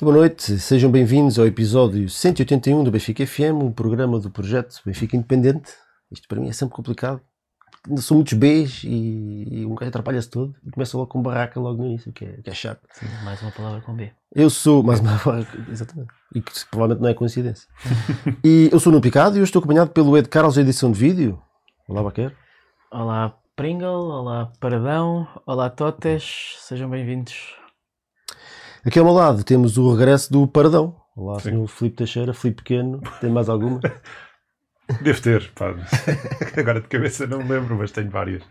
Boa noite, sejam bem-vindos ao episódio 181 do Benfica FM, um programa do projeto Benfica Independente. Isto para mim é sempre complicado. Ainda São muitos Bs e, e um gajo atrapalha-se todo e começa logo com barraca logo no início, que é, que é chato. Sim, mais uma palavra com B. Eu sou, mais uma exatamente, e que provavelmente não é coincidência. e eu sou o Nuno Picado e eu estou acompanhado pelo Ed Carlos, edição de vídeo. Olá, Baquer. Olá Pringle, olá Paradão, olá Totes, sejam bem-vindos. Aqui ao meu lado temos o regresso do Paradão. Olá, senhor Filipe Teixeira, Filipe Pequeno, tem mais alguma? Devo ter, pá. Agora de cabeça não me lembro, mas tenho várias.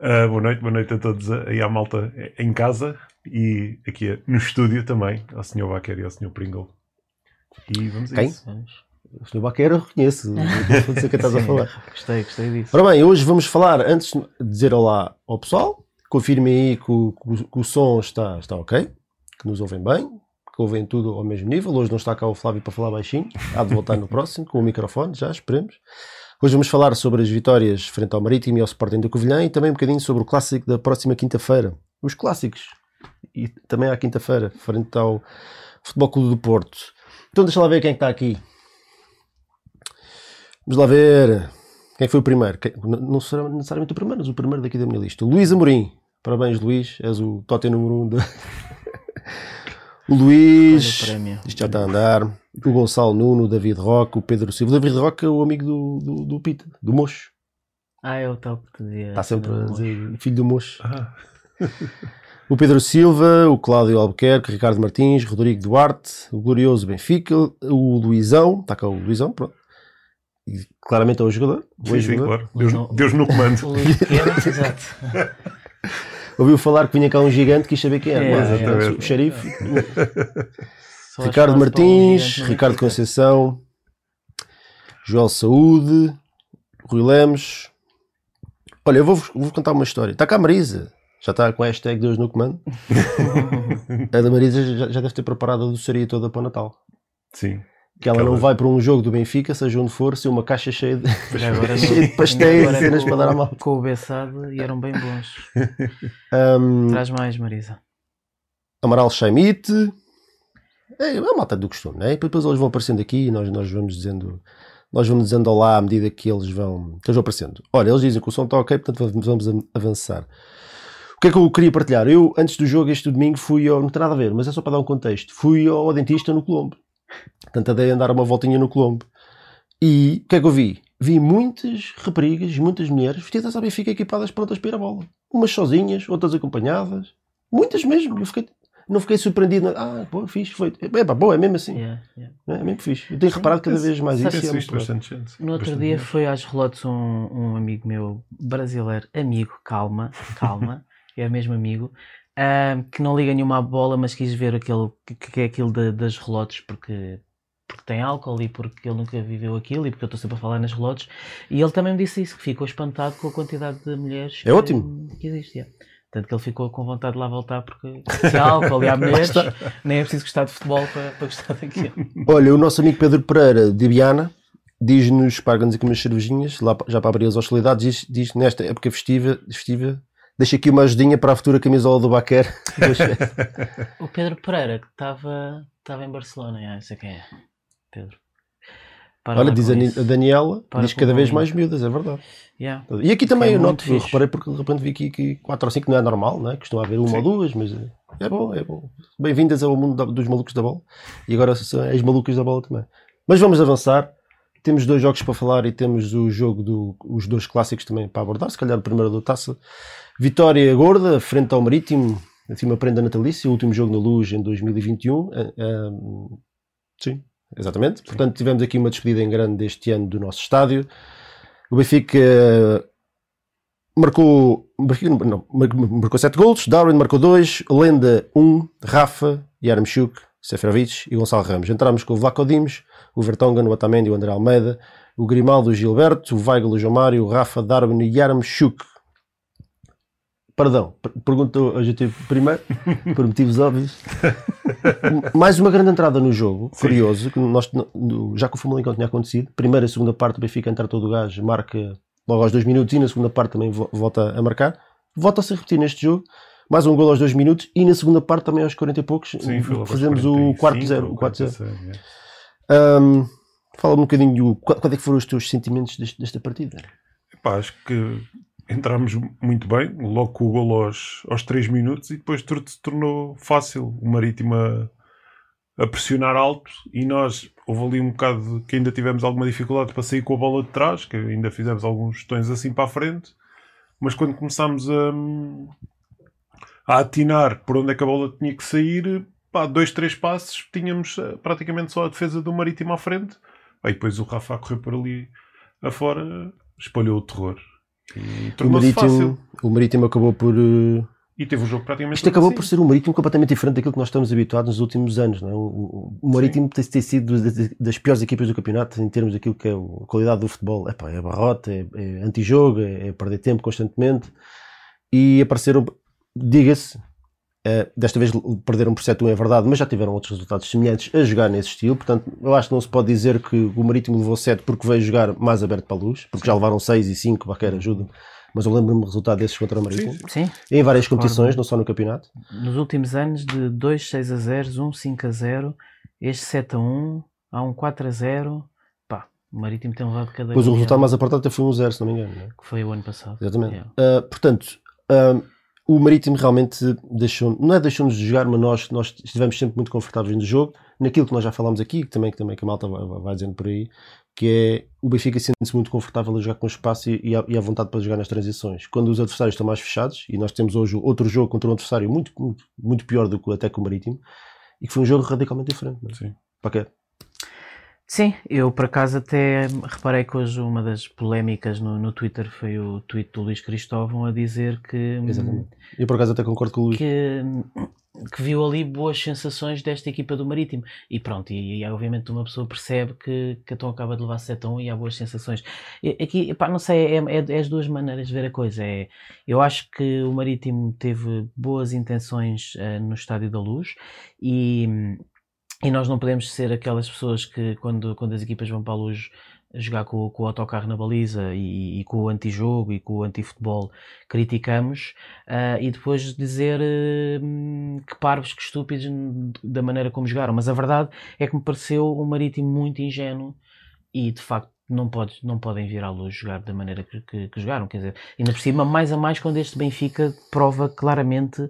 Ah, boa noite, boa noite a todos aí à malta em casa e aqui no estúdio também, ao Sr. Baquer e ao Sr. Pringle. E vamos a Quem? isso. Vamos. O senhor Baquer eu reconheço, não sei o que estás a Sim, falar. Gostei, gostei disso. Ora bem, hoje vamos falar, antes de dizer olá ao pessoal, confirmem aí que o, que o- que o som está, está ok, que nos ouvem bem, que ouvem tudo ao mesmo nível. Hoje não está cá o Flávio para falar baixinho, há de voltar no próximo, com o microfone, já esperemos. Hoje vamos falar sobre as vitórias frente ao Marítimo e ao Sporting da Covilhã e também um bocadinho sobre o clássico da próxima quinta-feira. Os clássicos. E também à quinta-feira, frente ao Futebol Clube do Porto. Então deixa lá ver quem é está aqui. Vamos lá ver. Quem foi o primeiro? Não será necessariamente o primeiro, mas o primeiro daqui da minha lista. Luís Amorim. Parabéns, Luís. És o totem número um. De... o Luís. Isto já está a andar. O Gonçalo Nuno, o David Roque, o Pedro Silva. O David Roque é o amigo do, do, do Pita, do Mocho. Ah, é o tal que te dizia. Está sempre a dizer filho do Mocho. Ah, O Pedro Silva, o Cláudio Albuquerque, o Ricardo Martins, Rodrigo Duarte, o glorioso Benfica, o Luizão. Está cá o Luizão, pronto. E claramente é o jogador. O sim, sim, ex-jogador. claro. Deus. Deus no comando. Exato. Ouviu falar que vinha cá um gigante, quis saber quem era. É, Mas, exatamente. o xerife. Ricardo Martins, gigante, Ricardo. Conceição, Joel Saúde, Rui Lemos. Olha, eu vou-vos vou contar uma história. Está cá a Marisa. Já está com a hashtag Deus no comando. A da Marisa já, já deve ter preparado a doçaria toda para o Natal. Sim. Que ela não vai para um jogo do Benfica, seja onde for, ser uma caixa cheia de, cheia de pastéis e cenas com- para dar à malta. Com o Bessado e eram bem bons. Ahm, Traz mais, Marisa. Amaral Chaimite. É, é a malta do costume, né? E depois eles vão aparecendo aqui e nós, nós vamos dizendo. Nós vamos dizendo olá à medida que eles vão, que eles vão aparecendo. Olha, eles dizem que o som está ok, portanto vamos, a- avançar. O que é que eu queria partilhar? Eu, antes do jogo, este domingo, fui ao. Não tem nada a ver, mas é só para dar um contexto. Fui ao dentista no Colombo. Portanto, andei a andar uma voltinha no Colombo. E o que é que eu vi? Vi muitas raparigas, muitas mulheres vestidas à Benfica equipadas prontas para ir à bola. Umas sozinhas, outras acompanhadas. Muitas mesmo. Eu fiquei, não fiquei surpreendido. Ah, pô, fixe, foi. É pá, boa, é mesmo assim. Yeah, yeah. É mesmo fixe. Eu tenho reparado cada vez mais isso. É visto bastante gente. No outro Bastante dia gente. foi às relotes um, um amigo meu brasileiro, amigo, calma, calma, é mesmo amigo, ah, que não liga nenhuma à bola, mas quis ver aquele, que, que é aquilo da- das relotes porque, porque tem álcool e porque ele nunca viveu aquilo e porque eu estou sempre a falar nas relotes. E ele também me disse isso, que ficou espantado com a quantidade de mulheres É que, ótimo. que existe. é. Tanto que ele ficou com vontade de lá voltar porque se há álcool e há mulheres, nem é preciso gostar de futebol para, para gostar daquilo. Olha, o nosso amigo Pedro Pereira, de Biana, diz-nos, paga-nos aqui umas cervejinhas, lá, já para abrir as hostilidades, diz, diz nesta época festiva, festiva, deixa aqui uma ajudinha para a futura camisola do Baquer. O Pedro Pereira, que estava estava em Barcelona, já, sei quem é. Pedro. Para Olha, diz a, a Daniela, Para diz cada vez mais miúdas, é verdade. Yeah. E aqui também eu noto, eu reparei porque de repente vi aqui, aqui 4 ou 5 não é normal, não é? Costuma haver uma Sim. ou duas, mas é bom, é bom. Bem-vindas ao mundo da- dos malucos da bola. E agora são as malucas da bola também. Mas vamos avançar. Temos dois jogos para falar e temos o jogo do, os dois clássicos também para abordar. Se calhar o primeiro do taça. Vitória gorda, frente ao Marítimo, assim uma prenda natalícia, o último jogo na luz em 2021. Ah, ah, sim, exatamente. Portanto, tivemos aqui uma despedida em grande deste ano do nosso estádio. O Benfica eh, marcou, não, mar- marcou 7 golos, Darwin marcou 2, Lenda 1, Rafa, Yaramchuk, Seferovic e Gonçalo Ramos. Entramos com o Vlaco Dimos, o Vertonghen, o Otamendi, o André Almeida, o Grimaldo, o Gilberto, o Weigl, o João Mário, o Rafa, Darwin e Yaramchuk. Perdão, per- perguntou a gente primeiro, por motivos óbvios. Mais uma grande entrada no jogo, curioso, que nós, já que o Famalicão tinha acontecido, primeira e segunda parte o Benfica entra todo o gás, marca logo aos dois minutos e na segunda parte também vo- volta a marcar. Volta a se repetir neste jogo, mais um gol aos 2 minutos e na segunda parte também aos 40 e poucos Sim, fazemos o 45, quarto zero. O ou quarto zero. 46, é. Ahm, Fala-me um bocadinho, qual é que foram os teus sentimentos deste- desta partida? Epá, acho que entramos muito bem, logo com o gol aos, aos 3 minutos e depois tudo se tornou fácil. O Marítimo a, a pressionar alto e nós, houve ali um bocado que ainda tivemos alguma dificuldade para sair com a bola de trás, que ainda fizemos alguns tons assim para a frente, mas quando começámos a, a atinar por onde é que a bola tinha que sair, pá, dois, três passos, tínhamos eh, praticamente só a defesa do Marítimo à frente. Aí depois o Rafa a correr por ali afora, espalhou o terror. O. Marítimo, o Marítimo acabou por. eh, E teve o jogo praticamente Isto acabou assim. por ser um Marítimo completamente diferente daquilo que nós estamos habituados nos últimos anos. Não é? O, o- Marítimo tem, tem sido das, das piores equipas do campeonato em termos daquilo que é a qualidade do futebol. Epá, é barrota, é, é antijogo, é, é perder tempo constantemente. E apareceram, diga-se, eh, desta vez perderam por 7-1, é verdade, mas já tiveram outros resultados semelhantes a jogar nesse estilo. Portanto, eu acho que não se pode dizer que o Marítimo levou 7 porque veio jogar mais aberto para a luz, porque já levaram 6 e 5, qualquer ajuda. Mas eu lembro-me do resultado desses contra o Marítimo. Sim, Em várias competições, não só no campeonato. nos últimos anos de 2 6 a 0, 1 5 a 0, este 7 a 1, há um 4 a 0. Pá, o Marítimo tem levado cada Depois o resultado mais apertado até foi um 0, se não me engano. não é? que foi o ano passado. Exatamente. Yeah. Ah, portanto, ah, o Marítimo realmente deixou, não é deixou-nos de jogar, mas nós, nós estivemos sempre muito confortáveis no jogo, naquilo que nós já falámos aqui, que também, que também que a malta vai, vai- dizendo por aí, que é o Benfica sente-se muito confortável a jogar com espaço e, e, à, e à vontade para jogar nas transições. Quando os adversários estão mais fechados, e nós temos hoje outro jogo contra um adversário muito, muito, muito pior do que até com o Marítimo, e que foi um jogo radicalmente diferente. Não é? sim. Para quê? Sim, eu por acaso até reparei que hoje uma das polémicas no, no Twitter foi o tweet do Luís Cristóvão a dizer que, hum, Exatamente. Eu por acaso até concordo com o Luís. que, que viu ali boas sensações desta equipa do Marítimo. E pronto, e, e obviamente uma pessoa percebe que, Tom acaba de levar 7 a 1 e há boas sensações. E- Aqui, epá, não sei, é, é, é as duas maneiras de ver a coisa. É, eu acho que o Marítimo teve boas intenções eh, no Estádio da Luz e, e nós não podemos ser aquelas pessoas que quando, quando as equipas vão para a luz jogar com, o- com o autocarro na baliza e, e com o antijogo e com o antifutebol criticamos ah, e depois dizer hum, que parvos, que estúpidos da maneira como jogaram. Mas a verdade é que me pareceu o Marítimo muito ingênuo e de facto não, pode, não podem vir à luz jogar da maneira que, que- que jogaram. Quer dizer, ainda por cima, mais a mais quando este Benfica prova claramente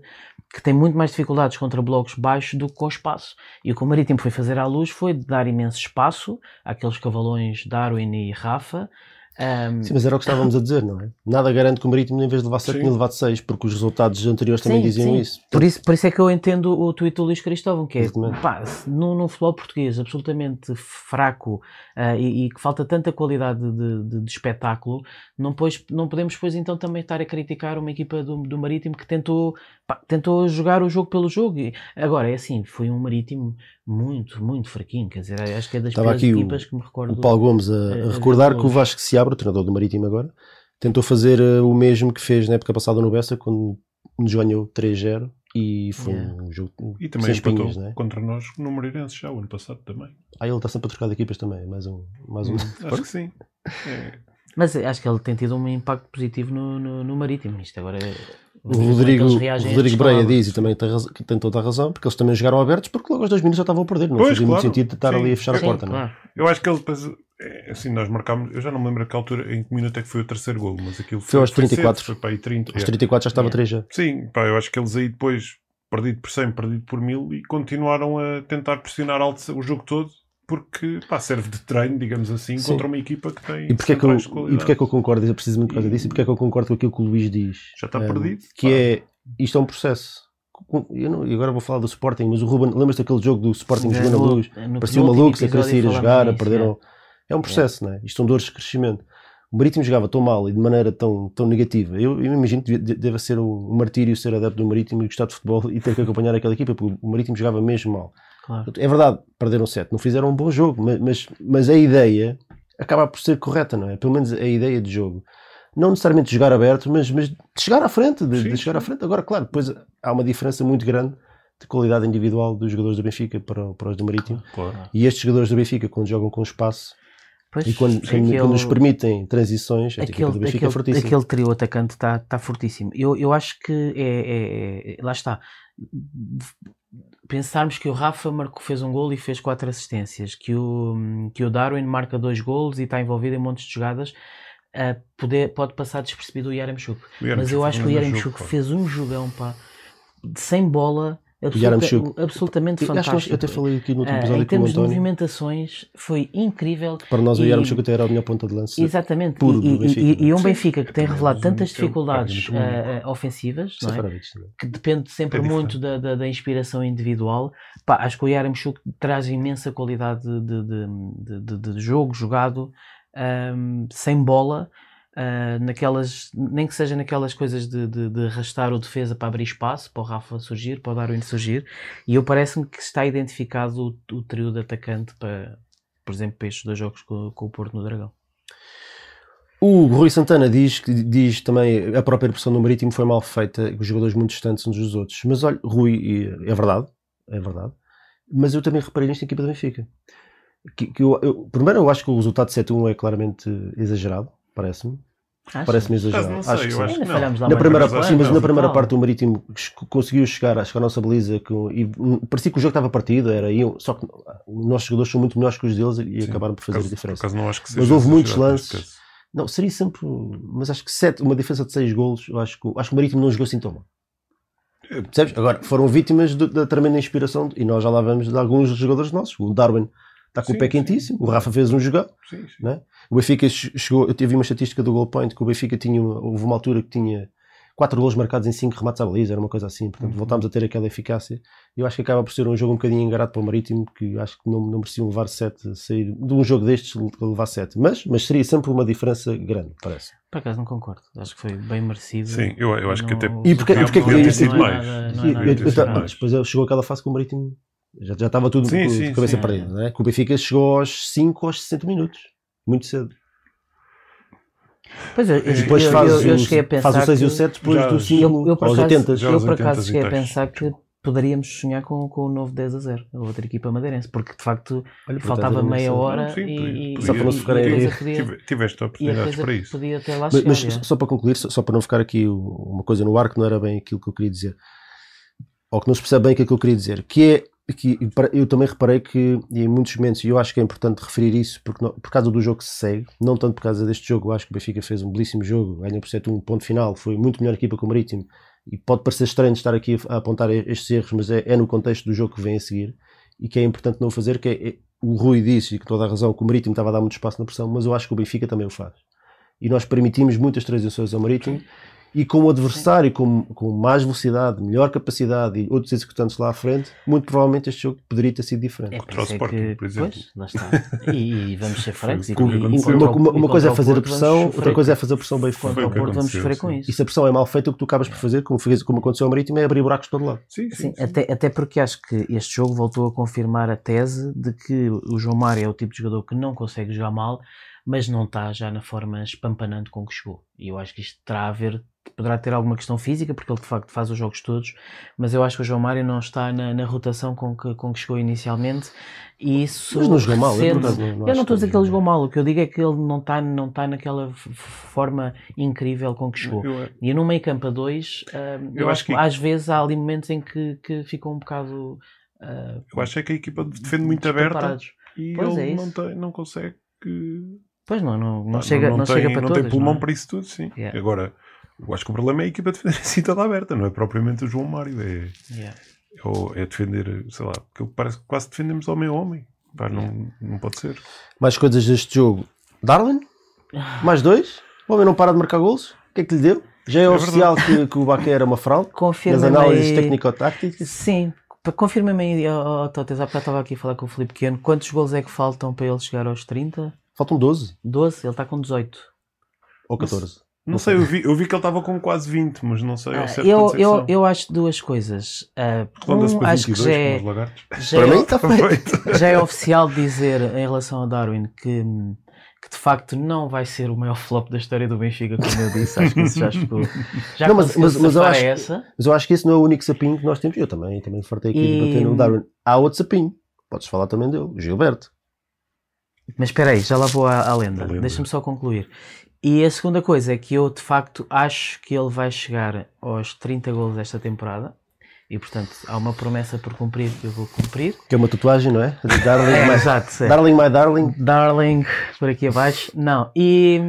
que tem muito mais dificuldades contra blocos baixos do que com espaço. E o que o Marítimo foi fazer à luz foi dar imenso espaço àqueles cavalões Darwin e Rafa. Ahm, Sim, mas era o que estávamos a dizer, não é? Nada garante que o Marítimo, em vez de levar 7, Sim. tinha levado 6, porque os resultados anteriores também Sim, diziam sim. isso. Por isso, por isso é que eu entendo o tweet do Luís Cristóvão, que é pá, num, num futebol português absolutamente fraco ah, e, e que falta tanta qualidade de, de- de espetáculo, não, pois, não podemos depois então também estar a criticar uma equipa do, do Marítimo que tentou, pá, tentou jogar o jogo pelo jogo. E agora é assim, foi um Marítimo muito, muito fraquinho, quer dizer, acho que é das Estava aqui o- equipas que me recordo. O Paulo Gomes a, a- a recordar que o. Vasco Seabra, o treinador do Marítimo agora, tentou fazer eh, o mesmo que fez na época passada no Bessa, quando nos ganhou 3-0 e foi Yeah. um jogo E também sem empatou espinhas, não é? contra nós no Moreirense já o ano passado também. Ah, ele está sempre a trocar de equipas também, mais um. Mais um. Acho que sim. É. Mas acho que ele tem tido um impacto positivo no, no, no Marítimo. Isto agora é- O Rodrigo, a Rodrigo Breia diz e também tem, tem toda a razão, porque eles também jogaram abertos, porque logo aos dois minutos já estavam a perder, não Pois, fazia muito claro. sentido de estar Sim. ali a fechar a Sim, porta, não é? claro. Eu acho que ele depois, é, assim, nós marcámos, eu já não me lembro a que altura, em que minuto é que foi o terceiro gol, mas aquilo Foi aos cedo, 34. foi para aí 30. Aos é. 34 já estava Yeah. 3 já. Sim, pá, eu acho que eles aí depois, perdido por 100, perdido por 1000, e continuaram a tentar pressionar alto o jogo todo, porque pá, serve de treino, digamos assim, Sim. contra uma equipa que tem. E porque, é que eu, de e porque é que eu concordo, eu preciso muito por causa disso, e porque é que eu concordo com aquilo que o Luís diz? Já está Ehm, perdido, Que pá. é, isto é um processo. Eu não, e agora vou falar do Sporting, mas o Ruben, lembras-te daquele jogo do Sporting que É, jogou na no- luz? no Parecia um maluco, sem querer sair a jogar, a disso, perderam. É um processo, não é? Isto são dores de crescimento. O Marítimo jogava tão mal e de maneira tão, tão negativa. Eu, eu imagino que devia- deve ser um um martírio ser adepto do Marítimo e gostar de futebol e ter que acompanhar aquela equipa, porque o Marítimo jogava mesmo mal. Claro. É verdade, perderam 7, não fizeram um bom jogo, mas, mas, mas a ideia acaba por ser correta, não é? Pelo menos a ideia de jogo. Não necessariamente de jogar aberto, mas, mas de chegar à frente, de, Sim, de chegar sim. à frente. Agora, claro, depois há uma diferença muito grande de qualidade individual dos jogadores do Benfica para, para os do Marítimo. Claro. E estes jogadores do Benfica, quando jogam com espaço, Pois, E quando, quando- aquele- quando nos permitem transições, a equipa do aquele, Benfica é aquele, fortíssima. aquele trio atacante está tá fortíssimo. Eu, eu acho que é, é- é- Lá está. Pensarmos que o Rafa marcou, fez um gol e fez quatro assistências, que o, que o Darwin marca dois golos e está envolvido em montes de jogadas, ah, poder, pode passar despercebido o Yaremchuk. Mas eu acho que o Yaremchuk fez um jogão, pá, sem bola, absoluta- Yaremchuk. absolutamente Eu acho que fantástico. eu até falei aqui no último Ah, episódio em com o termos de movimentações, foi incrível. Para nós, o Yarmchuk até era a minha ponta de lança. Exatamente, puro e, do e- Benfica. e- e um. Benfica que tem revelado é um tantas é um dificuldades ah, ah, ofensivas, não é? Que depende sempre É muito da, da, da inspiração individual. Pá, acho que o Yaremchuk traz imensa qualidade de, de, de, de- de jogo jogado ahm, sem bola. Ah, naquelas, nem que seja naquelas coisas de, de, de arrastar o defesa para abrir espaço, para o Rafa surgir, para o Darwin surgir, e eu parece-me que está identificado o, o trio de atacante para, por exemplo, para estes dois jogos com, com o Porto no Dragão. O Rui Santana diz, que diz também a própria pressão no Marítimo foi mal feita, os jogadores muito distantes uns dos outros. Mas olha, Rui, é verdade, é verdade. Mas eu também reparei nisto na equipa do Benfica. Que, que eu, eu- primeiro, eu acho que o resultado de 7-1 é claramente exagerado, parece-me. Parece-me Mas exagerado. não sei, acho que sim. acho que falhamos lá não. Na primeira, uma sim, mas não, na primeira total. parte o Marítimo conseguiu chegar, acho que à nossa baliza com, e parecia que o jogo estava partido, era iam, só que os nossos jogadores são muito melhores que os deles e Sim, acabaram por fazer Por a diferença. por não acho que Mas seja houve muitos lances. caso. Não, seria sempre. Mas acho que sete, uma defesa de 6 golos, eu acho que, acho que o Marítimo não jogou tão mal. É. Percebes? Agora, foram vítimas de- da tremenda inspiração, e nós já lá vamos de alguns jogadores nossos. O Darwin está com Sim, o pé sim. quentíssimo, o Rafa fez um jogão. Sim, sim. Né? O Benfica che- chegou, eu tive uma estatística do goal point que o Benfica tinha, uma- houve uma altura que tinha 4 golos marcados em 5 remates à baliza, era uma coisa assim, portanto Uhum. voltámos a ter aquela eficácia. Eu acho que acaba por ser um jogo um bocadinho engarado para o Marítimo, que acho que não, não mereciam levar 7, sair de um jogo destes levar 7, mas, mas seria sempre uma diferença grande, parece. Por acaso não concordo. Acho que foi bem merecido. Sim, eu, eu acho que até. Não- E porque- não- porque é que não é disse nada- mais? não depois chegou aquela fase com o Marítimo, já, já estava tudo Sim, com- sim, de cabeça sim. perdida, né? que o Benfica chegou aos 5 aos 60 minutos, muito cedo. Pois é, eu, E depois eu, faz, eu, eu o, cheguei a pensar faz o 6 e o que- 7 depois Já- do eu, 5 eu por aos acaso, 80. Já eu por 80 acaso cheguei a pensar que poderíamos sonhar com, com o novo 10 a 0, a outra equipa madeirense, porque de facto Olha, faltava meia não hora Sim, e, e- Só para não ficar aí- Tiveste oportunidades para isso. podia até lá Mas, chegar. mas já. só para concluir, só, só para não ficar aqui uma coisa no ar que não era bem aquilo que eu queria dizer, ou que não se percebe bem aquilo que eu queria dizer, que é que eu também reparei que em muitos momentos, e eu acho que é importante referir isso porque não- por causa do jogo que se segue, não tanto por causa deste jogo, eu acho que o Benfica fez um belíssimo jogo, ganha por 7 um ponto final, foi muito melhor equipa que o Marítimo, e pode parecer estranho estar aqui a apontar estes erros, mas é, é no contexto do jogo que vem a seguir, e que é importante não fazer, que é, é- o Rui disse, e com toda a razão, que o Marítimo estava a dar muito espaço na pressão, mas eu acho que o Benfica também o faz. E nós permitimos muitas transições ao Marítimo, e com o adversário com, com mais velocidade, melhor capacidade e outros executantes lá à frente, muito provavelmente este jogo poderia ter sido diferente. É, Contra o é Sporting, que- por exemplo. Pois, lá está. E, e vamos ser francos. e, e- contra uma, uma- uma contra coisa é fazer a pressão, outra coisa é fazer a pressão bem Contra feita. Foi o Porto vamos sofrer com isso. E se a pressão é mal feita, o que tu acabas por fazer, como, fez, como aconteceu ao Marítimo, é abrir buracos de todo lado. Sim, sim. Sim, sim. até, até porque acho que este jogo voltou a confirmar a tese de que o João Mário é o tipo de jogador que não consegue jogar mal, mas não está já na forma espampanante com que chegou. E eu acho que isto terá a ver, poderá ter alguma questão física, porque ele de facto faz os jogos todos, mas eu acho que o João Mário não está na, na rotação com que, com que chegou inicialmente. E isso Mas não jogou mal, eu, ressente- acaso, não- não eu não estou a dizer que ele jogou mal, o que eu digo é que ele não está não tá naquela forma incrível com que chegou. Eu- E no meio campo a dois, ah, eu, Eu acho que que- às vezes há ali momentos em que, que ficam um bocado ah, Eu acho é que a equipa defende muito aberta e Pois é ele não, isso. tem, não consegue. que- Pois não, não, não Pá, chega, não, tem, chega para não todas. tem pulmão não é? para isso tudo, sim. Yeah. Agora, eu acho que o problema é a equipa defender assim toda aberta, não é propriamente o João Mário. É, Yeah. é é defender, sei lá, porque parece que quase defendemos homem a homem. Pá, não, não pode ser. Mais coisas deste jogo. Darwin? Mais dois? O homem não para de marcar golos? O que é que lhe deu? Já é, É oficial que, que o Baquer era uma fraude? Nas Confirma-me análises aí- técnico-táticas? Sim, confirma-me aí, Totes, há bocado estava aqui a falar com o Filipe Pequeno. Quantos gols é que faltam para ele chegar aos 30? Faltam 12 12? Ele está com 18. ou 14. Não sei, eu vi, eu vi que ele estava com quase 20, mas não sei ao Ah, certo eu, é eu, eu acho duas coisas. Ronda-se um, acho que 22 já é, já Para é- mim está feito. já é oficial dizer em relação a Darwin que, que de facto não vai ser o maior flop da história do Benfica, como eu disse. Acho que isso já ficou. Já Não, mas- mas- mas eu acho essa. Mas eu acho que esse não é o único sapinho que nós temos. Eu também, também fartei aqui de E- bater no Darwin. Há outro sapinho. Podes falar também dele, Gilberto. Mas espera aí, já lá vou à, à lenda. Deixa-me só concluir. E a segunda coisa é que eu, de facto, acho que ele vai chegar aos 30 golos esta temporada. E, portanto, há uma promessa por cumprir que eu vou cumprir. Que é uma tatuagem, não é? Darling, É, my, exato. é. darling, my darling. Darling, por aqui abaixo. Não, e,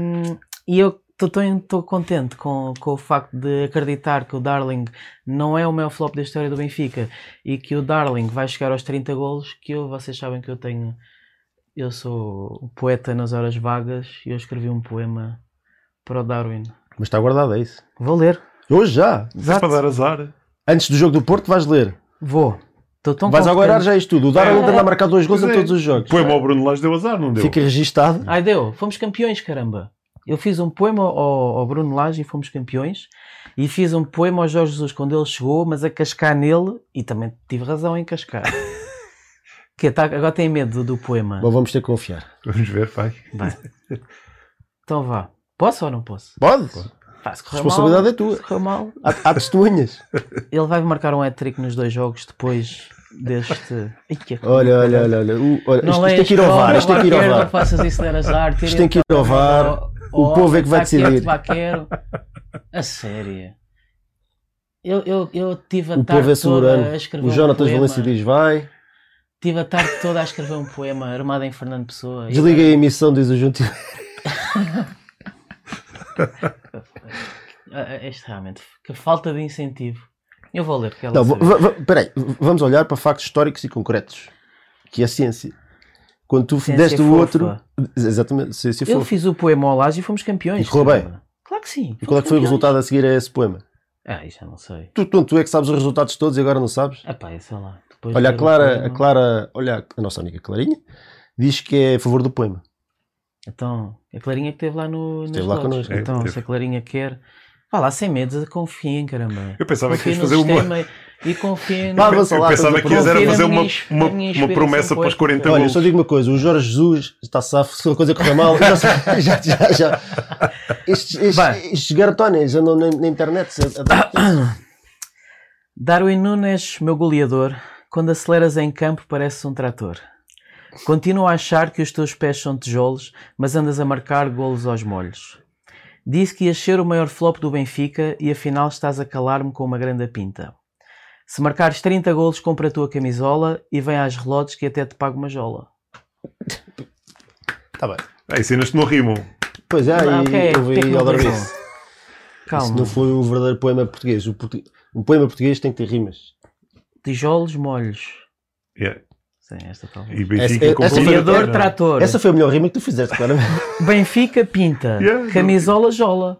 e eu estou contente com, com o facto de acreditar que o Darling não é o maior flop da história do Benfica e que o Darling vai chegar aos 30 golos, que eu, vocês sabem que eu tenho... Eu sou poeta nas horas vagas e eu escrevi um poema para o Darwin. Mas está guardado, é isso. Vou ler. Hoje já. É para dar azar. Antes do jogo do Porto, vais ler. Vou. Estou tão vais aguardar já isto tudo. O Darling É. anda a marcar dois gols em é. todos os jogos. Poema ao Bruno Lage deu azar, não deu? Fica registado. Ai deu, fomos campeões, caramba. Eu fiz um poema ao, ao Bruno Lage e fomos campeões. E fiz um poema ao Jorge Jesus quando ele chegou, mas a cascar nele, e também tive razão em cascar. que tá, agora tem medo do, do poema. Bom, vamos ter que confiar. Vamos ver, vai. Vai. Então vá. Posso ou não posso? Pode. Pá, se correr Responsabilidade mal, é tua. Se correr mal, Há, há testemunhas. ele vai marcar um hat-trick nos dois jogos depois deste. Ai, que Olha, olha, olha. olha. O- olha, Não isto, isto tem que ir ao VAR. Isto tem que ir ao VAR. Não faças isso de azar. Isto tem que ir ao VAR. O povo é que vai decidir. Vaqueiro. A sério. Eu, eu, eu tive a O tarde é toda a escrever O um Jonatas poema. Valência diz vai. Tive a tarde toda a escrever um poema armado em Fernando Pessoa. Desliga a emissão, diz o Junto. Ah, ah, Este realmente, que falta de incentivo. Eu vou ler, Não, peraí. Vamos olhar para factos históricos e concretos. Que é a ciência. Quando tu Ciência deste o fofa. outro. Exatamente, ciência Eu fofa. fiz o poema ao Laje e fomos campeões. E correu bem? Claro que sim. E qual é que foi o resultado a seguir a esse poema? Ah, eu não sei. Tu, tu, tu é que sabes os resultados todos e agora não sabes? Ah pá, sei lá. Depois Olha, a o Clara, a Clara, olha, a nossa amiga Clarinha, diz que é a favor do poema. Então, a Clarinha que esteve lá no. Esteve nos lá connosco. É, Então, teve. se a Clarinha quer. Vá lá, sem medo, confiem, caramba. Eu pensava que Confiem ias no fazer uma. E confiem Vá, no. Eu lá, pensava estás a que ias era fazer uma, uma, uma promessa para os poética. 40 Olha, gols. só digo uma coisa: o Jorge Jesus está safo, se a coisa correr mal, já, já, já. Estes, estes, Vai. estes garotones andam na, na internet. a- a dar- Darwin Nunes, meu goleador, quando aceleras em campo pareces um trator. Continuo a achar que os teus pés são tijolos, mas andas a marcar golos aos molhos. Disse que ias ser o maior flop do Benfica e afinal estás a calar-me com uma grande pinta. Se marcares 30 golos, compra a tua camisola e vem às relotes que até te pago uma jola. Está bem. Ah, e cenas que não rimam. Pois é, Ah, e ok, eu é vi vez. som? Isso Calma. não foi um verdadeiro poema português. O portu- Um poema português tem que ter rimas. Tijolos, molhos. Yeah. Sim, esta talvez. E Benfica Essa- com essa- não. trator. Essa foi a melhor rima que tu fizeste, claramente. Benfica, pinta. Yeah. Camisola, jola.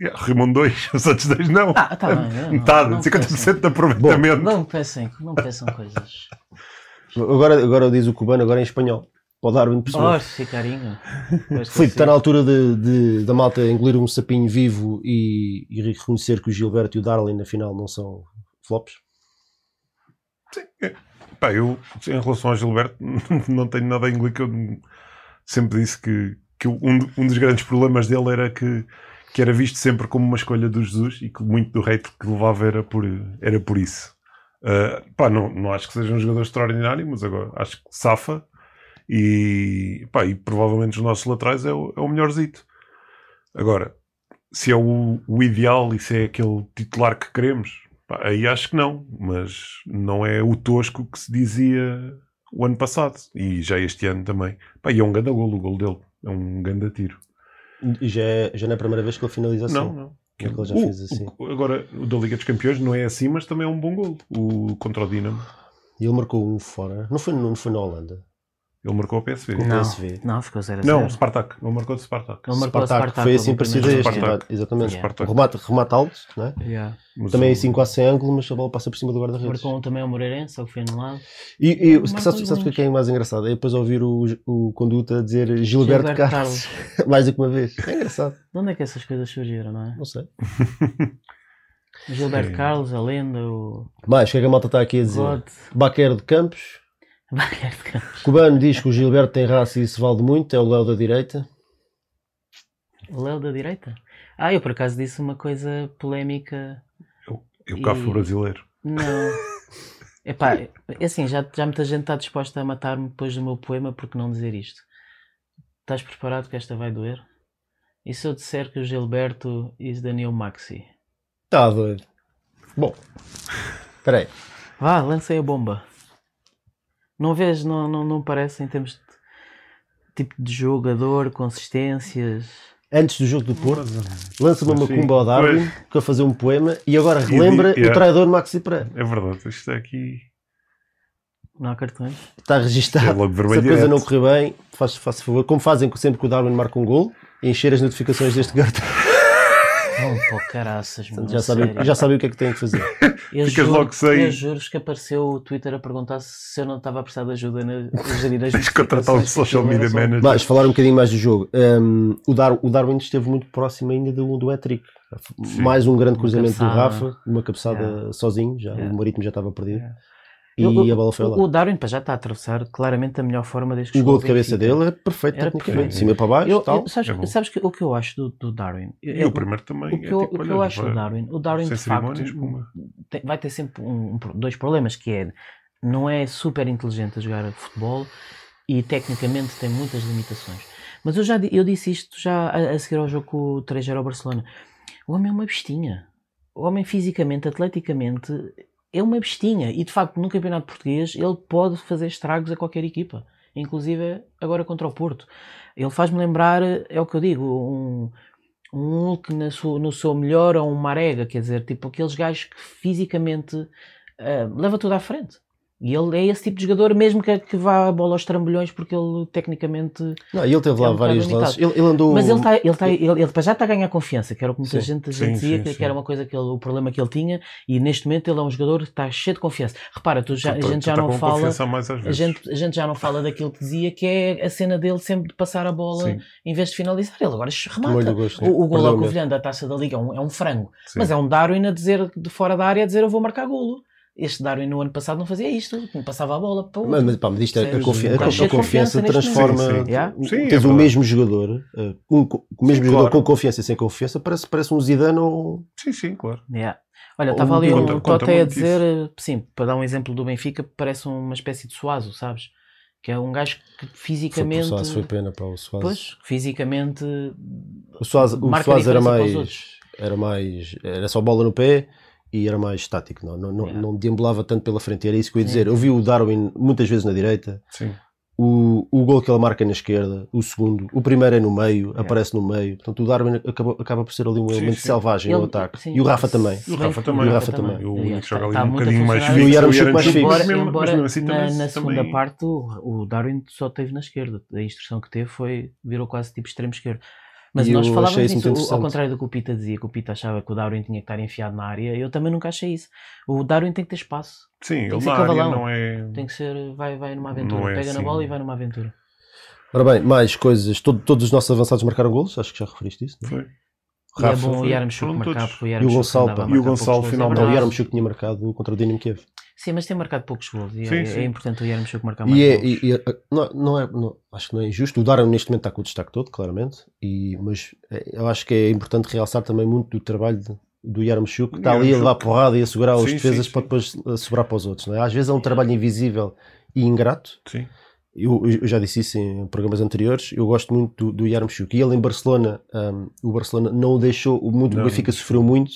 Yeah, rimam dois, os outros dois não. Ah, tá bem. não, Metade, não 50% de aproveitamento. Não peçam, não peçam coisas. Agora, agora diz o cubano, agora em espanhol. Pode dar um perceber. Oh, sim, carinho. Filipe, está na altura de, de- da malta engolir um sapinho vivo e, e reconhecer que o Gilberto e o Darlin, na final, não são flops? Pá, eu, em relação ao Gilberto, não tenho nada a engolir que eu sempre disse que, que um, um dos grandes problemas dele era que, que era visto sempre como uma escolha do Jesus e que muito do hate que levava era por, era por isso. Ah, pá, não, não acho que seja um jogador extraordinário, mas agora acho que safa e, pá, e provavelmente os nossos laterais é o, é o melhorzito. Agora, se é o, o ideal e se é aquele titular que queremos, pá, aí acho que não, mas não é o tosco que se dizia o ano passado e já este ano também. Pá, e é um grande golo o golo dele, é um grande tiro. E já, é, já não é a primeira vez que ele finaliza assim. Não, não. Que ele já O- fez assim. o- agora, o da Liga dos Campeões não é assim, mas também é um bom golo. O contra o Dinamo. E ele marcou um fora. Não foi, não foi na Holanda. Ele marcou o PSV. Com- Não, PSV. não, ficou 0 a 0. Não, o Spartak. Ele marcou de Spartak. Ele marcou o Spartak, Spartak foi assim parecido a este. Spartak. Exatamente. Yeah. Remate, remate alto, não é? Yeah. Também o- assim quase sem ângulo, mas a bola passa por cima do guarda-redes. Marcou um também o Moreirense, só que foi anulado. E, e sabes, sabes o que é mais engraçado? É depois ouvir o, o conduta a dizer Gilberto, Gilberto Carlos. mais do que uma vez. É engraçado. De onde é que essas coisas surgiram, não é? Não sei. Gilberto Sim. Carlos, a lenda, o Mais, o que é que a malta está aqui a dizer? God. Baquer de Campos. Campos. Cubano diz que o Gilberto tem raça e isso vale muito. É o Léo da direita. O Léo da direita? Ah, eu por acaso disse uma coisa polémica. Eu cafo E- brasileiro. Não. Epá, é assim, já, já muita gente está disposta a matar-me depois do meu poema por que não dizer isto. Estás preparado que esta vai doer? E se eu disser que o Gilberto is the new Maxi? Está doido. Bom, espera aí. Vá, lancei a bomba. Não vês, não, não, não parece em termos de tipo de jogador, consistências. Antes do jogo do Porto, lança-me uma macumba ao Darwin pois. para fazer um poema e agora relembra yeah. o traidor Maxi Pereira. É verdade, isto aqui Não há cartões? Está é registado. logo Se a coisa direto. não correr bem, faz, faz favor, como fazem sempre que o Darwin marca um gol, encher as notificações deste cartão. Não, pô, caraças, mano. Já sabem, já sabem o que é que têm que fazer. Eu Ficas juro, logo sem- Eu juro que apareceu o Twitter a perguntar se eu não estava a precisar de ajuda na, gerir as Tens de contratar um social media manager. Mas falar um bocadinho mais do jogo. Um, o, Dar, o Darwin esteve muito próximo ainda do, do hat-trick. Mais um grande cruzamento do. Rafa, uma cabeçada sozinho, já Yeah. o Marítimo já estava perdido. Yeah. E Eu- a bola foi lá. O, o Darwin já está a atravessar claramente a melhor forma desde que O gol de cabeça dele é perfeito Era tecnicamente. perfeito. De cima para baixo, Eu, tal. eu- sabes É sabes que, o que eu acho do, do Darwin? E o primeiro também. O que é eu, tipo, o que olha, eu acho do Darwin, o Darwin de facto tem- vai ter sempre um- um dois problemas, que é não é super inteligente a jogar futebol e tecnicamente tem muitas limitações. Mas eu já eu disse isto já a, a seguir ao jogo com o 3 ao Barcelona. O homem é uma bestinha. O homem fisicamente, atleticamente, é uma bestinha. E de facto, no campeonato português, ele pode fazer estragos a qualquer equipa. Inclusive agora contra o Porto. Ele faz-me lembrar, é o que eu digo, um, um Hulk na sua- no seu melhor ou um Marega, quer dizer, tipo aqueles gajos que fisicamente ah, leva tudo à frente. E ele é esse tipo de jogador, mesmo que, que vá a bola aos trambolhões, porque ele tecnicamente. Não, e ele teve lá É um vários lances. Ele, ele andou. Mas ele, tá, ele, tá, ele, ele já está a ganhar confiança, que era o que muita Sim. gente, Sim, dizia, sim, que, sim. que era uma coisa que ele, o problema que ele tinha, e neste momento ele é um jogador que está cheio de confiança. Repara, tu já, a gente tu já tá não com fala. confiança mais às A vezes. gente, a gente já não fala daquilo que dizia que é a cena dele sempre de passar a bola Sim, em vez de finalizar. Ele agora remata. o gosto. O, o gol ao. Covilhã da taça da Liga é um, é um frango. sim. Mas é um Darwin a dizer de fora da área a dizer eu vou marcar golo. Este Darwin no ano passado não fazia isto, não passava a bola para o Mas, outro. mas, pá, mas isto é, a, está a, confiança confiança transforma. Sim, sim. Yeah. Sim, é tens o verdade. mesmo jogador, uh, um, o mesmo Sim, jogador claro. com confiança e sem confiança, parece, parece um Zidane ou. Sim, sim, claro. Yeah. Olha, estava ali conta- um Tote a dizer, eh, sim, para dar um exemplo do Benfica, parece uma espécie de Suazo, sabes? Que é um gajo que Foi, o fisicamente. Soares, foi pena para o Soares. Pois, fisicamente. O Soares, o Soares era mais. Era mais. Era só bola no pé e era mais estático. Não, não, não, Yeah. não deambulava tanto pela frente. Era isso que eu ia Sim. dizer. Eu vi o Darwin muitas vezes na direita. Sim. O, o gol que ele marca na esquerda, o segundo, o primeiro é no meio, aparece no meio. Portanto, o Darwin acaba, acaba por ser ali um Sim, elemento sim. selvagem no Ele- ataque. sim, e o Rafa também. o Rafa também. O Rafa também. O único que joga ali está um bocadinho mais funcionar. E o fixo. Yaramchuk mais fixo. embora mas mesmo assim na, também- na segunda também- parte o, o Darwin só teve na esquerda. A instrução que teve foi virou quase tipo extremo esquerdo. Mas E nós falávamos isso ao contrário do que o Pita dizia, que o Pita achava que o Darwin tinha que estar enfiado na área, eu também nunca achei isso. O Darwin tem que ter espaço, Sim, que ele ser na cavalão. não é. tem que ser, vai, vai numa aventura, Não é pega na assim. bola e vai numa aventura. Ora bem, mais coisas. Todo- todos os nossos avançados marcaram golos, acho que já referiste isso. Não? é? Foi. E é Rafa bom o foram marcar, porque o E o Gonçalo. E o Gonçalo é finalmente- Não, o verdade. Yaramchuk tinha marcado contra o Dinamo Kiev. Sim, mas tem marcado poucos gols e Sim, é, sim. é importante o Yaramchuk marcar mais E, é, gols. e- e, uh, não, não é, não- acho que não é injusto. O Darwin neste momento está com o destaque todo, claramente. E, mas é, eu acho que é importante realçar também muito do trabalho de- do Yaramchuk, que está ali a levar porrada e a segurar os Sim, defesas sim, para depois uh, sobrar para os outros. Não é? Às vezes é um trabalho invisível e ingrato. Sim. Eu, eu já disse isso em programas anteriores. Eu gosto muito do, do Yaramchuk. E ele em Barcelona, um, o Barcelona não o deixou. Muito, Não, o Benfica sofreu muito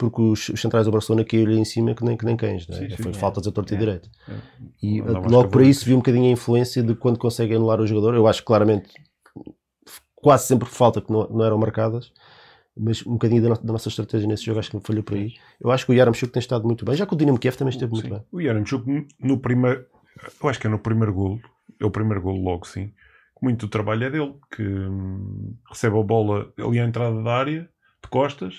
porque os, os centrais do Barcelona caíram em cima que nem, que nem cães. Não é? Sim, sim. Foi É. faltas a torta e É. direito. É. E uh, aos logo por isso vi um bocadinho a influência de quando consegue anular o jogador. Eu acho que claramente quase sempre falta que não, não eram marcadas. Mas um bocadinho da, no- da nossa estratégia nesse jogo acho que me falhou por aí. Eu acho que o Yaramchuk tem estado muito bem. Já que o Dinamo Kiev também esteve muito Sim. bem. O Yaramchuk no primeiro, eu acho que é no primeiro golo, é o primeiro golo logo, sim. Muito do trabalho é dele, que hum, recebe a bola ali à entrada da área, de costas,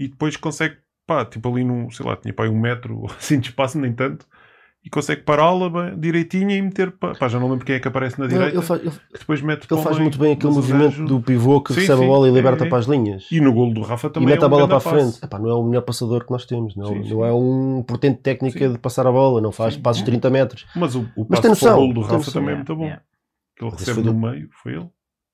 e depois consegue, pá, tipo ali num, sei lá, tinha pá, um metro assim de espaço, nem tanto, e consegue pará-la bem, direitinha e meter, pá, pá, já não lembro quem é que aparece na direita, ele faz, ele- que depois mete ele faz muito bem aquele mas movimento do pivô que Sim, recebe sim, a bola e liberta é, é. para as linhas. E no golo do Rafa e também mete é a um bola para a frente. Epá, não é o melhor passador que nós temos. Não, Sim, não é um portento técnica Sim. de passar a bola, não faz Sim. passos de 30 metros. Mas o, o Mas passe tem para o golo do Rafa também é muito bom. yeah. Que ele Mas recebe no meio, foi ele.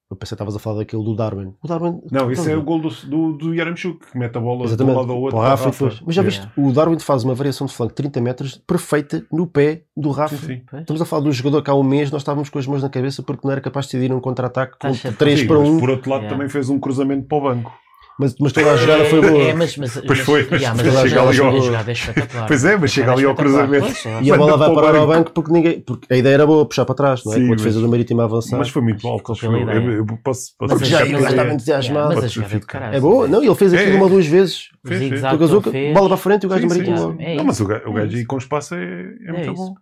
Eu pensei que estavas a falar daquele do Darwin. O Darwin. Não, esse é o gol do, do, do Yaramchuk, que mete a bola de um Exatamente. lado ao outro. Para o Rafa para depois. Mas já Yeah. viste, o Darwin faz uma variação de flanco de 30 metros perfeita no pé do Rafa. Sim, sim. Estamos a falar de um jogador que há um mês nós estávamos com as mãos na cabeça porque não era capaz de decidir um contra-ataque com certo. 3 Sim, para mas 1. por outro lado Yeah. também fez um cruzamento para o banco. Mas, mas toda a jogada foi boa. É, mas, mas, Pois mas, foi, mas yeah, mas chega jogada- ali ao- jogada é espetacular. Pois é, mas chega ali ao é cruzamento. É. E a bola vai Manda para o parar ao banco. porque ninguém. Porque a ideia era boa, puxar para trás, não é? Sim, Com a defesa mas- do Marítimo a avançar. Mas foi muito pela eu. Eu, eu posso, posso Mas Porque já gajo estava Yeah, entusiasmado. mas a jogada é de caralho. É boa? Não, ele fez É, aquilo é. uma ou duas vezes. Ele bola para frente e o gajo do. Marítimo é não, mas o gajo, É aí com espaço é, é muito bom.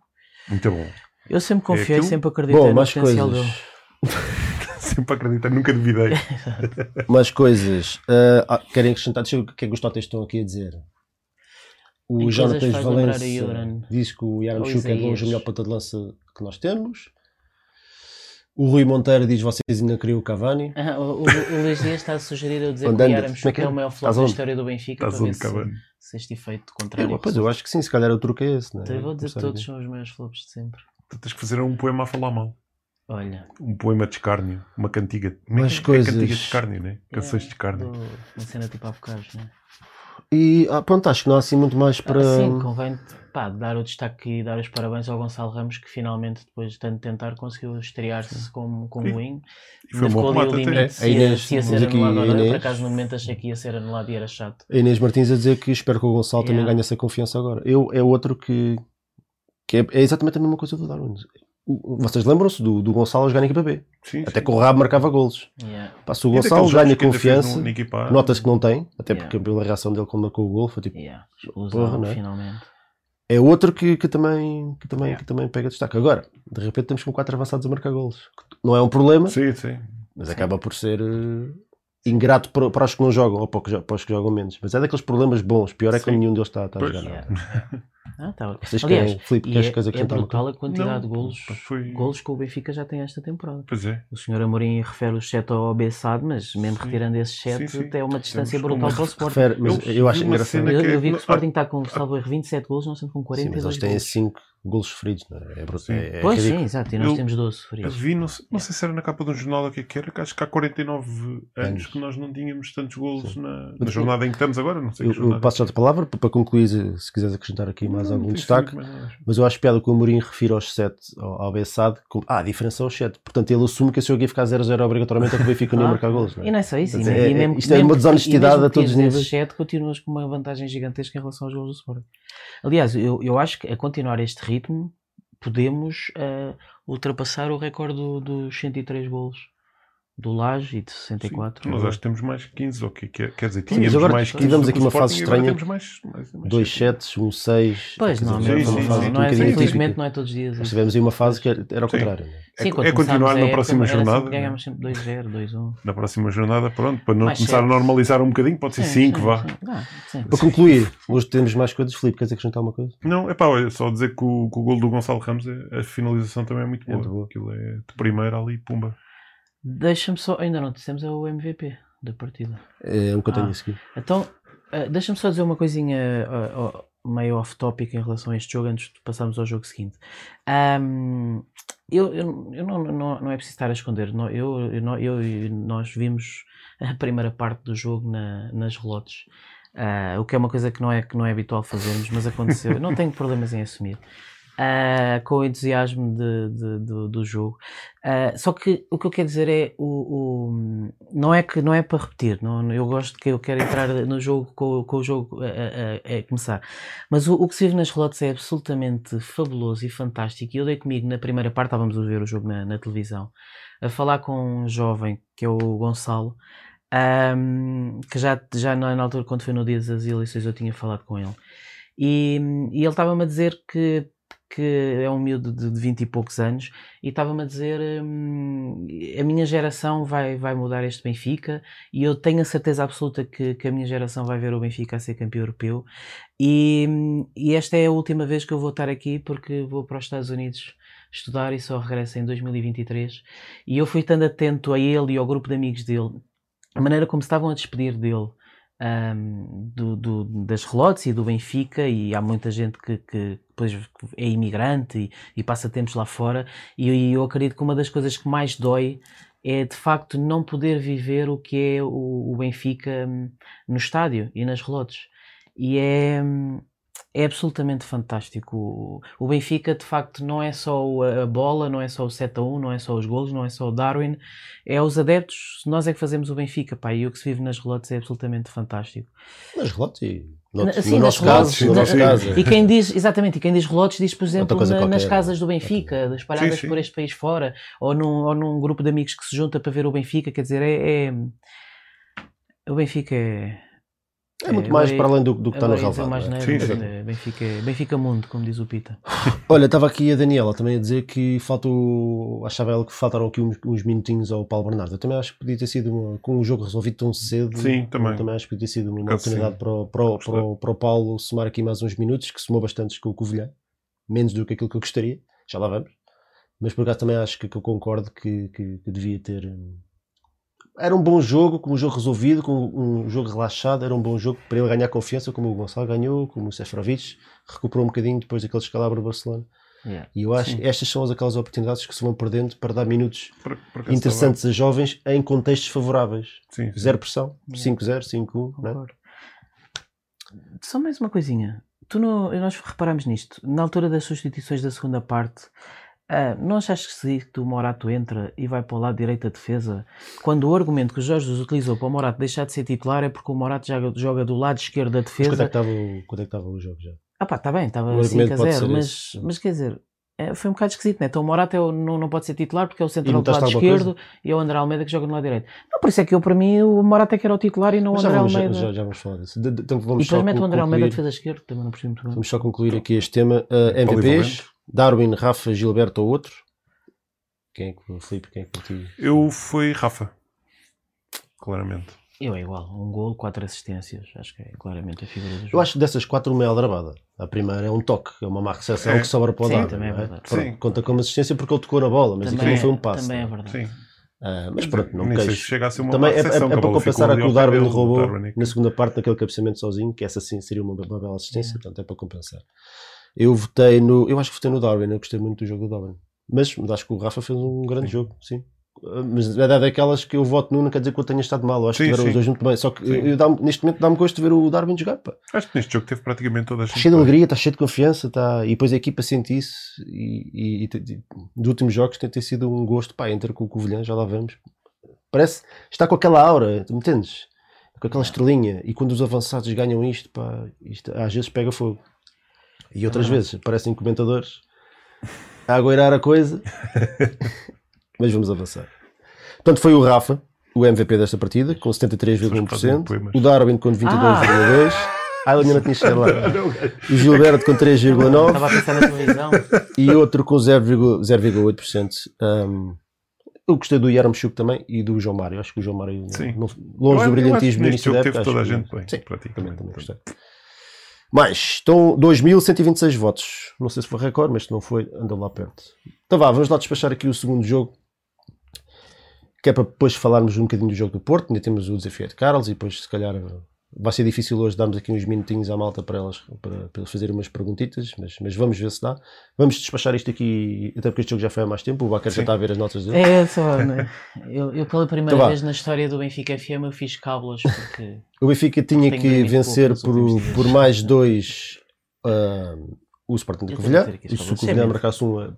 Muito bom. Eu sempre confiei, sempre acreditei no potencial dele. Sempre acreditei, nunca duvidei. Mais coisas. Ah, querem acrescentar? Deixa eu ver o que é que os totes estão aqui a dizer. O Em Jonathan faz lembrar Valência a Yoran. diz que o Yaram Ou Chuk é de longe Isaías. o melhor ponta de lança que nós temos. O Rui Monteiro diz vocês ainda queriam o Cavani. Ah, o, o, o Luís Dias está a sugerir eu dizer Onde que o anda? Yaram Como é é é? o maior flop da história do Benfica Estás para ver onde, se, Cavani? se este efeito contrário. Eu, pois eu acho que sim, se calhar o truque é esse. Não é? Então eu vou dizer que todos são os maiores flops de sempre. Tu tens que fazer um poema a falar mal. Olha, Um poema de escárnio. Uma cantiga. Mas é coisas- cantiga de escárnio, né? Canções de é, escárnio. do- uma cena tipo avocados, né? E ah, pronto, acho que não há assim muito mais para. Ah, sim, convém pá, dar o destaque e dar os parabéns ao Gonçalo Ramos que finalmente, depois de tanto tentar, conseguiu estrear-se como, como E- win. E foi um bom ficou ali remate o até. limite É, se ia, Inês, se ia vamos ser aqui, anulado ou não. Por acaso, no momento achei que ia ser anulado e era chato. A Inês Martins a dizer que espero que o Gonçalo também Yeah. ganhe essa confiança agora. Eu, é outro que, que é, é exatamente a mesma coisa do Darwin. Vocês lembram-se do, do Gonçalo jogar na equipa B? Sim, Até sim. que o Rabo marcava golos. Yeah. Pá, se o Gonçalo ganha confiança, no- A, nota-se que não tem, até Yeah. porque pela reação dele quando marcou o gol foi tipo. Yeah. Porra, não é? finalmente. É outro que, que também, que, também, Yeah. que também pega destaque. Agora, de repente estamos com quatro avançados a marcar golos. Não é um problema, Sim, sim. mas acaba por ser eh, ingrato para, para os que não jogam ou para, os que jo- para os que jogam menos. Mas é daqueles problemas bons. Pior é que Sim. nenhum deles está, está a jogar. Ah, tá. Vocês Aliás, querem, Filipe, queres é, coisa é brutal a quantidade de Não, golos, foi- golos que o Benfica já tem esta temporada. Pois é. O senhor Amorim refere os 7 ao Bessado, mas mesmo Sim. retirando esses 7, Sim, sim. até uma distância Temos brutal para o Sporting. Refere, mas Eu eu, acho engraçado. Eu, que- eu vi que o Ah, Sporting está com, salvo erro, 27 golos, nós estamos com Sim, 42 mas eles têm golos. 5 golos sofridos. Não é? É, é, é Pois ridículo. sim, exato, e nós Eu- temos 12 Eu sofridos. vi, não sei, não sei se era na capa de um jornal ou o que é que era, que acho que há 49 anos Anos. que nós não tínhamos tantos golos na, na jornada em que estamos agora. Não sei Eu, que eu passo já a palavra para para concluir, se quiseres acrescentar aqui mais algum destaque. sido mais. Mas eu acho piada que o Amorim refira aos 7 ao, ao Bessade. Como, ah, a diferença é aos 7. Portanto, ele assume que esse jogo ia ficar 0-0 obrigatoriamente, é que o Benfica não ia Ah, marcar golos. Não E é? não é só isso, e, Portanto, e é- mesmo, isto é mesmo uma que- desonestidade e mesmo a todos os que níveis. 7, continuas com uma vantagem gigantesca em relação aos gols do Sporting. Aliás, eu, eu acho que a continuar este ritmo podemos eh, ultrapassar o recorde do- dos 103 golos do Laje e de 64. Sim, nós acho que temos mais 15, ou que quer, dizer, Sim, tínhamos agora mais 15 tivemos aqui o uma fase estranha. Temos mais, mais, mais Dois sete. 7, um 6. Pois não, sim, não, sim, sim, sim. é, Um infelizmente não é todos os dias. Nós isso. tivemos aí uma fase que era, Sim. contrário. não é? É, é continuar na próxima sempre- jornada. Ganhámos sempre 2-0, 2-1. Na próxima jornada, pronto, para não Mais começar sete. a normalizar um bocadinho, pode ser 5, vá. sim. Ah, sim. Para concluir, hoje temos mais coisas. Filipe, queres acrescentar uma coisa? Não, é pá, olha, só dizer que o, que o gol do Gonçalo Ramos, é- a finalização também é É muito boa. Aquilo é de primeira ali, pumba. Deixa-me só, ainda não dissemos é o MVP da partida. É um que eu tenho Ah. a seguir. Então, eh, deixa-me só dizer uma coisinha eh, ó, meio off-topic em relação a este jogo antes de passarmos ao jogo seguinte. Ahm, eu eu, eu não, não, não é preciso estar a esconder. Nó- Eu, eu, nó- eu e nós vimos a primeira parte do jogo na, nas relotes. Ah, o que é uma coisa que não é, que não é habitual fazermos, mas aconteceu. Eu não tenho problemas em assumir. Ah, com o entusiasmo de, de- do, do jogo. Ah, só que o que eu quero dizer é o, o- não é que não é para repetir. Não, eu gosto que eu quero entrar no jogo com, com o jogo a, a- a- começar. Mas o, o que se vive nas relotes é absolutamente fabuloso e fantástico. E eu dei comigo na primeira parte, estávamos a ver o jogo na, na televisão, a falar com um jovem que é o Gonçalo. ahm, que já, já na, na altura, quando foi no dia das eleições, eu tinha falado com ele, e, e ele estava-me a dizer que que é um miúdo de, de 20 e poucos anos, e estava-me a dizer: hum, a minha geração vai, vai mudar este Benfica, e eu tenho a certeza absoluta que, que a minha geração vai ver o Benfica a ser campeão europeu. E, hum, e esta é a última vez que eu vou estar aqui, porque vou para os Estados Unidos estudar e só regresso em 2023. E eu fui estando atento a ele e ao grupo de amigos dele, a maneira como estavam a despedir dele. Hum, do, do- das relotes e do Benfica e há muita gente que, que depois é imigrante e, e passa tempos lá fora e, e eu acredito que uma das coisas que mais dói é de facto não poder viver o que é o, o Benfica hum, no estádio e nas relotes. E é, hum, é absolutamente fantástico. O, Benfica, de facto, não é só a bola, não é só o 7 a 1, não é só os golos, não é só o Darwin, é os adeptos. Nós é que fazemos o Benfica, pá, e o que se vive nas relotes é absolutamente fantástico. Nas relotes e no, Na- no sim, nosso nas caso, relotes, no nosso caso. E quem diz, exatamente, e quem diz relotes diz, por exemplo, na- nas casas do Benfica, espalhadas Sim, sim. por este país fora, ou num, ou num grupo de amigos que se junta para ver o Benfica, quer dizer, é. é- o Benfica é. É muito É, mais para além do, do que está no relevado. mais é? neiro, Sim, sim. é, Benfica, é- Benfica Mundo, como diz o Pita. Olha, estava aqui a Daniela também a dizer que faltou, achava ela que faltaram aqui uns, uns minutinhos ao Paulo Bernardo. Eu também acho que podia ter sido, uma- com o jogo resolvido tão cedo, Sim, também. eu acho que podia ter sido uma Por acaso, oportunidade sim. para o, para, o, para, o, para o Paulo somar aqui mais uns minutos, que somou bastantes com o Covilhã, menos do que aquilo que eu gostaria, já lá vamos. Mas por acaso também acho que, que eu concordo que, que, que devia ter. Era um bom jogo, com um jogo resolvido, com um jogo relaxado, era um bom jogo para ele ganhar confiança, como o Gonçalo ganhou, como o Seferovic recuperou um bocadinho depois daquele escalabro do Barcelona. E eu acho Sim. que estas são as- aquelas oportunidades que se vão perdendo para dar minutos Por- por acaso interessantes a jovens em contextos favoráveis. Sim, sim. Zero pressão, Yeah. 5-0, 5-1, né? Só mais uma coisinha. Tu no, nós reparamos nisto. Na altura das substituições da segunda parte, ah, não achas que se o Morato entra e vai para o lado direito da defesa, quando o argumento que o Jorge Jesus utilizou para o Morato deixar de ser titular é porque o Morato joga, joga do lado esquerdo da Mas quando é que defesa? estava o, quando é que estava o jogo já? Ah pá, está bem, estava O 5 a argumento pode 0, ser mas, mas quer dizer, é, foi um bocado esquisito, né? Então o Morato é o- não, não pode ser titular porque é o central do lado esquerdo e é o André Almeida que joga no lado direito. Não, por isso é que eu, para mim, o Morato é que era o titular e não o Mas já André vamos, já, Almeida. já- já vamos falar disso. De- de- então E vamos, depois só mete o André Almeida concluir, defesa esquerda, também não percebi muito bem. vamos só concluir aqui este tema. Uh, MVPs, Polivalente. Darwin, Rafa, Gilberto ou outro? Quem é que o Filipe, quem é que por ti? Eu fui Rafa. Claramente. Eu é igual, um gol, quatro assistências, acho que é claramente a figura do jogo. Eu acho que dessas quatro, uma é aldrabada. A primeira é um toque, é uma má recepção É. que sobra para o Sim, Darwin. também é não verdade. Pronto, Sim. Conta como assistência porque ele tocou na bola, mas aquilo não foi um é- passo. também é verdade. Sim. Ah, mas pronto, não queixo. chega a ser uma Também é, é, é a para compensar a que o Darwin roubou é na segunda parte naquele cabeceamento sozinho, que essa sim seria uma, uma bela assistência, portanto é para compensar. Eu votei no. Eu acho que votei no Darwin, eu gostei muito do jogo do Darwin. Mas, mas acho que o Rafa fez um grande Sim. jogo, sim. Ah, Mas é daquelas que eu voto no, não quer dizer que eu tenha estado mal. Eu acho Sim, que tiveram os dois muito bem. Só que eu, eu neste momento dá-me gosto de ver o Darwin jogar. Pá. Acho que neste jogo teve praticamente todas as Está cheio de alegria, está cheio de confiança. Está... E depois a equipa sente isso. E, e, e, dos últimos jogos tem, tem sido um gosto. Pá, entre com o Covilhã, já lá vamos. Parece está com aquela aura, tu me entendes? Com aquela estrelinha. E quando os avançados ganham isto, pá, isto às vezes pega fogo. E outras verdade. vezes parecem comentadores a agoirar a coisa. Mas vamos avançar. Portanto, foi o Rafa, o MVP desta partida, com Pessoas que fazem 73,1%. poemas. O Darwin com 22,2%. Ah, ele ainda não tinha chegado lá. O Gilberto com 3,9% Estava a pensar na televisão. e outro com 0,- 0,8%. Um, eu gostei do Yaramchuk também e do João Mário. Acho que o João Mário, Sim. longe eu do brilhantismo neste início da jogo época. teve toda a gente bem, Sim, também, praticamente. também gostei. Mais, estão 2.126 votos. Não sei se foi recorde, mas se não foi, andou lá perto. Então vá, vamos lá despachar aqui o segundo jogo. Que é para depois falarmos um bocadinho do jogo do Porto. Ainda temos o desafio de Carlos e depois, se calhar, vai ser difícil hoje darmos aqui uns minutinhos à malta para elas para, para eles fazerem umas perguntitas, mas, mas vamos ver se dá. Vamos despachar isto aqui, até porque este jogo já foi há mais tempo. O Bacar já está a ver as notas dele. É só, né? eu, eu pela primeira Então vá. vez na história do Benfica FM eu fiz cábulas porque O Benfica tinha que vencer por, por mais dois ah, o Sporting de Covilhã. E se o. Covilhã marcasse um,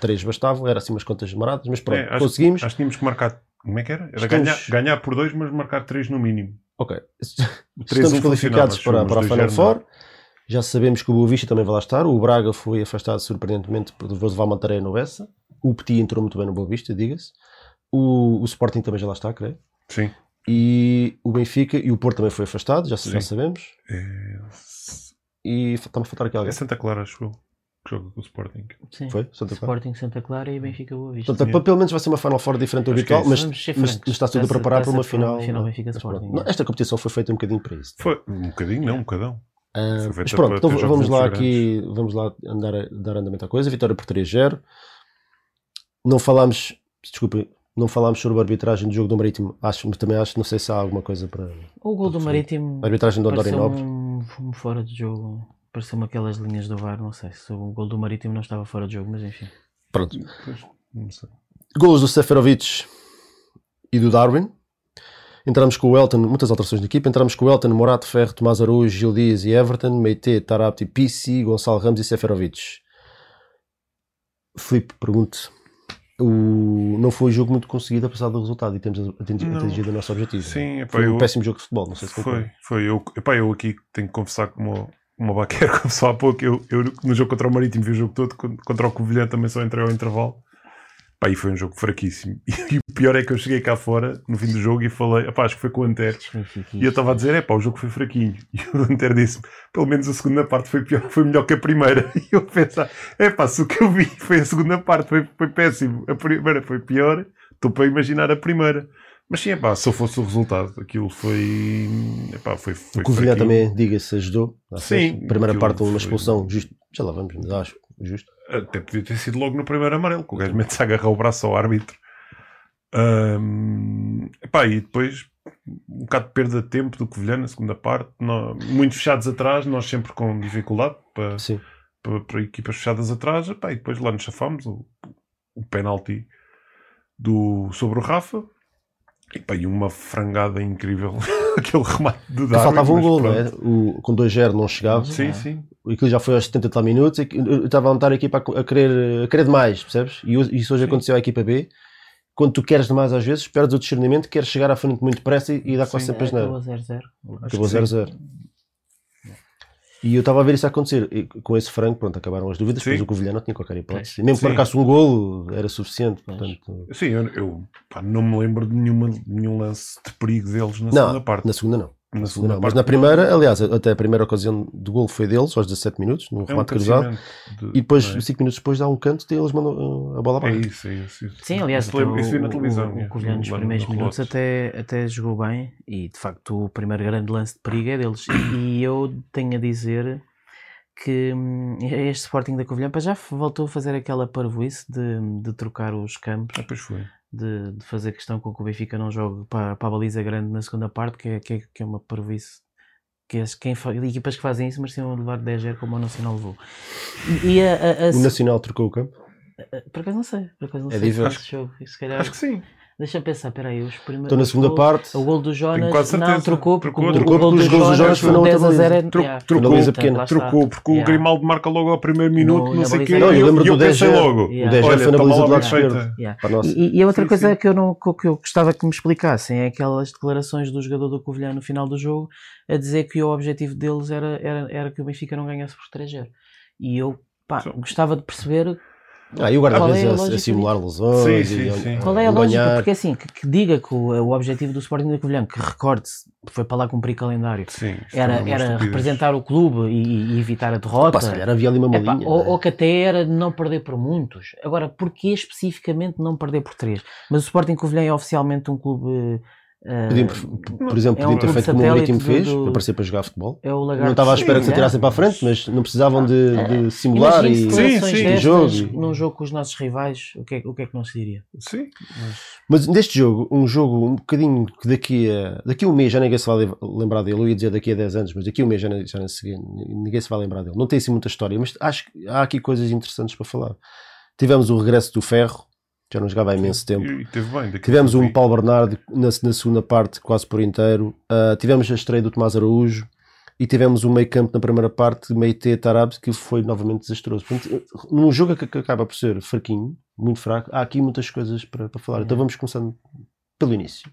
três bastavam. Era assim umas contas maradas, mas pronto, É, acho, conseguimos. Acho que tínhamos que marcar. Como é que era? Era Estamos- ganhar, ganhar por dois, mas marcar três no mínimo. Ok. O 3-1 Estamos qualificados para, para a Final. Four. Já sabemos que o Boa Vista também vai lá estar. O Braga foi afastado surpreendentemente por levar uma tarefa no Bessa. O Petit entrou muito bem no Boa Vista, diga-se. O, o Sporting também já lá está, creio. Sim. E o Benfica e o Porto também foi afastado, já, já sabemos. É, E está-me a faltar aqui é alguém. Santa Clara, acho eu, que joga com o Sporting. sim, Foi? Santa Clara? Sporting Santa Clara e Benfica Boa Vista. Portanto, pelo menos vai ser uma Final Four diferente do que é habitual, mas, mas, está tudo a preparar para uma final. final Benfica. Sporting, Não, é. esta competição foi feita um bocadinho para isso. Foi um bocadinho, não, um bocadão. Foi feita mas pronto, então vamos lá aqui, vamos lá andar a, dar andamento à coisa. Vitória por 3-0. Não falámos, desculpe, não falámos sobre a arbitragem do jogo do Marítimo. Acho, mas também acho, não sei se há alguma coisa para. O gol do. Marítimo A arbitragem do Andorra Nobre. um, um fora de jogo. Pareceu-me aquelas linhas do VAR, não sei se o gol do Marítimo não estava fora de jogo, mas enfim. Pronto. Golos do Seferovic. e do Darwin. Entramos com o Elton, muitas alterações de equipa. Entramos com o Elton, Morato, Ferro, Tomás Araújo, Gil Dias e Everton, Meite, Tarapti, Pissi, Gonçalo Ramos e Seferovic. Filipe, pergunto. O... Não foi um jogo muito conseguido apesar do resultado e temos atingido, o nosso objetivo. Sim, epá, Foi um eu, péssimo jogo de futebol, não sei se concorda. foi, foi. Eu, epá, eu aqui tenho que confessar como uma baqueira começou há pouco, eu, eu no jogo contra o Marítimo vi o jogo todo, con- contra o Covilhã também só entrei ao intervalo. Pá, e foi um jogo fraquíssimo. E, o pior é que eu cheguei cá fora no fim do jogo e falei, epá, acho que foi com o Anter. E eu estava a dizer, é pá, o jogo foi fraquinho. E o Anter disse pelo menos a segunda parte foi, pior, foi melhor que a primeira. E eu pensar, é pá, se o que eu vi foi a segunda parte, foi, foi péssimo. A primeira foi pior, estou para imaginar a primeira. Mas sim, é pá, se eu fosse o resultado, aquilo foi. Epá, foi, foi O Covilhã também, diga-se, ajudou. Sim, a Primeira parte, uma foi- expulsão, justo. Já lá vamos, mas acho justo. Até podia ter sido logo no primeiro amarelo, que o gajo mete-se a agarrar o braço ao árbitro. Ahm, epá, e depois um bocado de perda de tempo do Covilhã na segunda parte, nó- muito fechados atrás, nós sempre com dificuldade para, para, para equipas fechadas atrás, epá, e depois lá nos chafámos o, o penalti do, sobre o Rafa. Epá, e uma frangada incrível, aquele remate de Darwin. Faltava um gol, não é? pronto. O, com 2-0 não chegava. Sim, sim. Aquilo já foi aos 70 e tal minutos. e Eu estava a notar a equipa a, a querer, a querer demais, percebes? E isso hoje Sim. aconteceu à equipa B. Quando tu queres demais às vezes, perdes o discernimento, queres chegar à frente muito depressa e, e dá quase sempre a Acabou geneira. 0-0. Acabou que sim. 0-0. E eu estava a ver isso acontecer. E com esse frango, pronto, acabaram as dúvidas. Sim. Depois o Covilhã não tinha qualquer hipótese. Mesmo que marcasse um golo, era suficiente. Pois. Portanto, Sim, eu, eu, pá, não me lembro de nenhuma, nenhum lance de perigo deles na não, segunda parte. na segunda não. Na segunda não. Mas parte na primeira, aliás, até a primeira ocasião de golo foi deles, aos 17 minutos, num é um remate cruzado. cabeceamento de- E depois, não é? 5 minutos depois, dá um canto e eles mandam uh, a bola É abaixo. isso, é isso. Sim, aliás, isso, lembro, até isso na o- televisão. O, é, o Covilhã nos primeiros minutos até, até jogou bem e de facto o primeiro grande lance de perigo é deles. E eu tenho a dizer que hum, este Sporting da Covilhã já voltou a fazer aquela parvoíce de, de trocar os campos, Ah, pois foi. De, de fazer questão com que o Benfica não jogue para, para a baliza grande na segunda parte, que é, que é, que é uma parvoíce. Que as, quem fa- equipas que fazem isso mereciam levar 10 0 como o Nacional levou. E, e a, a- a- O Nacional trocou o campo. por acaso não sei, por acaso não É sei esse jogo. Se calhar, Acho que sim. Deixa-me pensar, peraí, os primeiros. Então na segunda gols- parte, O gol do Jonas não trocou porque Trocou, o, trocou o gol porque do os gols do Jonas foi na outra 10 a 0 é, baliza. Tro- yeah. trocou, Portanto, pequena. Trocou, porque o Yeah. Grimaldo marca logo ao primeiro minuto, No- não na sei o quê. e Não, eu lembro e eu do 10 pensei logo. Yeah. o 10 Olha, foi na baliza do lado esquerdo. E, e a outra Sim, coisa sim. que eu, não, que eu gostava que me explicassem é aquelas declarações do jogador do Covilhã no final do jogo a dizer que o objetivo deles era, era, era que o Benfica não ganhasse por 3-0. E eu pá, gostava de perceber Ah, e o Qual é a guarda-redes simular lesões. Sim, sim, e, sim. Qual é a lógica? ganhar. Porque assim, que, que diga que o, o objetivo do Sporting da Covilhã, que recorde-se, foi para lá cumprir calendário, Sim, era, é era representar o clube e, e evitar a derrota. Pá, se calhar havia ali uma Epá, malinha. ou, né? ou que até era não perder por muitos. Agora, porquê especificamente não perder por três? Mas o Sporting Covilhã é oficialmente um clube. Podiam, por, por exemplo, é podiam um ter feito como o Marítimo fez, do- aparecer para jogar futebol. é Não estava à espera que se Sim, atirassem para a frente, mas não precisavam de, de simular e. Sim, sim. Jogo. num jogo com os nossos rivais, o que é, o que, é que não se diria? Sim, Mas neste jogo, um jogo um bocadinho que daqui a, daqui a um mês já ninguém se vai lem- lembrar dele. Eu ia dizer daqui a 10 anos, mas daqui a um mês já, já ninguém se vai lembrar dele. Não tem assim muita história, mas acho que há aqui coisas interessantes para falar. Tivemos o regresso do Ferro, já não jogava há imenso tempo. e, e teve bem. Tivemos um. Paulo Bernardo na, na segunda parte, quase por inteiro. Ah, tivemos a estreia do Tomás Araújo e tivemos o meio campo na primeira parte, Meite Tarab, que foi novamente desastroso. Portanto, num jogo que, que acaba por ser fraquinho, muito fraco, há aqui muitas coisas para, para falar. Então vamos começando pelo início.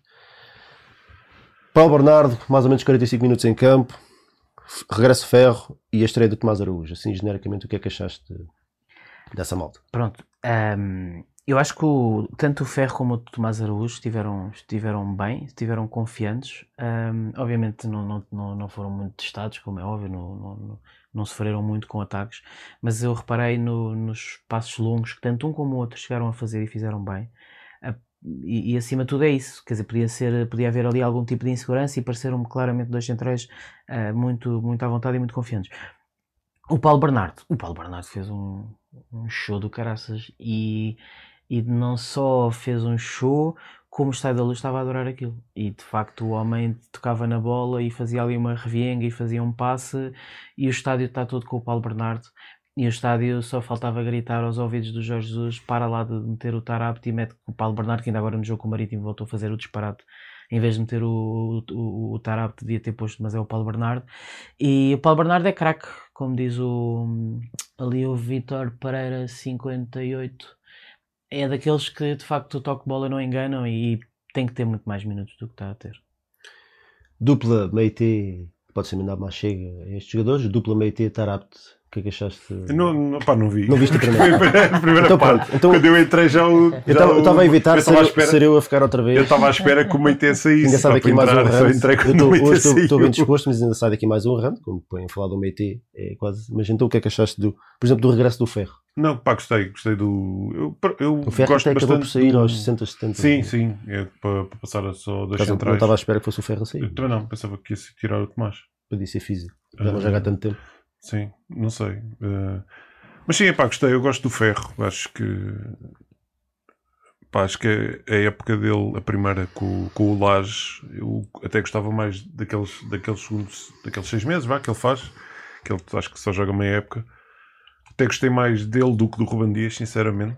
Paulo Bernardo, mais ou menos 45 minutos em campo, regresso Ferro e a estreia do Tomás Araújo. Assim, genericamente, o que é que achaste de- dessa malta? Pronto. ahm, eu acho que o- tanto o Ferro como o Tomás Araújo estiveram, estiveram bem, estiveram confiantes. Ahm, obviamente não, não, não, foram muito testados, como é óbvio, não, não, não, sofreram muito com ataques, mas eu reparei no- nos passos longos que tanto um como o outro chegaram a fazer e fizeram bem. E, e acima de tudo é isso, quer dizer, podia, ser, podia haver ali algum tipo de insegurança e pareceram-me claramente dois centrais ah, muito, muito à vontade e muito confiantes. O Paulo Bernardo, o Paulo Bernardo fez um, um show do caraças e, e não só fez um show, como o Estádio da Luz estava a adorar aquilo. E de facto o homem tocava na bola e fazia ali uma revienga e fazia um passe e o estádio está todo com o Paulo Bernardo. E o estádio só faltava gritar aos ouvidos do Jorge Jesus para lá de meter o Tarapte e mete o Paulo Bernardo, que ainda agora no jogo com o Marítimo voltou a fazer o disparate. Em vez de meter o, o, o Tarapte, devia ter posto, mas é o Paulo Bernardo. E o Paulo Bernardo é craque, como diz o, ali o Vitor Pereira 58. É daqueles que de facto toque bola não enganam e tem que ter muito mais minutos do que está a ter. Dupla meio-T, pode ser mandado mais chega a estes jogadores. Dupla meio-T, Tarapte. Que é que achaste? Não, não, pá, não vi. Não viste a primeira? A primeira- Então parte. pronto, então- Quando eu entrei já o. Eu estava a evitar eu ser, espera, ser eu a ficar outra vez. eu estava à espera que o Meite saísse. Ainda sai daqui mais um Meite Hoje estou- bem disposto, mas ainda sai daqui mais um rant, como põem a falar do Meite, é quase. Mas então o que é que achaste do, por exemplo, do regresso do Ferro? Não, pá, gostei, gostei do. Eu, eu O Ferro gosto até acabou por sair do- aos 60, 70. Sim, sim, é para, para passar só dois acaso, Não centrais. estava à espera que fosse o Ferro a sair, Eu também não, pensava que ia se tirar o Tomás. para ser físico. Já não Ah. joga há tanto tempo. Sim, não sei. Eh, mas sim, pá, gostei. Eu gosto do Ferro. Acho que. Pá, acho que é a época dele, a primeira com, com o Laje, eu até gostava mais daqueles, daqueles segundos, daqueles seis meses vá, que ele faz, que ele acho que só joga meia época. Até gostei mais dele do que do Ruben Dias, sinceramente.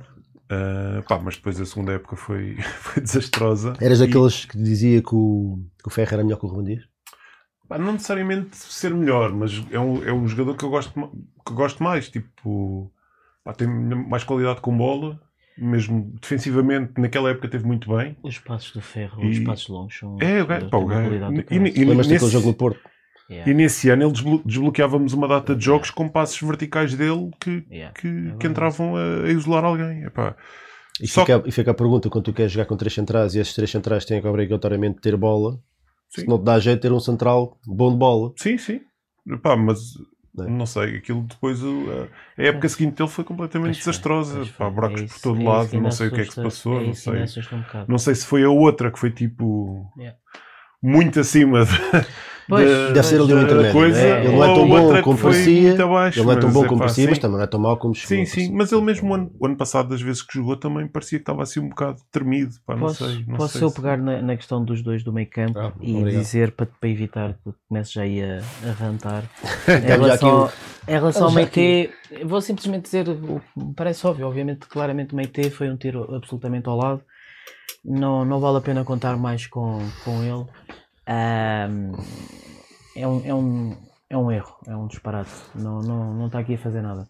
Eh, pá, mas depois a segunda época foi, foi desastrosa. Eras E- daqueles que dizia que o, que o Ferro era melhor que o Ruben Dias? Não necessariamente ser melhor, mas é um, é um jogador que eu gosto, que eu gosto mais. Tipo, pá, tem mais qualidade com bola, mesmo defensivamente, naquela época teve muito bem. Os passos do ferro, E- os passos longos são. É, o gajo, pá, o gajo- do e- e- daquele nesse- jogo no Porto? Yeah, E nesse ano ele desblo- desbloqueávamos uma data de jogos com passos verticais dele que, yeah. que, verdade. que entravam a, a isolar alguém. Epá, E Só fica, e fica a pergunta: quando tu queres jogar com três centrais e esses três centrais têm que obrigatoriamente ter bola, Sim. se não te dá jeito ter um central bom de bola. Sim, sim. Epá, mas É. não sei, aquilo depois o- a, a época seguinte dele foi completamente Pois foi, desastrosa. pois Pá, foi. buracos É por isso- todo é lado, não sei o que é que se assusta- passou, é não sei. assusta um. Não sei se foi a outra que foi tipo Yeah. muito acima de, Pois, da- Deve ser ali um intermédio, coisa. né? Ele não é tão bom como parecia, muito abaixo, Ele não é tão bom epá, como parecia, sim. mas também não é tão mau como chegou. Sim, sim, mas ele mesmo o ano, o ano passado, das vezes que jogou, também parecia que estava assim um bocado tremido. Pá, não Posso, sei, não posso sei eu se- pegar na, na questão dos dois do meio campo Ah, e obrigado. dizer para, para evitar que comece já aí a, a rantar em relação, ao- em relação ao Meite, vou simplesmente dizer, o- me parece óbvio, obviamente, claramente o Meite foi um tiro absolutamente ao lado, não, não vale a pena contar mais com, com ele. Ahm, é, um, é, um, é um erro, é um disparate, não, não, não está aqui a fazer nada.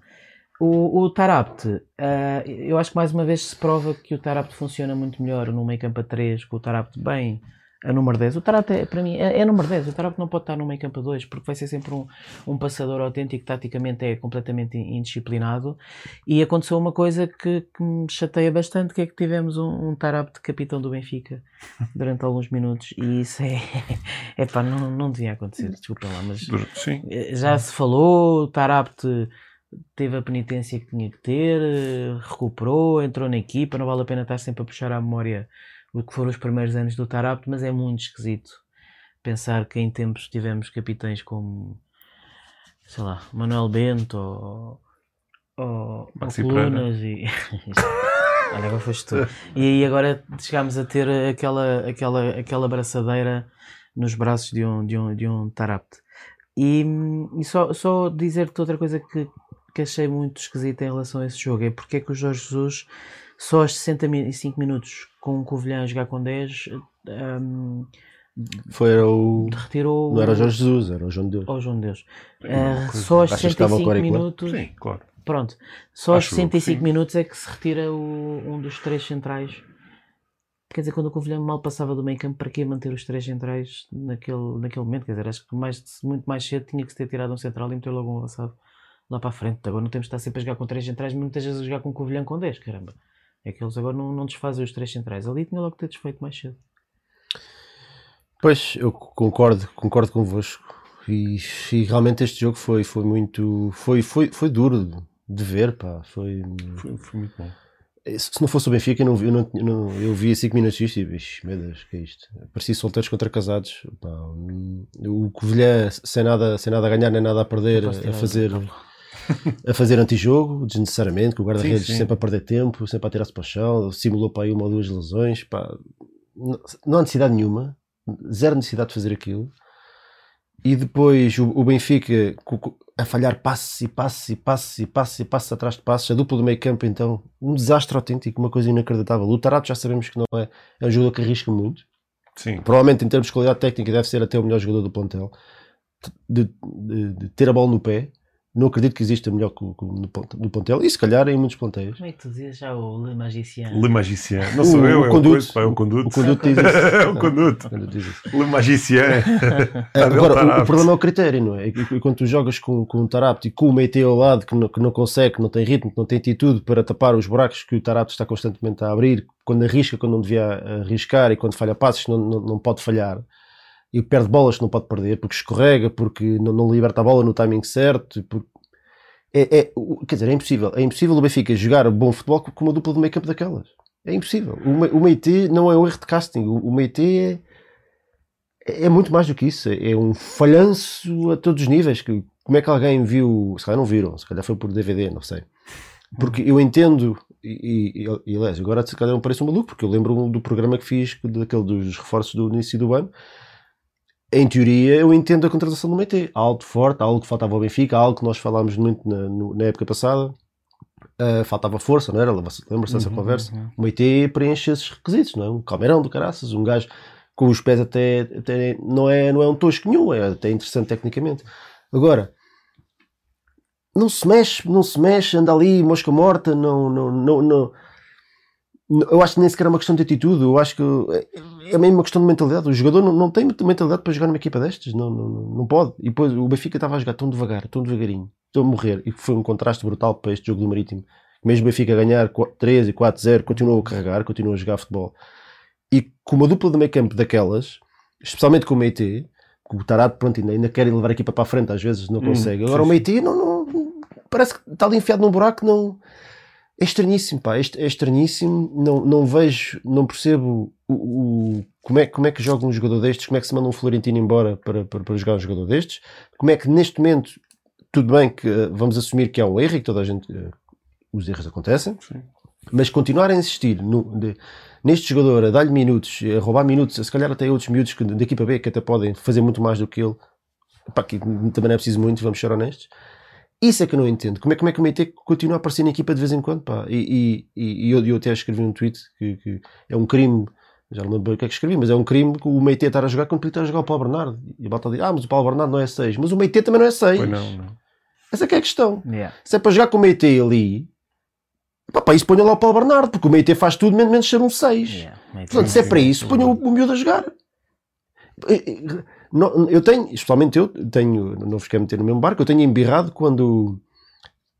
O, o Tarapte, ah, eu acho que mais uma vez se prova que o Tarapte funciona muito melhor no meio campo a 3, com o Tarapte bem a número 10. O Tarapte, é, para mim, é, é número 10. O Tarapte não pode estar no meio campo a 2, porque vai ser sempre um, um passador autêntico, taticamente é completamente indisciplinado. E aconteceu uma coisa que, que me chateia bastante, que é que tivemos um, um Tarapte capitão do Benfica durante alguns minutos. E isso é, é pá, não, não devia acontecer, desculpa lá, mas Sim, eh, já se falou, o Tarapte teve a penitência que tinha que ter, recuperou, entrou na equipa, não vale a pena estar sempre a puxar à memória o que foram os primeiros anos do Tarapte, mas é muito esquisito pensar que em tempos tivemos capitães como, sei lá, Manuel Bento ou, ou, ou Colunas e... Olha, agora foste tu. E aí agora chegámos a ter aquela, aquela, aquela braçadeira nos braços de um, de um, de um Tarapte. E, e só, só dizer-te outra coisa que, que achei muito esquisita em relação a esse jogo é porque é que o Jorge Jesus só aos 65 minutos com o Covilhã a jogar com 10 hum, Foi era o. retirou Não era o Jorge Jesus, era o João de Deus. Oh, João de Deus. coisa. só aos Achas que estava 65 claro e claro? minutos sim, claro. Pronto, só aos Acho eu que 65 sim. minutos é que se retira o- um dos três centrais. Quer dizer, quando o Covilhã mal passava do meio campo, para que manter os três centrais naquele, naquele momento? Quer dizer, acho que mais, muito mais cedo tinha que se ter tirado um central e meter logo um avançado lá para a frente. Agora não temos de estar sempre a jogar com três centrais, mas muitas vezes a jogar com o Covilhã com 10, caramba. É que eles agora não, não desfazem os três centrais. Ali tinha logo que ter desfeito mais cedo. Pois, eu concordo, concordo convosco. E, e realmente este jogo foi, foi muito. Foi, foi, foi duro de ver, pá. Foi. Foi, foi muito bom. Se não fosse o Benfica, eu, não, vi- eu, não, eu, não, eu via 5 minutos disto e disse, meu Deus, que é isto? Parecia solteiros contra casados. Pá, o Covilhã, sem nada, sem nada a ganhar nem nada a perder, a fazer. a fazer antijogo, desnecessariamente, com o guarda-redes sempre a perder tempo, sempre a tirar-se para o chão, simulou para aí uma ou duas lesões. Pá, não, há necessidade nenhuma, zero necessidade de fazer aquilo. e depois o, o Benfica a falhar passes e passes e passes e passes e passes atrás de passes, a dupla do meio campo então, um desastre autêntico, uma coisa inacreditável. O Tarato já sabemos que não é, é um jogador que arrisca muito, Sim. provavelmente em termos de qualidade técnica deve ser até o melhor jogador do plantel, de, de- de ter a bola no pé, não acredito que exista melhor que, o- que no, no plantel, e se calhar em muitos plantéis. Como é que tu dizes já o Le Magicien? Le Magicien. Não sou O- eu, o é conduto. o coisa, pá, é o conduto. O conduto diz isso. é o conduto. O conduto diz isso. Le Magicien. É, Agora, o, o problema é o critério, não é? E que- Quando tu jogas com, com o Tarapte e com o Meite ao lado, que não, que não consegue, que não tem ritmo, que não tem atitude para tapar os buracos que o Tarapte está constantemente a abrir, quando arrisca, quando não devia arriscar e quando falha passos, não, não, não pode falhar. E perde bolas que não pode perder, porque escorrega, porque não, não liberta a bola no timing certo. É, é, quer dizer, é impossível. É impossível o Benfica jogar bom futebol com uma dupla de campo daquelas. É impossível. O, o Meite não é um erro de casting. O, o Meite é, é muito mais do que isso. É um falhanço a todos os níveis. Que, como é que alguém viu? Se calhar não viram, se calhar foi por DVD, não sei. Porque eu entendo, e, e, e aliás, agora se calhar não pareço um maluco, porque eu lembro do programa que fiz, daquele dos reforços do início do ano. Em teoria, eu entendo a contratação do Meite. Algo forte, algo que faltava ao Benfica, algo que nós falámos muito na, na época passada. Ah, faltava força, não era? Lembra-se dessa Uhum, conversa? uhum. O Meite preenche esses requisitos, não é? Um calmeirão do caraças, um gajo com os pés até, até não, é, não é um tosco nenhum, é até interessante tecnicamente. Agora, não se mexe, não se mexe, anda ali, mosca morta, não, não, não- não- eu acho que nem sequer é uma questão de atitude, eu acho que é- é mesmo uma questão de mentalidade. O jogador não, não tem mentalidade para jogar numa equipa destas, não, não, não- pode. E depois o Benfica estava a jogar tão devagar, tão devagarinho, tão a morrer, e foi um contraste brutal para este jogo do Marítimo. Mesmo o Benfica a ganhar 3 e 4-0, continuou a carregar, continuou a jogar futebol. E com uma dupla de meio campo daquelas, especialmente com o Meite, que o Tarado pronto, ainda, ainda quer levar a equipa para a frente, às vezes não Hum, consegue. Agora o Meite não, não- parece que está ali enfiado num buraco, não. É estranhíssimo, pá, é é estranhíssimo. Não, não vejo, não percebo o, o- como, é, como é que joga um jogador destes, como é que se manda um Florentino embora para, para, para jogar um jogador destes, como é que neste momento, tudo bem que eh, vamos assumir que é um erro e que toda a gente, eh, os erros acontecem, Sim. mas continuar a insistir no- de- neste jogador, a dar-lhe minutos, a roubar minutos, se calhar até outros miúdos que, da equipa B que até podem fazer muito mais do que ele, pá, que também não é preciso muito, vamos ser honestos. Isso é que eu não entendo. Como é, como é que o Meite continua a aparecer na equipa de vez em quando? Pá? E, e, e eu, eu até escrevi um tweet que, que é um crime, já não lembro o que é que escrevi, mas é um crime que o Meite estar a jogar quando podia estar a jogar o Paulo Bernardo. E a balta diz: Ah, mas o Paulo Bernardo não é 6, mas o Meite também não é 6. Pois não, não. Essa é que é a questão. Yeah. Se é para jogar com o Meite ali, pá, pá, isso ponha lá o Paulo Bernardo, porque o Meite faz tudo menos, menos ser um 6. Yeah. Portanto, se é para isso, ponha o, o miúdo a jogar. Não, Eu tenho, especialmente eu, tenho, não vos quero meter no mesmo barco, eu tenho embirrado quando,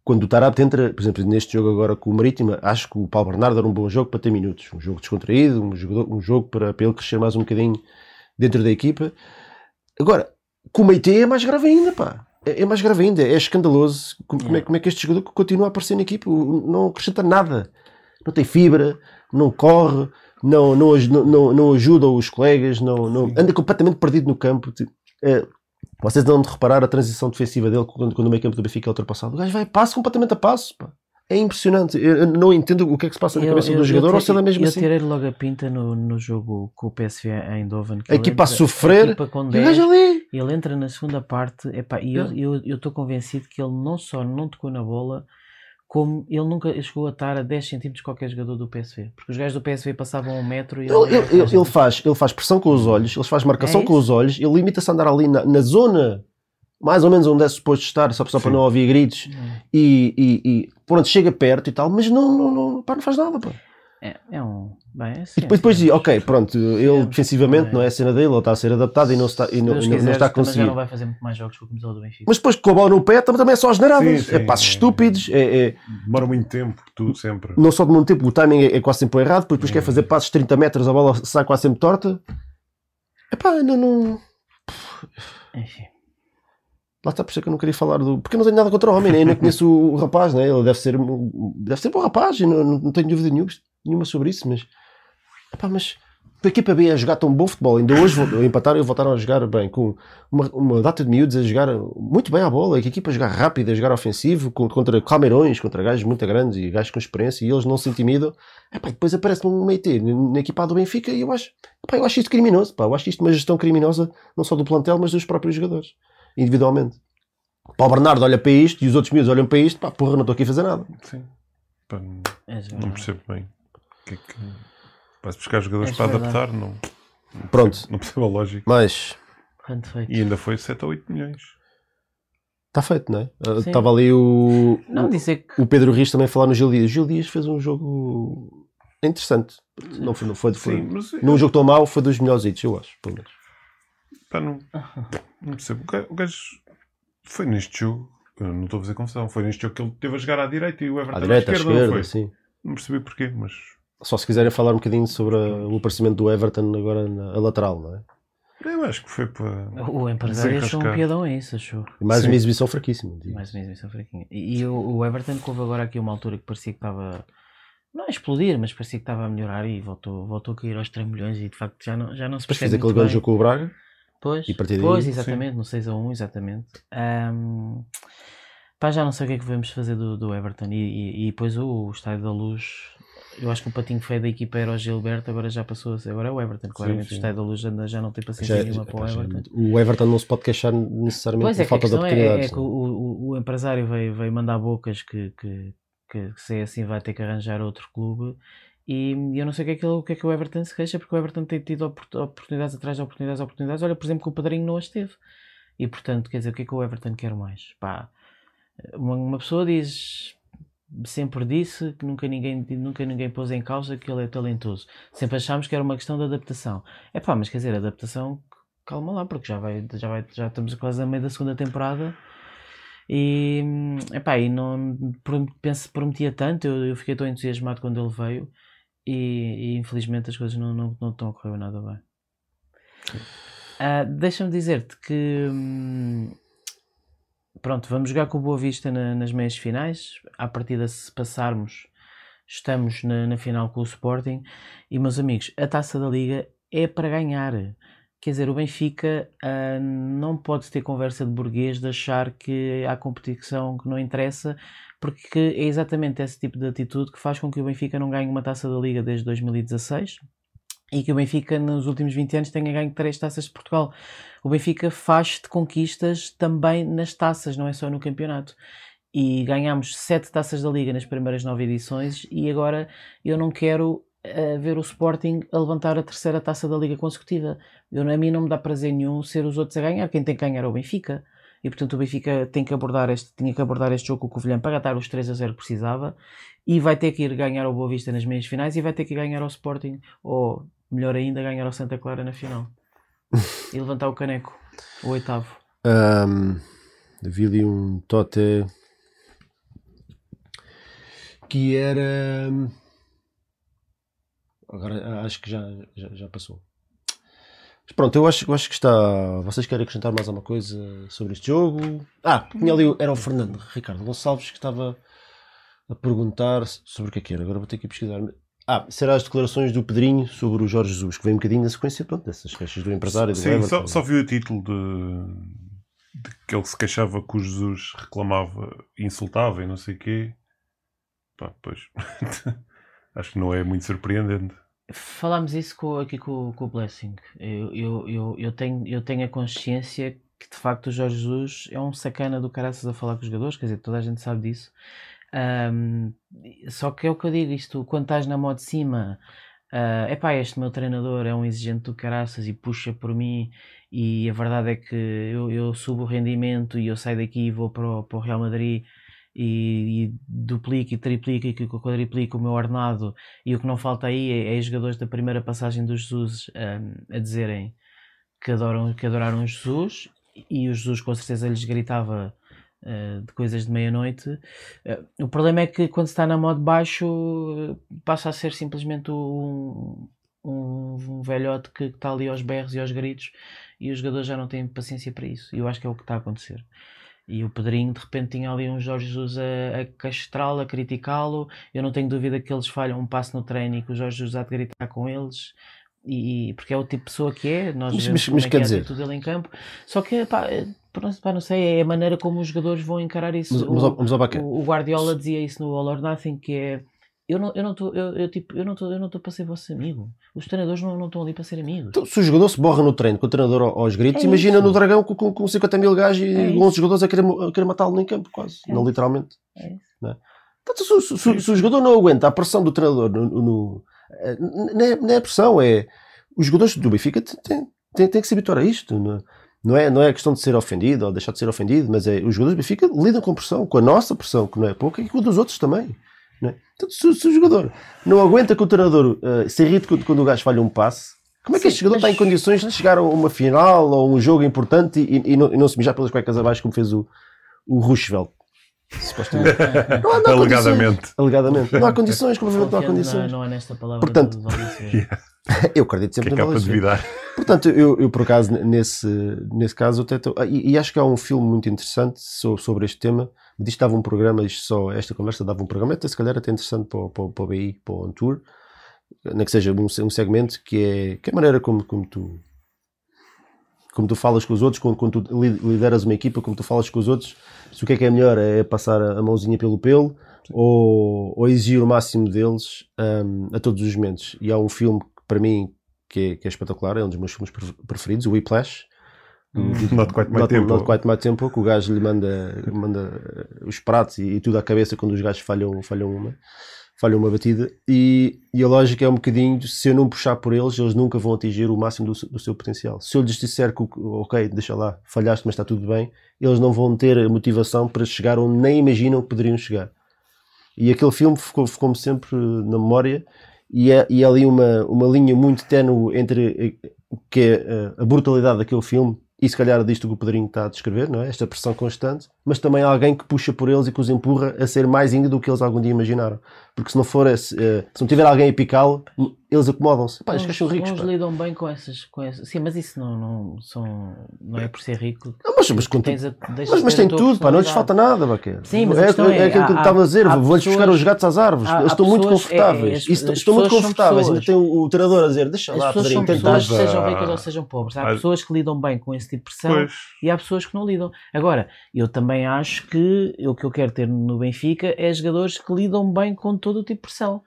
quando o Tarapte entra, por exemplo, neste jogo agora com o Marítimo, acho que o Paulo Bernardo era um bom jogo para ter minutos, um jogo descontraído, um, jogador, um jogo para, para ele crescer mais um bocadinho dentro da equipa. Agora, com o Meite é mais grave ainda, pá. É, é mais grave ainda, é escandaloso como, como é, como é que este jogador continua a aparecer na equipa, não acrescenta nada, não tem fibra, não corre, não, não, não, não, ajuda os colegas, não, não, anda completamente perdido no campo. Ti- é, vocês não de reparar a transição defensiva dele quando, quando o meio campo do Benfica é ultrapassado. O gajo vai a passo completamente a passo. pá. É impressionante. Eu eu não entendo o que é que se passa na cabeça do jogador ou se ele é mesmo eu assim. tirei logo a pinta no, no jogo com o PSV em Eindhoven. que A equipa a entra- sofrer, a equipa com E o 10, gajo ali. ele entra na segunda parte epá, e eu eu- eu estou convencido que ele não só não tocou na bola, como ele nunca chegou a estar a 10 centímetros de qualquer jogador do PSV. Porque os gajos do PSV passavam um metro e Ele, ele- ele- ele faz, ele faz pressão com os olhos, ele faz marcação É com os olhos, ele limita-se a andar ali na, na zona mais ou menos onde é suposto estar, só, só para não ouvir gritos e, e, e pronto, chega perto e tal, mas não, não, não, pá, não faz nada. Pá. É, é um. Bem, é E depois, depois diz, ok, pronto, ele É, defensivamente é. não é a cena dele, ele está a ser adaptado e não está, e não, não- não está a conseguir. não vai fazer muito mais jogos com o camisola do Benfica. Mas depois com a bola no pé também é só as naradas, é passos é. estúpidos, é, é- Demora muito tempo, tudo sempre. não só de muito tempo, o timing é, é quase sempre errado, depois, depois quer fazer passos de 30 metros, a bola sai quase sempre torta. Epá, não, não, Enfim. Lá está por isso que eu não queria falar do. Porque eu não tenho nada contra o homem, né? eu não conheço o, rapaz, né? ele deve ser, deve ser bom rapaz, e não, não tenho dúvida nenhuma, nenhuma sobre isso, mas. Epá, mas a equipa B a jogar tão bom futebol, ainda hoje empataram e voltaram a jogar bem, com uma, uma data de miúdos a jogar muito bem à bola, a equipa a jogar rápido, a jogar ofensivo, com- contra calmeirões, contra gajos muito grandes e gajos com experiência, e eles não se intimidam. Epá, e depois aparece um meio T na equipa do Benfica e eu acho, epá, eu acho isto criminoso, pá, eu acho isto uma gestão criminosa, não só do plantel, mas dos próprios jogadores, individualmente. Pá, o Bernardo olha para isto e os outros miúdos olham para isto, pá, porra, não estou aqui a fazer nada. Sim. Pá, não, não verdade. percebo bem. O que é que. Vais buscar jogadores És para verdade. adaptar? Não, Pronto, não percebo a lógica. mas. E ainda foi 7 ou 8 milhões. está feito, não é? Ah, Sim. Estava ali o, Não dizer que o Pedro Rios também a falar no Gil Dias. O Gil Dias fez um jogo interessante. Não foi, não foi, foi Sim, mas num jogo tão mau, foi dos melhores hits, eu acho, pelo menos. pá, não, não percebo. O gajo, foi neste jogo. eu Não estou a fazer confusão. Foi neste jogo que ele teve a jogar à direita e o Everton À direita, à à esquerda. não esquerda, foi? sim. Não percebi porquê, mas. Só se quiserem falar um bocadinho sobre a- o aparecimento do Everton agora na a lateral, não é? Eu acho que foi para. o empresário achou um piadão a isso, achou. Mais Sim. uma exibição fraquíssima. digo. Mais uma exibição fraquinha. E, e o, o Everton que houve agora aqui uma altura que parecia que estava. Não a explodir, mas parecia que estava a melhorar e voltou, voltou a cair aos 3 milhões e de facto já não, já não se Depois percebe fez aquele grande jogo com o Braga. Pois, E partir daí- pois Sim. exatamente, no 6 a 1, exatamente. Ahm, pá, já não sei o que é que devemos fazer do, do Everton. E, e, e depois o, o Estádio da Luz, eu acho que o patinho feio da equipa era o Gilberto, agora já passou a ser, agora é o Everton. Claramente sim. o Estádio da Luz já, já não tem paciência Já- nenhuma para o já- Everton. o Everton não se pode queixar necessariamente Pois é, falta de questão é, é oportunidades. que o, o, o empresário veio, veio mandar bocas que, que, que, que se é assim vai ter que arranjar outro clube. E eu não sei o que, é que, o que é que o Everton se queixa, porque o Everton tem tido opor- oportunidades atrás de oportunidades, oportunidades. Olha, por exemplo, que o Padrinho não as teve. E portanto, quer dizer, o que é que o Everton quer mais? Pá, uma, uma pessoa diz, sempre disse que nunca ninguém, nunca ninguém pôs em causa que ele é talentoso. Sempre achámos que era uma questão de adaptação. É pá, mas quer dizer, adaptação, calma lá, porque já, vai, já, vai, já estamos quase a meio da segunda temporada. E, epá, e não penso, prometia tanto, eu, eu fiquei tão entusiasmado quando ele veio e, e infelizmente as coisas não, não, não estão a correr nada bem. Ah, Deixa-me dizer-te que hum, pronto, vamos jogar com o Boa Vista na- nas meias finais. À partida, se passarmos, estamos na, na final com o Sporting. E meus amigos, a taça da Liga é para ganhar. Quer dizer, o Benfica ah, não pode ter conversa de burguês de achar que há competição que não interessa, porque é exatamente esse tipo de atitude que faz com que o Benfica não ganhe uma taça da Liga desde 2016 e que o Benfica nos últimos 20 anos tenha ganho três taças de Portugal. O Benfica faz de conquistas também nas taças, não é só no campeonato. E ganhámos sete taças da Liga nas primeiras nove edições e agora eu não quero eh, ver o Sporting a levantar a terceira taça da Liga consecutiva. Eu, a mim não me dá prazer nenhum ser os outros a ganhar. Quem tem que ganhar é o Benfica. E portanto o Benfica tem que abordar este, tinha que abordar este jogo com o Covilhã para gatar os 3 a 0 que precisava e vai ter que ir ganhar ao Boa Vista nas meias finais e vai ter que ganhar ao Sporting ou melhor ainda ganhar ao Santa Clara na final e levantar o caneco, o oitavo. Ahm, havia ali um Tote que era. Agora acho que já, já, já passou. Mas pronto, eu acho, eu acho que está. Vocês querem acrescentar mais alguma coisa sobre este jogo? Ah, tinha ali, era o Fernando Ricardo Gonçalves que estava a perguntar sobre o que é que era. Agora vou ter que ir pesquisar. Ah, será as declarações do Pedrinho sobre o Jorge Jesus, que vem um bocadinho na sequência pronto, dessas queixas do empresário. do Sim, Everton. só, só vi o título de, de que ele se queixava que o Jesus reclamava, insultava e não sei o quê. Pá, pois. Acho que não é muito surpreendente. Falámos isso com- aqui com, com o Blessing. Eu, eu, eu, eu, tenho, eu tenho a consciência que de facto o Jorge Jesus é um sacana do caraças a falar com os jogadores, quer dizer, toda a gente sabe disso. Ahm, só que é o que eu digo, isto, quando estás na mão de cima, é epá, este meu treinador é um exigente do caraças e puxa por mim, e a verdade é que eu, eu subo o rendimento e eu saio daqui e vou para o, para o Real Madrid e, e duplico e triplico e quadriplico o meu ordenado. E o que não falta aí é, é jogadores da primeira passagem do Jesus ahm, a dizerem que, adoram, que adoraram Jesus e o Jesus com certeza lhes gritava ah, de coisas de meia-noite. Ah, o problema é que quando está na modo baixo ah, passa a ser simplesmente um, um, um velhote que está ali aos berros e aos gritos e os jogadores já não têm paciência para isso. E eu acho que é o que está a acontecer. E o Pedrinho de repente tinha ali um Jorge Jesus a, a castrá-lo, a criticá-lo. Eu não tenho dúvida que eles falham um passo no treino e que o Jorge Jesus há de gritar com eles. E, porque é o tipo de pessoa que é, nós Mas- vemos mas- como mas é quer que é dizer- atitude dele em campo, só que pá, é, pronto, pá, não sei, é a maneira como os jogadores vão encarar isso. Mas, mas, O- mas, Baquer, o, o Guardiola dizia isso no All or Nothing, que é eu não eu não estou eu, eu, tipo, eu não estou eu não estou para ser vosso amigo. Os treinadores não, não estão ali para ser amigos. então, se o jogador se borra no treino com o treinador ao- aos gritos, É imagina isso. no Dragão com, com, com 50 mil gajos e É 11 jogadores a querer, a querer matá-lo em campo, quase. É não isso. literalmente. É isso. Portanto, se, se- se- se o jogador não aguenta a pressão do treinador, no, no- eh, não, é, não é pressão, é. Os jogadores do Benfica têm, têm, têm, que se habituar a isto. Não é, não é, não é questão de ser ofendido ou deixar de ser ofendido, mas é. Os jogadores do Benfica lidam com pressão, com a nossa pressão, que não é pouca, e com a dos outros também. Não é? Portanto, se, se o jogador não aguenta que o treinador eh, se irrite quando, quando o gajo falha um passe, como é que Sim, este jogador mas- está em condições de chegar a uma final ou um jogo importante e, e não, e não se mijar pelas cuecas abaixo como fez o, o Roosevelt? Supostamente. Não há- não há. Alegadamente. Alegadamente. Não há condições, provavelmente não há condições. Não, não é nesta palavra Portanto- Valdecir. Eu acredito Que é sempre na vidar. Portanto, eu, eu por acaso, nesse, nesse caso, até tô- e, e acho que há um filme muito interessante so- sobre este tema. Disto dava um programa, isto só, esta conversa dava um programa, até se calhar até interessante para, o- para, para o BI, para o On Tour, nem que seja um, um segmento que é, que é a maneira como, como tu como tu falas com os outros, quando, quando tu li- lideras uma equipa, como tu falas com os outros, se o que é que é melhor é passar a mãozinha pelo pelo ou, ou exigir o máximo deles hum, a todos os momentos. E há um filme que, para mim que é, que é espetacular, é um dos meus filmes pre- preferidos, o Whiplash. Not quite my Not, tempo. not quite my tempo, que o gajo lhe manda, manda eh, os pratos e, e tudo à cabeça quando os gajos falham, falham uma falham uma batida e, e a lógica é um bocadinho se eu não puxar por eles, eles nunca vão atingir o máximo do, do seu potencial. Se eu lhes disser que ok, deixa lá, falhaste, mas está tudo bem, eles não vão ter a motivação para chegar onde nem imaginam que poderiam chegar. E aquele filme ficou- ficou-me sempre na memória e é, e é ali uma, uma linha muito ténue entre eh, o que é eh, a brutalidade daquele filme e se calhar disto que o Pedrinho está a descrever, não é? Esta pressão constante, mas também alguém que puxa por eles e que os empurra a ser mais ainda do que eles algum dia imaginaram. Porque se não for esse, eh, se não tiver alguém a picá-lo, eles acomodam-se. Pá, gajos são ricos. uns pá. lidam bem com essas, com essas. Sim, mas isso não, não, são, não é por ser rico. que- Não, mas, mas, tens tudo- a- mas, mas tem tudo, pá, não lhes falta nada, Baquer. Sim, mas é, é, é aquilo que eu estava a dizer, vou-lhes buscar os gatos às árvores. há- eles há estão muito confortáveis. é, as- Isso- as estão muito confortáveis. Ainda tem o, o treinador a dizer, deixa As lá, pessoas Pedrinho, são pessoas, sejam ricas ou sejam pobres. Há pessoas que lidam bem com esse tipo de pressão e há pessoas que não lidam. Agora, eu também acho que o que eu quero ter no Benfica é jogadores que lidam bem com todo o tipo de pressão.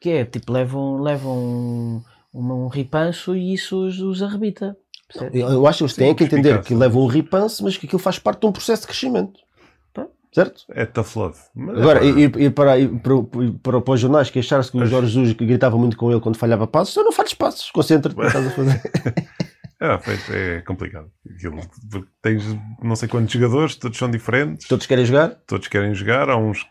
Que é, tipo, levam, levam um, um ripanço e isso os, os arrebita. Eu acho que eles têm Sim, que entender perspicácia. que levam um ripanço, mas que aquilo faz parte de um processo de crescimento. Certo? É tough love. Mas, Agora, pá, ir, ir para, ir para, para, para os jornais queixar-se que o Jorge Jesus gritava muito com ele quando falhava passos, eu não falhas passos, concentra-te estás a fazer. É, pois, é complicado. Aquilo, porque tens não sei quantos jogadores, todos são diferentes, Todos querem jogar? todos querem jogar. Há uns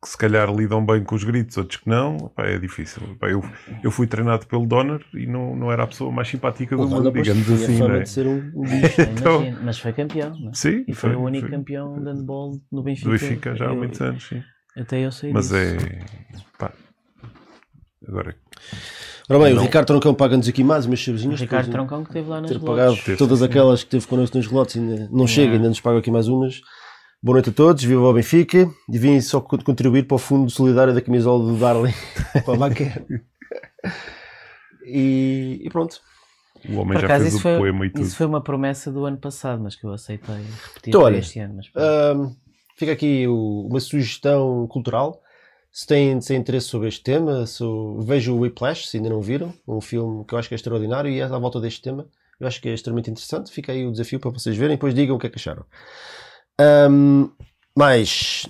que se calhar lidam bem com os gritos, outros que não. Pá, é difícil. Pá, eu, eu fui treinado pelo Donner e não, não era a pessoa mais simpática do mundo, digamos assim. Não é? de ser um, um bicho. Então- Imagina, mas foi campeão. não é? Sim, E foi, o único campeão de handball no Benfica. do Benfica já há muitos anos. Sim. Até eu sei Mas disso. é. Pá. Agora, Ora bem, o Não. Ricardo Troncão paga-nos aqui mais umas O cervejinhas. Ricardo depois Troncão que esteve lá nas ter pagado Teve, todas sim. aquelas que teve connosco nos relotes, ainda não chega, ainda nos paga aqui mais umas. Boa noite a todos, viva o Benfica e vim só co- contribuir para o fundo solidário da camisola do Darling para a Baquer. E, e pronto. o homem Por já acaso, fez isso o foi, poema e tudo. isso foi uma promessa do ano passado, mas que eu aceitei repetir Então, olha, este ano. Mas, Ahm, fica aqui o- uma sugestão cultural. Se têm, se têm interesse sobre este tema, se o- vejam o Whiplash, se ainda não viram, um filme que eu acho que é extraordinário e é à volta deste tema. Eu acho que é extremamente interessante. Fica aí o desafio para vocês verem depois digam o que é que acharam. Ahm, mas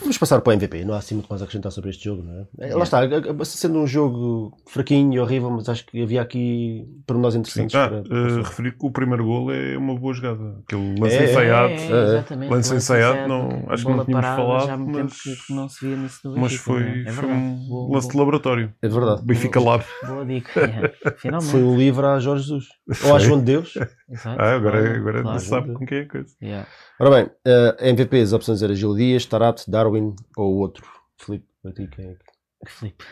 vamos passar para o MVP. Não há assim muito mais a acrescentar sobre este jogo, não é? É, Lá está, acaba sendo um jogo fraquinho e horrível, mas acho que havia aqui pormenores Sim. interessantes. Ah, para, para eh, fazer. referi que o primeiro gol é uma boa jogada. Aquele lance É, é. ensaiado. É, é. exatamente. Lance Lance ensaiado, não- acho que não tínhamos parada, falado, Já há muito mas- tempo que não se via nisso Mas foi, é? É foi um Boa- lance de boa- laboratório. É verdade. Benfica Lab. Boa dica. yeah. Finalmente. Foi um livro a Jorge Jesus. Ou a João de Deus. Exato, Ah, agora, claro, agora claro. não sabe com quem é a coisa. Yeah. Ora bem, uh, MVP, as opções eram Gil Dias, Tarat, Darwin ou outro. Filipe, para ti quem é que Filipe.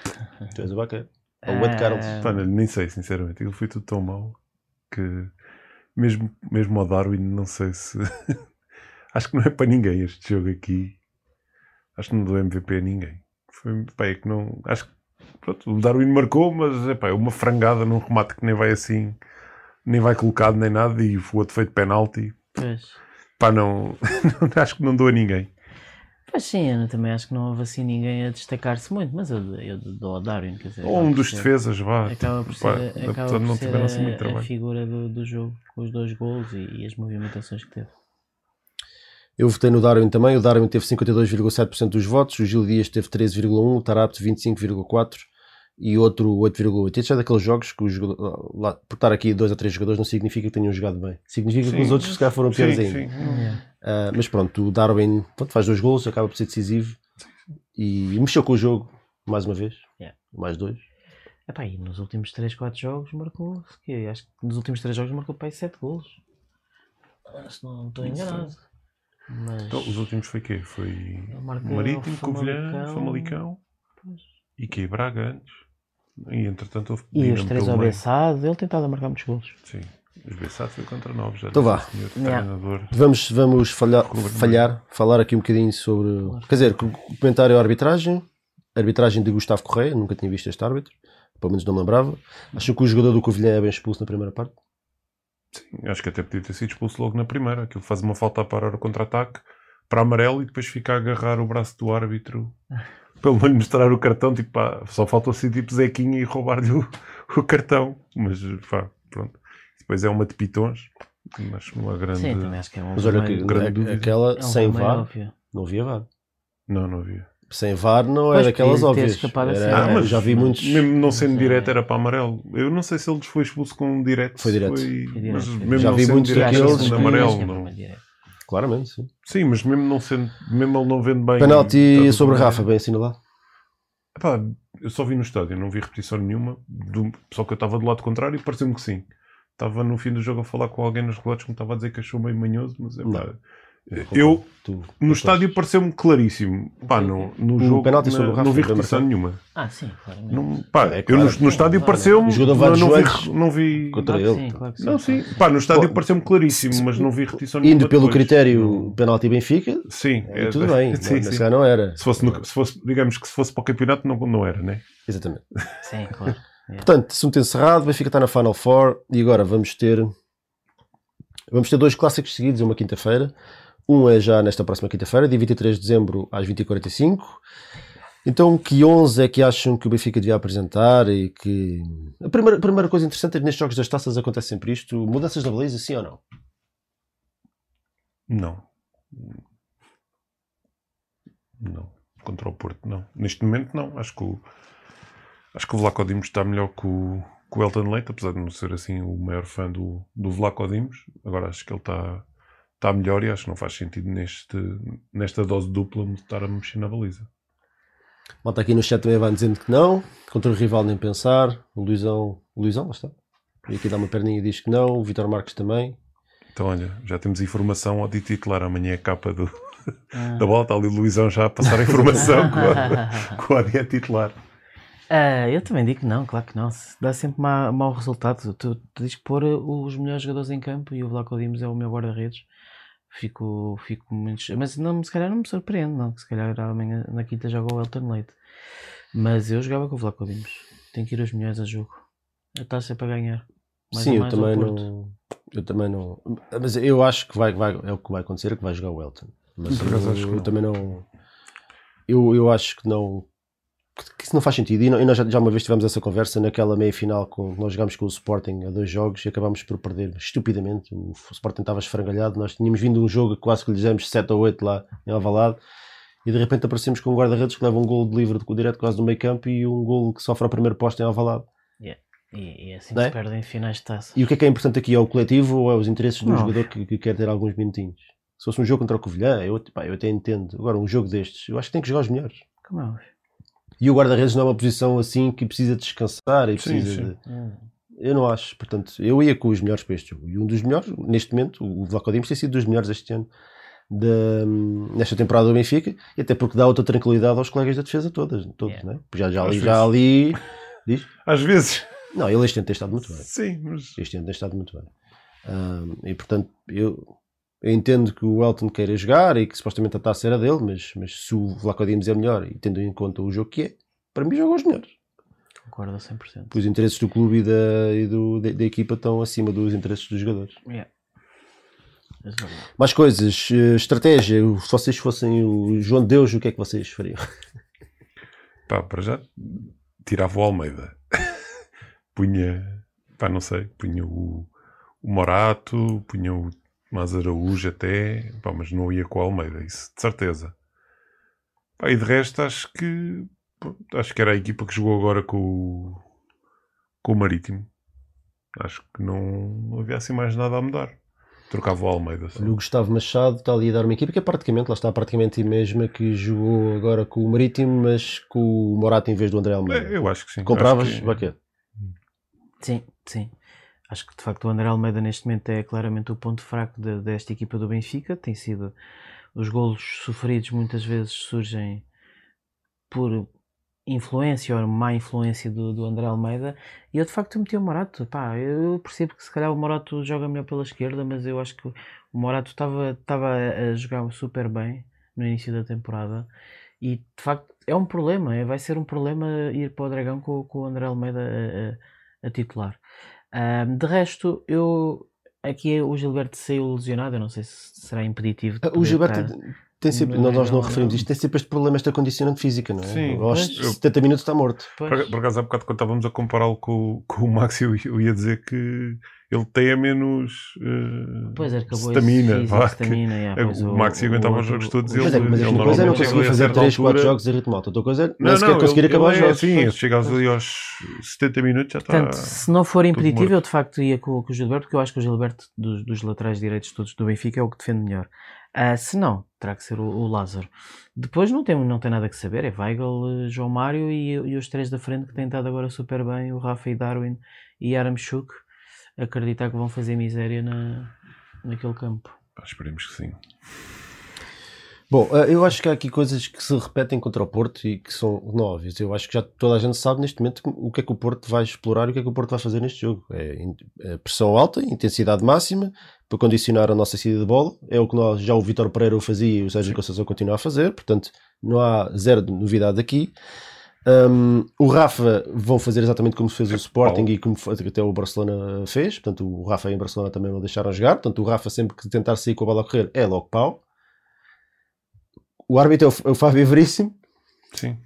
tu és o Baquer? Ou o Ed Carlos. Pá, não, nem sei, sinceramente. Aquilo foi tudo tão mau que mesmo, mesmo ao Darwin, não sei se. acho que não é para ninguém este jogo aqui. Acho que não dou MVP a ninguém. Foi, pá, é que não. Acho que pronto, o Darwin marcou, mas é uma frangada num remate que nem vai assim, nem vai colocado nem nada e o outro feito penalti. Pois. Pá, não, acho que não dou a ninguém. Pois sim, eu também acho que não houve assim ninguém a destacar-se muito, mas eu, eu dou ao Darwin, quer dizer. Ou um dos ser- defesas, vá. Acaba por ser, Pá, acaba apesar por de não ser tiveram assim muito a, a trabalho. figura do, do jogo, com os dois gols e, e as movimentações que teve. Eu votei no Darwin também. O Darwin teve 52,7% dos votos. O Gil Dias teve 13,1%. O Tarapte 25,4%. E outro 8,8%. Este é daqueles jogos que o jogador, lá, por estar aqui dois ou três jogadores não significa que tenham jogado bem. Significa que Sim. os outros se calhar foram piores ainda. sim. Ah, mas pronto, o Darwin pronto, faz dois gols, acaba por ser decisivo. E mexeu com o jogo, mais uma vez. Yeah. Mais dois. Epá, e nos últimos 3, 4 jogos marcou, que acho que nos últimos 3 jogos marcou para aí 7 gols. Se não estou enganado. Mas Então, os últimos foi quê? Foi marcou Marítimo, Covilhã, Famalicão, Famalicão Pois. e que Braga antes. E entretanto houve E os Dinamo 3 pelo ao. Bessado, ele tentava marcar muitos gols. Sim. Os Bessado foi contra novos. Já Então vá. senhor treinador. Vamos, vamos falhar, falhar, falar aqui um bocadinho sobre. Quer dizer, o comentário à arbitragem. Arbitragem de Gustavo Correia, nunca tinha visto este árbitro, pelo menos não me lembrava. Acho que o jogador do Covilhã é bem expulso na primeira parte. Sim, acho que até podia ter sido expulso logo na primeira. Aquilo faz uma falta a parar o contra-ataque para amarelo e depois fica a agarrar o braço do árbitro pelo não lhe mostrar o cartão. Tipo, pá, só faltou assim tipo Zequinha e roubar-lhe o, o cartão. Mas pá, pronto. Depois é uma de pitons. Acho uma grande. Sim, também acho que é um Mas olha, que, grande a- aquela é um sem VAR, óbvio. não havia VAR. Não, não havia. Sem VAR não Pois, daquelas podia ter óbvias. escapado Era- assim. Ah, mas já vi muitos. Mesmo não sendo Mas direto, era para amarelo. Eu não sei se ele foi expulso com um direto. Foi direto. Foi Mas direto, foi mesmo direto. Já não vi sendo muitos direto, daqueles era amarelo. Não. Claramente, sim. Sim, mas mesmo, não sendo, mesmo ele não vendo bem. Penalti sobre Rafa, bem. assinalado. Epá, eu só vi no estádio, não vi repetição nenhuma. Do, só que eu estava do lado contrário e pareceu-me que sim. Estava no fim do jogo a falar com alguém nos relotes que me estava a dizer que achou meio manhoso, mas epá, Não. Eu Tu- no tu estádio pareceu-me claríssimo. Pá, no, no jogo penalti na- sobre o Rafa não vi repetição nenhuma. Ah, sim, claramente. Não, pá, É eu claro. no, no estádio Claro. pareceu-me. Não, vários não, vi, não vi. contra Claro ele. sim, claro sim. Não, sim. Pá, no estádio pareceu-me claríssimo, mas não vi repetição nenhuma. Indo pelo depois. critério Não- penalti Benfica, Sim, é, tudo bem. Sim, não, calhar não era. Se fosse, no- se fosse, digamos que se fosse para o campeonato, não, não era, né? Exatamente. Sim, claro. É. Portanto, assunto encerrado, Benfica está na Final Four e agora vamos ter vamos ter dois clássicos seguidos uma quinta-feira. Um é já nesta próxima quinta-feira, dia 23 de dezembro às 20h45. Então, que 11 é que acham que o Benfica devia apresentar e que... A primeira, primeira coisa interessante é que nestes jogos das taças acontece sempre isto. Mudanças na baliza, sim ou não? Não. Não. Contra o Porto, não. Neste momento, não. Acho que o, acho que o Vlaco Dimos está melhor que o, que o Elton Leite, apesar de não ser assim o maior fã do, do Vlaco Dimos. Agora acho que ele está, está melhor e acho que não faz sentido neste, nesta dose dupla estar a mexer na baliza. Malta aqui no chat também vai dizendo que não. Contra o rival nem pensar. O Luizão, o Luizão, lá está. E aqui dá uma perninha e diz que não. O Vitor Marques também. Então, olha, já temos informação ao de titular. Amanhã é a capa do, Ah. da bola. Está ali o Luizão já a passar a informação com a, com a Adi é titular. Ah, eu também digo que não, claro que não. Dá sempre ma- mau resultado. Tu, tu que pôr uh, os melhores jogadores em campo e o Vlaco Dimos é o meu guarda-redes. Fico, fico muito. Mas não, se calhar não me surpreende, não. que Se calhar amanhã na quinta joga o Elton Leite. Mas eu jogava com o Vlaco Dimos. Tem que ir os melhores a jogo. A taça é para ganhar. Mais Sim, eu também não. Eu também não. Mas eu acho que vai, vai, é o que vai acontecer, é que vai jogar o Elton. Mas eu, acho que eu não. também não. Eu, eu acho que não. Que isso não faz sentido. E, não- e nós já, já uma vez tivemos essa conversa naquela meia final com nós jogámos com o Sporting a dois jogos e acabámos por perder estupidamente. O Sporting estava esfrangalhado. Nós tínhamos vindo um jogo que quase que lhe demos 7 ou 8 lá em Alvalade e de repente aparecemos com um guarda-redes que leva um gol de livre de direto quase do meio campo e um gol que sofre ao primeiro posto em Alvalade. E, e é assim é? se perdem finais de taça. E o que é que é importante aqui? É o coletivo ou é os interesses do Não. jogador que, que quer ter alguns minutinhos? Se fosse um jogo contra o Covilhã, eu, pá, eu até entendo. Agora, um jogo destes, eu acho que tem que jogar os melhores. Como é óbvio. E o guarda-redes não é uma posição assim que precisa descansar e Sim, precisa sim. de- Hum. Eu não acho. Portanto, eu ia com os melhores para este jogo. E um dos melhores, neste momento, o Vlaco Dimos tem sido dos melhores este ano. da- nesta temporada do Benfica e até porque dá outra tranquilidade aos colegas da defesa todas, todos, Yeah. né? já, já, ali, já ali diz? Às vezes. Não, ele este ano tem estado muito bem. Sim, mas. Este ano tem estado muito bem. E portanto, eu, eu entendo que o Elton queira jogar e que supostamente a taça era dele, mas, mas se o Vlaco Dimos é melhor e tendo em conta o jogo que é, para mim jogam os melhores. concordo a 100%. Os interesses do clube e da, e do, da, da equipa estão acima dos interesses dos jogadores. Yeah. É. Mais coisas, eh, estratégia. Se vocês fossem o João de Deus, o que é que vocês fariam? Pá, para já tirava o Almeida. punha, pá, não sei, punha o, o Morato, punha o Mas Araújo até, pá, mas não ia com o Almeida, isso de certeza. Pá, e de resto acho que acho que era a equipa que jogou agora com o, com o Marítimo. Acho que não, havia assim mais nada a mudar. Trocava o Almeida. só. O Gustavo Machado está ali a dar uma equipa que é praticamente, lá está, praticamente a mesma que jogou agora com o Marítimo, mas com o Morato em vez do André Almeida. É, eu acho que sim. Compravas? Acho que- Baquete. Sim, sim. Acho que de facto o André Almeida neste momento é claramente o ponto fraco de- desta equipa do Benfica. Tem sido os golos sofridos muitas vezes surgem por influência ou má influência do, do André Almeida. E eu de facto meti o Morato. Pá, eu percebo que se calhar o Morato joga melhor pela esquerda, mas eu acho que o Morato estava a jogar super bem no início da temporada. E de facto é um problema, é- vai ser um problema ir para o Dragão com, com o André Almeida a- a, a titular. Ahm, de resto, eu aqui o Gilberto saiu lesionado, eu não sei se será impeditivo. de O Gilberto estar- tem sempre, Não, nós, nós não não, referimos não. isto, tem sempre este problema, esta condicionante física, não é? Sim, Aos pois. 70 minutos está morto. Pois. Por, por acaso, há bocado, quando estávamos a compará-lo com, o- com o Max, eu, eu ia dizer que ele tem a menos uh, Pois é, stamina. vá, stamina, que- pois o, Max aguentava os jogos todos. o- ele, Mas é, mas ele uma coisa é não conseguir a fazer certa 3, 4 altura- jogos em ritmo alto. Outra coisa é Não, sequer não, conseguir ele- acabar os ele é jogos. assim, chegas ali aos 70 minutos já está. Portanto, se não for impeditivo, morto. eu de facto ia com, com o Gilberto, porque eu acho que o Gilberto, dos, dos laterais direitos todos do Benfica, é o que defende melhor. Ah, se não, terá que ser o, o Lázaro. Depois não tem, não tem nada que saber, é Weigl, eh, João Mário e, e os três da frente que têm estado agora super bem, o Rafa e Darwin e Aramchuk, acreditar que vão fazer miséria na, naquele campo. Pá, esperemos que sim. Bom, eh, eu acho que há aqui coisas que se repetem contra o Porto e que são não óbvias. Eu acho que já toda a gente sabe neste momento o que é que o Porto vai explorar e o que é que o Porto vai fazer neste jogo. É é pressão alta, intensidade máxima, para condicionar a nossa saída de bola. É o que nós, já o Vitor Pereira o fazia e o Sérgio Conceição continua a fazer, portanto não há zero de novidade aqui. Um, o Rafa vão fazer exatamente como fez o Sporting e como até o Barcelona fez. Portanto, o Rafa e o Barcelona também não deixaram jogar. Portanto, o Rafa sempre que tentar sair com a bola a correr é logo pau. O árbitro é o, é o Fábio Veríssimo. Sim.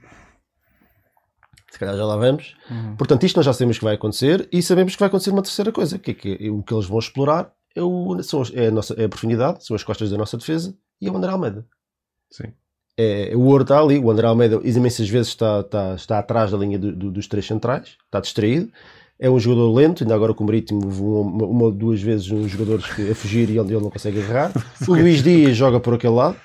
Se calhar já lá vamos. Uhum. Portanto, isto nós já sabemos que vai acontecer e sabemos que vai acontecer uma terceira coisa, que é que o que eles vão explorar é, o, são é a, nossa, é a profundidade, são as costas da nossa defesa e é o André Almeida. Sim. É, o ouro está ali, o André Almeida imensas vezes está, está, está atrás da linha do- do- dos três centrais, está distraído. É um jogador lento, ainda agora com o Marítimo uma, uma ou duas vezes uns jogadores que, a fugir e ele, ele não consegue agarrar. O Luís Dias joga por aquele lado.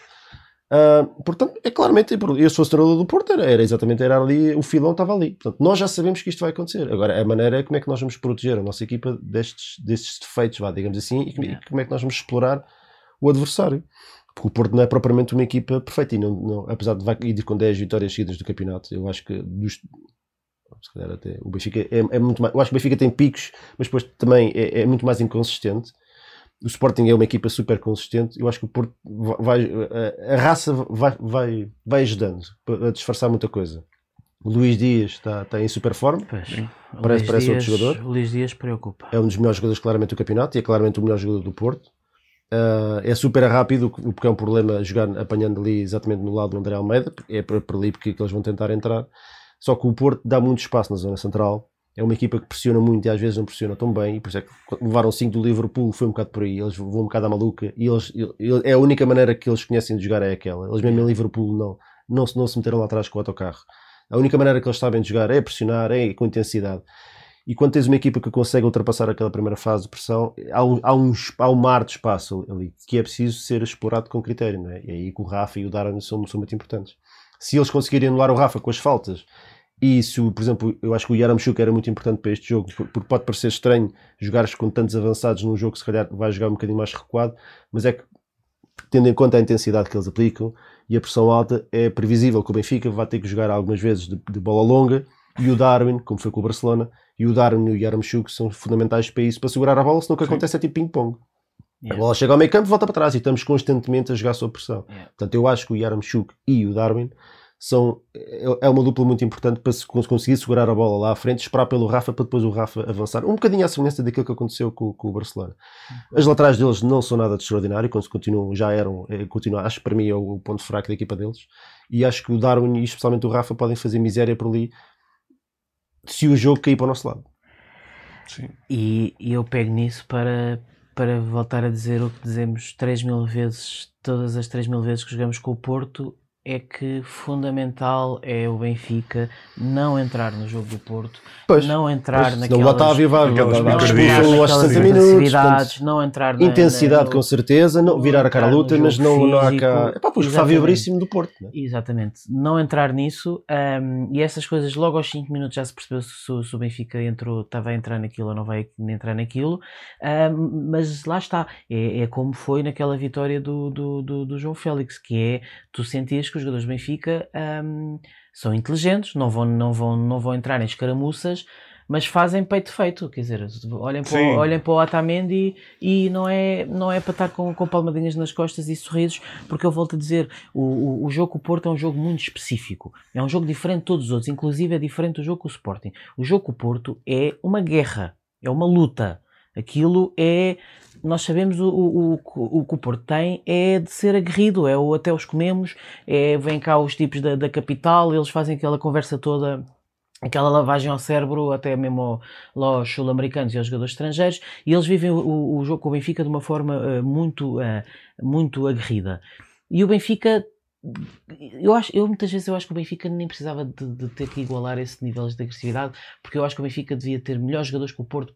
Ah, portanto, é claramente, eu sou treinador do Porto, era, era exatamente, era ali, o filão estava ali. Portanto, nós já sabemos que isto vai acontecer. Agora, a maneira é como é que nós vamos proteger a nossa equipa destes, destes defeitos, vá, digamos assim, e como- e Yeah. como é que nós vamos explorar o adversário. Porque o Porto não é propriamente uma equipa perfeita, e não, não- apesar de ir com 10 vitórias seguidas do campeonato, eu acho que dos, se calhar até o Benfica é, é muito mais, eu acho que o Benfica tem picos, mas depois também é, é muito mais inconsistente. O Sporting é uma equipa super consistente. Eu acho que o Porto vai, a, raça vai, vai, vai ajudando a disfarçar muita coisa. O Luís Dias está, está em super forma, Parece- parece outro jogador. O Luís Dias preocupa. é um dos melhores jogadores claramente do campeonato e é claramente o melhor jogador do Porto. Ah, é super rápido, o que é um problema jogar apanhando ali exatamente no lado do André Almeida, é por, por ali porque que eles vão tentar entrar. Só que o Porto dá muito espaço na zona central. É uma equipa que pressiona muito e às vezes não pressiona tão bem. E por isso é que levaram 5 do Liverpool foi um bocado por aí. Eles vão um bocado à maluca e eles, ele- é a única maneira que eles conhecem de jogar é aquela. Eles mesmo em Liverpool não, não, se- não se meteram lá atrás com o autocarro. A única maneira que eles sabem de jogar é pressionar, é com intensidade. E quando tens uma equipa que consegue ultrapassar aquela primeira fase de pressão, há um, há um, há um mar de espaço ali que é preciso ser explorado com critério. Não é? E aí que o Rafa e o Darwin são, são muito importantes. Se eles conseguirem anular o Rafa com as faltas, e se, por exemplo, eu acho que o Yaramchuk era muito importante para este jogo, por- porque pode parecer estranho jogares com tantos avançados num jogo que se calhar vai jogar um bocadinho mais recuado, mas é que tendo em conta a intensidade que eles aplicam e a pressão alta, é previsível que o Benfica vai ter que jogar algumas vezes de, de bola longa e o Darwin, como foi com o Barcelona, e o Darwin e o Yaramchuk são fundamentais para isso, para segurar a bola, senão o que Sim. acontece é tipo ping-pong. A Yeah. bola chega ao meio campo, volta para trás e estamos constantemente a jogar sob pressão. Yeah. Portanto, eu acho que o Yaramchuk e o Darwin são, é é uma dupla muito importante para se cons- conseguir segurar a bola lá à frente, esperar pelo Rafa para depois o Rafa avançar. Um bocadinho à semelhança daquilo que aconteceu com, com o Barcelona. As laterais deles não são nada de extraordinário, quando se continuam, já eram, eh, continuam, acho que para mim é o ponto fraco da equipa deles. E acho que o Darwin e especialmente o Rafa podem fazer miséria por ali se o jogo cair para o nosso lado. Sim. E, e eu pego nisso para, para voltar a dizer o que dizemos 3 mil vezes, todas as 3 mil vezes que jogamos com o Porto, é que fundamental é o Benfica não entrar no jogo do Porto, Pois, não entrar Pois, naquelas, lá está a vivar, naquelas lá- lá- picardias. expulsam aos naquelas 60 minutos. portanto, não entrar na, intensidade na- com certeza, não, não virar a cara à luta, mas não, não há físico. cá. Epá, pois Exatamente. vibríssimo do Porto. Né? Exatamente, não entrar nisso hum, e essas coisas logo aos 5 minutos já se percebeu se, o- se o Benfica entrou, estava a entrar naquilo ou não vai entrar naquilo, hum, mas lá está, é, é como foi naquela vitória do, do, do, do João Félix, que é tu sentias que os jogadores do Benfica hum, são inteligentes, não vão, não, vão, não vão entrar em escaramuças, mas fazem peito feito, quer dizer, olhem para, o- olhem para o Otamendi e não é, não é para estar com, com palmadinhas nas costas e sorrisos, porque eu volto a dizer, o, o, o jogo com o Porto é um jogo muito específico, é um jogo diferente de todos os outros, inclusive é diferente do jogo com o Sporting. O jogo com o Porto é uma guerra, é uma luta. Aquilo é. Nós sabemos o, o, o, o que o Porto tem é de ser aguerrido, é o até os comemos, é, vêm cá os tipos da, da capital, eles fazem aquela conversa toda aquela lavagem ao cérebro, até mesmo lá aos sul-americanos e aos jogadores estrangeiros, e eles vivem o, o jogo com o Benfica de uma forma eh, muito, eh, muito aguerrida. E o Benfica, eu, acho, eu muitas vezes eu acho que o Benfica nem precisava de, de ter que igualar esse nível de agressividade, porque eu acho que o Benfica devia ter melhores jogadores que o Porto,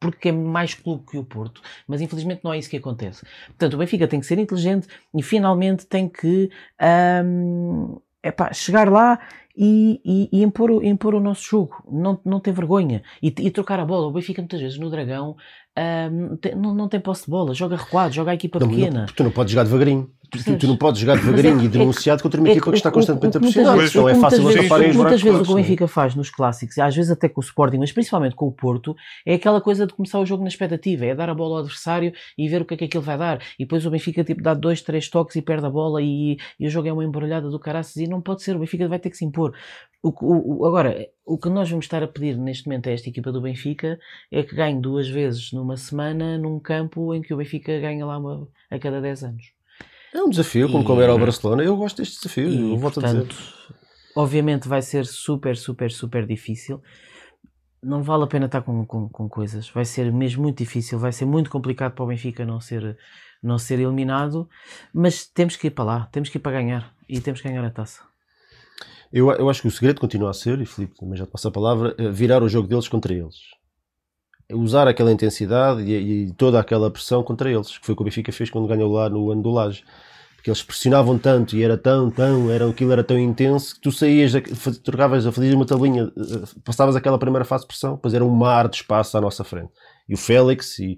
porque é mais clube que o Porto, mas infelizmente não é isso que acontece. Portanto, o Benfica tem que ser inteligente e finalmente tem que ahm, epá, chegar lá e, e- e impor, o- impor o nosso jogo, não, não ter vergonha e, e trocar a bola. O Benfica muitas vezes no Dragão ahm, tem- não, não tem posse de bola, joga recuado, joga a equipa Não, pequena. não, tu não podes jogar devagarinho. Tu, tu, não podes jogar é devagarinho que- e denunciado contra uma É equipa que está o- o- constantemente a o que pressionar. vezes- Então é o que fácil muitas vezes- Muitas vezes o que o não é? Benfica faz nos clássicos, e às vezes até com o Sporting, mas principalmente com o Porto, é aquela coisa de começar o jogo na expectativa, é dar a bola ao adversário e ver o que é que aquilo vai dar. E depois o Benfica tipo, dá dois, três toques e perde a bola e, e o jogo é uma embrulhada do caraças e não pode ser, o Benfica vai ter que se impor. O, que- o- o- agora, o que nós vamos estar a pedir neste momento a esta equipa do Benfica é que ganhe duas vezes numa semana num campo em que o Benfica ganha lá uma, a cada 10 anos. É um desafio, como, E- como era o Barcelona. Eu gosto deste desafio, E, eu volto a dizer. portanto, obviamente vai ser super, super, super difícil. Não vale a pena estar com, com, com coisas. Vai ser mesmo muito difícil. Vai ser muito complicado para o Benfica não ser, não ser eliminado. Mas temos que ir para lá. Temos que ir para ganhar. E temos que ganhar a taça. Eu, eu acho que o segredo continua a ser, e Filipe também já te passa a palavra, eh, virar o jogo deles contra eles. Usar aquela intensidade e, e toda aquela pressão contra eles, que foi o que o Benfica fez quando ganhou lá no ano do Laje. Porque eles pressionavam tanto e era tão, tão, era, aquilo era tão intenso que tu saías, trocavas, fazias uma tabelinha, eh, passavas aquela primeira fase de pressão, depois era um mar de espaço à nossa frente. E o Félix e,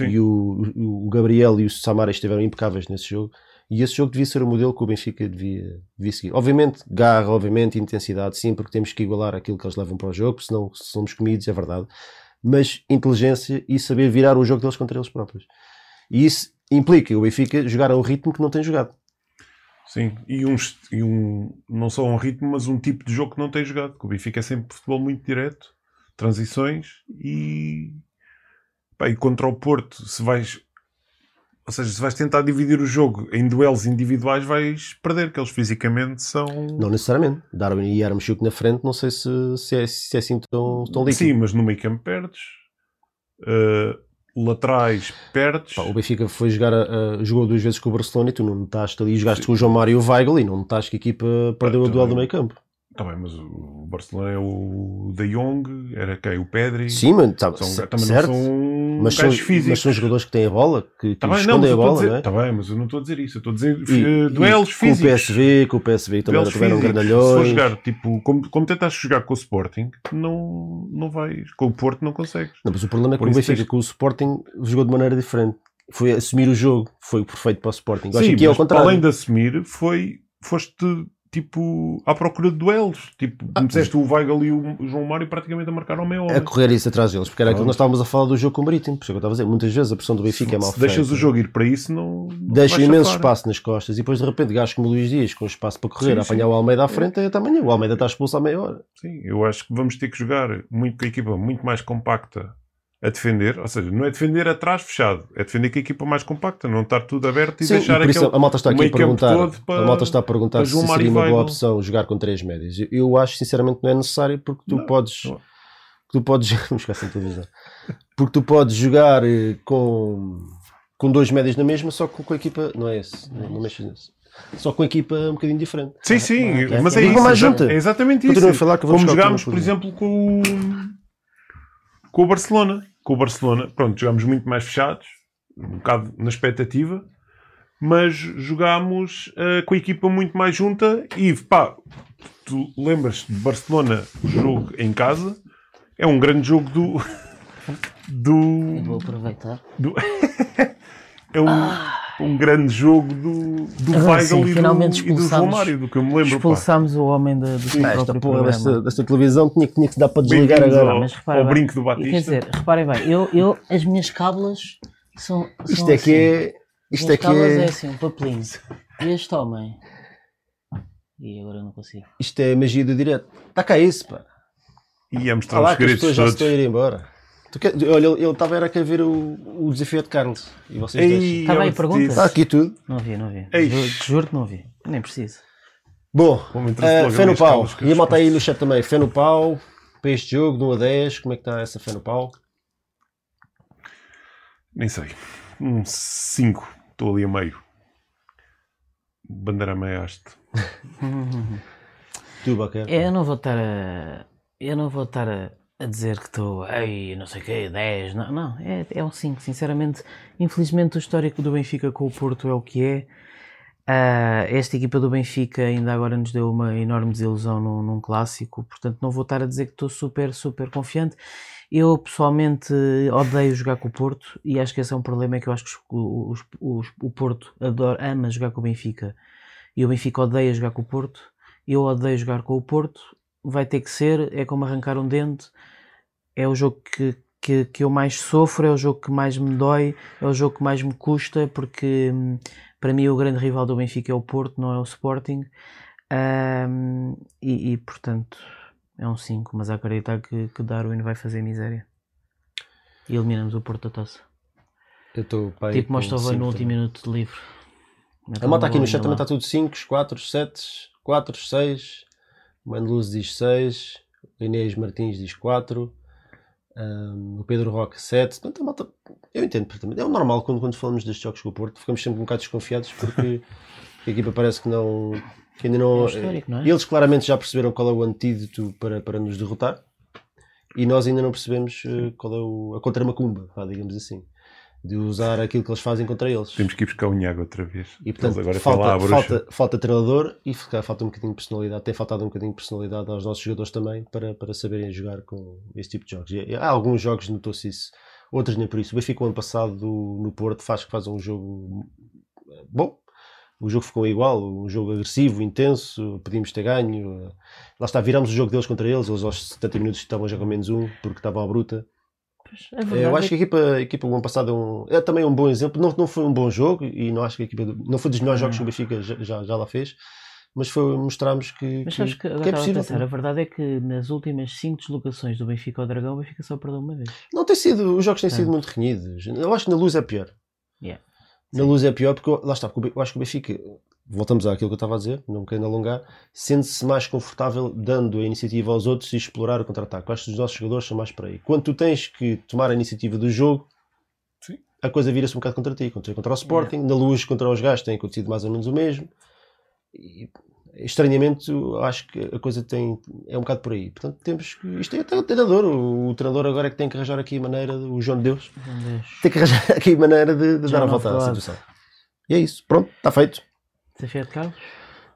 e o, o- Gabriel e o Samara estiveram impecáveis nesse jogo. E esse jogo devia ser o modelo que o Benfica devia, devia seguir. Obviamente, garra, obviamente, intensidade, sim, porque temos que igualar aquilo que eles levam para o jogo, senão somos comidos, é verdade. Mas inteligência e saber virar o jogo deles contra eles próprios. E isso implica o Benfica jogar a um ritmo que não tem jogado. Sim, e um, e um não só um ritmo, mas um tipo de jogo que não tem jogado. O Benfica é sempre futebol muito direto, transições e, pá, e contra o Porto, se vais, ou seja, se vais tentar dividir o jogo em duelos individuais, vais perder, que eles fisicamente são. Não necessariamente. Darwin e Yaramchuk na frente, não sei se, se, é, se é assim tão, tão líquido. Sim, mas no meio campo perdes, Uh, laterais perdes. Pá, o Benfica foi jogar, a- jogou duas vezes com o Barcelona e tu não notaste ali, jogaste com o João Mário e o Weigl e não notaste que a equipa perdeu Ah, o duelo do meio campo. Tá bem, mas o Barcelona é o De Jong, era quem? O Pedri. Sim, mas tá, São, também certo. não são mas, são, físicos. mas são jogadores que têm a bola, que, que Tá bem, não, escondem eu a bola, dizer, não é? tá bem, mas eu não estou a dizer isso. Eu estou a dizer E- eh, e duelos com físicos. o PSV, com o PSV também, Duelos também eram físicos. Se grandalhões. for jogar, tipo, como, como tentaste jogar com o Sporting, não, não vais. Com o Porto não consegues. Não, mas o problema é que o Benfica tens- com o Sporting jogou de maneira diferente. Foi assumir o jogo, foi o perfeito para o Sporting. Eu acho Sim, que é ao contrário. além de assumir, foi, foste tipo à procura de duelos. Tipo, Ah, disseste o Weigl e o João Mário praticamente a marcar ao meio homem. A correr isso atrás deles, porque era aquilo que nós estávamos a falar do jogo com o Marítimo. Por isso é que eu estava a dizer, muitas vezes a pressão do Benfica é mal Se deixas feita. o jogo ir para isso, não. não Deixa imenso espaço nas costas e depois de repente gajos como o Luís Dias com espaço para correr, Sim, a apanhar o Almeida à frente é até amanhã. O Almeida está expulso há meia hora. Sim, eu acho que vamos ter que jogar muito com a equipa muito mais compacta a defender. Ou seja, não é defender atrás fechado, é defender com a equipa mais compacta, não estar tudo aberto e Sim, deixar e aquele. a malta está aqui a perguntar, para- a malta está a perguntar se seria uma boa opção jogar com três médios. Eu- acho sinceramente que não é necessário porque tu Não, podes não. tu podes vamos ficar sem televisão porque tu podes jogar eh, com com dois médios na mesma só que com a equipa não é esse não, não mexes nisso só com a equipa um bocadinho diferente Sim, sim, ok. mas é Diga isso. mais junta. É exatamente isso. a falar que vou Como jogámos, por exemplo, com o, com o Barcelona. Com o Barcelona, pronto, jogámos muito mais fechados, um bocado na expectativa, mas jogámos eh, com a equipa muito mais junta e pá, tu lembras de Barcelona, o jogo em casa, é um grande jogo do. Eu vou do, aproveitar. do é um, um grande jogo do, do Agora Weigl sim, e, do, finalmente e do João expulsámos- Mário, do que eu me lembro. pá. Expulsámos o homem da- do Ah, esta porra desta, desta televisão tinha, que- tinha que dar para desligar agora ao, mas repara ao bem. brinco do Batista. Quer dizer, reparem bem, eu, eu, as minhas cábulas são. isto são é assim. que é isto é As que cábulas é é assim, um papelinho. E este homem. E agora não consigo. isto é magia do direto está cá isso pá E a Está mostrar lá os que as segredos pessoas já se todos. estão a ir embora quer- olha ele estava era a querer ver o, o desafio de Carlos e vocês deixam. Ei, Tá bem, eu te pergunta. disse. está aqui tudo Não vi, não vi. Ei. Juro, juro que não vi. Nem preciso. bom Uh, fé no pau. E a malta aí no chat também. Fé no pau. Para este jogo, de 1 a 10. Como é que está essa fé no pau? Nem sei. Um 5. Estou ali a meio. Bandeira haste. Tu. É, Eu não vou estar a. Eu não vou estar a, a dizer que estou. Ei, não sei o quê, 10. Não, não é, é um 5. Sinceramente, infelizmente, o histórico do Benfica com o Porto é o que é. Ah, esta equipa do Benfica ainda agora nos deu uma enorme desilusão num, num clássico, portanto, não vou estar a dizer que estou super, super confiante. Eu pessoalmente odeio jogar com o Porto e acho que esse é um problema. É que eu acho que os- os- os- o Porto adora, ama jogar com o Benfica e o Benfica odeia jogar com o Porto. Eu odeio jogar com o Porto, vai ter que ser, é como arrancar um dente, é o jogo que, que, que eu mais sofro, é o jogo que mais me dói, é o jogo que mais me custa, porque hum, para mim o grande rival do Benfica é o Porto, não é o Sporting, Ahm, e, e, portanto é um 5, mas a acreditar que, que Darwin vai fazer miséria. E eliminamos o Porto da taça. Eu estou Tipo, mostra o no último minuto de livre. A malta aqui no chat também está tudo 5, 4, 7, 4, 6. O Mandeluz diz 6. O Inês Martins diz 4. Um, o Pedro Roque 7. Portanto, malta, eu entendo perfeitamente. É o normal quando, quando falamos destes jogos com o Porto. Ficamos sempre um bocado desconfiados porque a equipa parece que não. Que ainda É não histórico, não é? Eles claramente já perceberam qual é o antídoto para, para nos derrotar e nós ainda não percebemos eh, qual é o, a contramacumba, digamos assim, de usar aquilo que eles fazem contra eles. Temos que ir buscar o Nhago outra vez. E portanto, agora falta, falta, falta treinador e falta um bocadinho de personalidade. Tem faltado um bocadinho de personalidade aos nossos jogadores também para, para saberem jogar com esse tipo de jogos. E há alguns jogos, notou-se isso, outros nem por isso. O Benfica, o ano passado, no Porto, faz que faz um jogo bom. O jogo ficou igual, um jogo agressivo, intenso, podíamos ter ganho. Lá está, viramos o jogo deles contra eles. Eles aos 70 minutos estavam já com menos um, porque estavam à bruta. Pois, a verdade Eu é acho que a equipa, a equipa do ano passado é, um- é também um bom exemplo. Não, não foi um bom jogo e não acho que a equipa não foi dos melhores jogos que o Benfica já, já, lá fez, mas foi mostrarmos que, Mas que, que que é a possível. pensar, a verdade é que nas últimas 5 deslocações do Benfica ao Dragão, o Benfica só perdeu uma vez. Não tem sido, os jogos têm Sim. sido muito renhidos. Eu acho que na luz é pior. Yeah. Na luz é pior porque lá está, porque eu acho que o Benfica, voltamos àquilo que eu estava a dizer, não me quero alongar, sente-se mais confortável dando a iniciativa aos outros e explorar o contra-ataque. Acho que os nossos jogadores são mais para aí. Quando tu tens que tomar a iniciativa do jogo, Sim. a coisa vira-se um bocado contra ti. Contra, contra o Sporting, na luz contra os gajos tem acontecido mais ou menos o mesmo. E, estranhamente, acho que a coisa tem, é um bocado por aí. Portanto, temos que. Isto é até o treinador. O, o treinador agora é que tem que arranjar aqui a maneira, o João de Deus, Deus. tem que arranjar aqui a maneira de, de dar a volta à situação. E é isso. Pronto, está feito. De Carlos?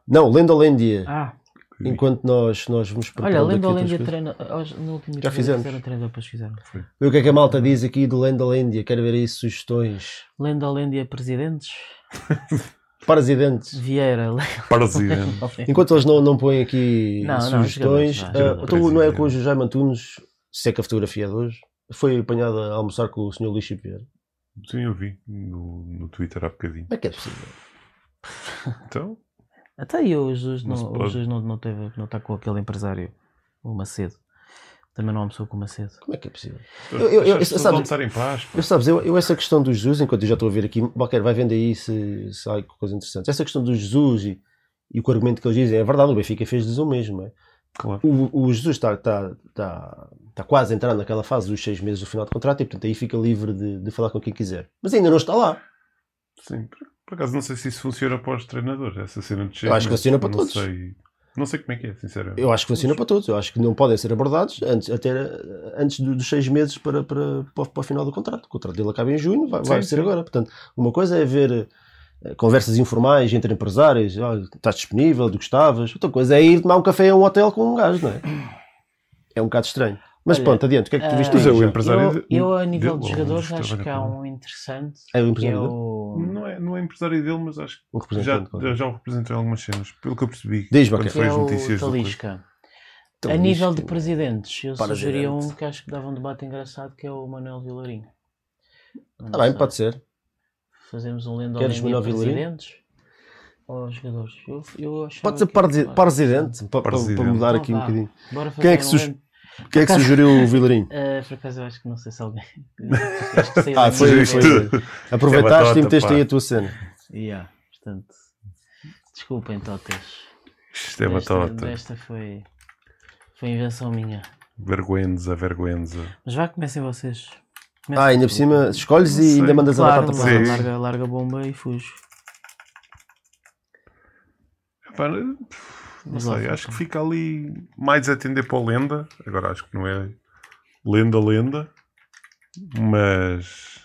Não, Lendolândia. Ah, Enquanto nós, nós vamos olha, preparando Lendo aqui outras Olândia coisas. treina. hoje, No último Já fizemos. Fizeram treino, depois fizeram. Vê o que é que a malta diz aqui do Lendolândia. Quero ver aí sugestões. Lendo Olândia presidentes. Presidentes. Vieira. Presidente. Enquanto eles não, não põem aqui Não, não, sugestões, jogadores, vá, ah, jogadores. então não é com o. José Mantunes, se é que a fotografia é de hoje, foi apanhado a almoçar com o Sr. Luís Vieira. Sim, eu vi no, no Twitter há bocadinho. Como é que é possível? Então, Até aí o Jesus Não não, o. Jesus não, não, teve, não está com aquele empresário, o Macedo. Também não almoçou com o Macedo. Como é que é possível? eu, eu- eu- as pessoas sabe- vão estar em paz. Eu sabes, eu, eu essa questão do Jesus, enquanto eu já estou a ver aqui, qualquer vai vendo aí se, se há coisa interessante. Essa questão do Jesus e, e o argumento que eles dizem é verdade, o Benfica fez-lhes o mesmo. É? Claro. O, o Jesus está, está, está, está quase a entrar naquela fase dos seis meses do final do contrato e, portanto, aí fica livre de, de falar com quem quiser. Mas ainda não está lá. Sim, por, acaso não sei se isso funciona para os treinadores, essa cena de Eu acho que funciona para não todos. Sei, não sei como é que é, sinceramente. Eu acho que funciona para todos. Eu acho que não podem ser abordados antes, até antes do- dos seis meses para, para, para, o- para o final do contrato. O contrato dele acaba em junho, vai, vai Sim, ser sim. agora. Portanto, uma coisa é ver eh, conversas informais entre empresários, "Olha, estás disponível, do que estavas. Outra coisa é ir tomar um café a um hotel com um gajo, não é? É um bocado estranho. Mas Olha, pronto, adiante, o que é que tu viste empresário Eu, de- eu, a nível de ou jogadores, acho que há um interessante. É o que é empresário é, não é empresário dele, mas acho que já, representante. claro. já, o representou em algumas cenas, pelo que eu percebi. Diz, quando foi é as notícias Talisca. Então, a nível de presidentes, eu Para sugeria um que acho que dava um debate engraçado, que é o Manuel Vilarinho. Tá bem, pode ser. Fazemos um lendo Queres Manuel Vilarinho? presidentes ou jogadores? Eu, eu Pode ser presidente, para, para, Presidente. para mudar Então aqui um vá. bocadinho. sim. Bora fazer Quem é que um lendo. Quem é que sugeriu o Vilarinho? Ah, por acaso eu acho que não sei se alguém. acho que saiu Ah, da foi, cabeça. Aproveitaste batota, e meteste pá. aí a tua cena. Yeah, portanto, desculpem, Totas. Isto é batota. Desta foi, foi invenção minha. Vergüenza, vergüenza. Mas vá, comecem vocês. Comecem. Ah, ainda por cima, escolhes e sei. ainda mandas a Claro, batata mas para lá. larga, larga a bomba e fujo. Epá, não sei, acho que fica ali mais a atender para o Lenda. Agora acho que não é Lenda, Lenda. Mas,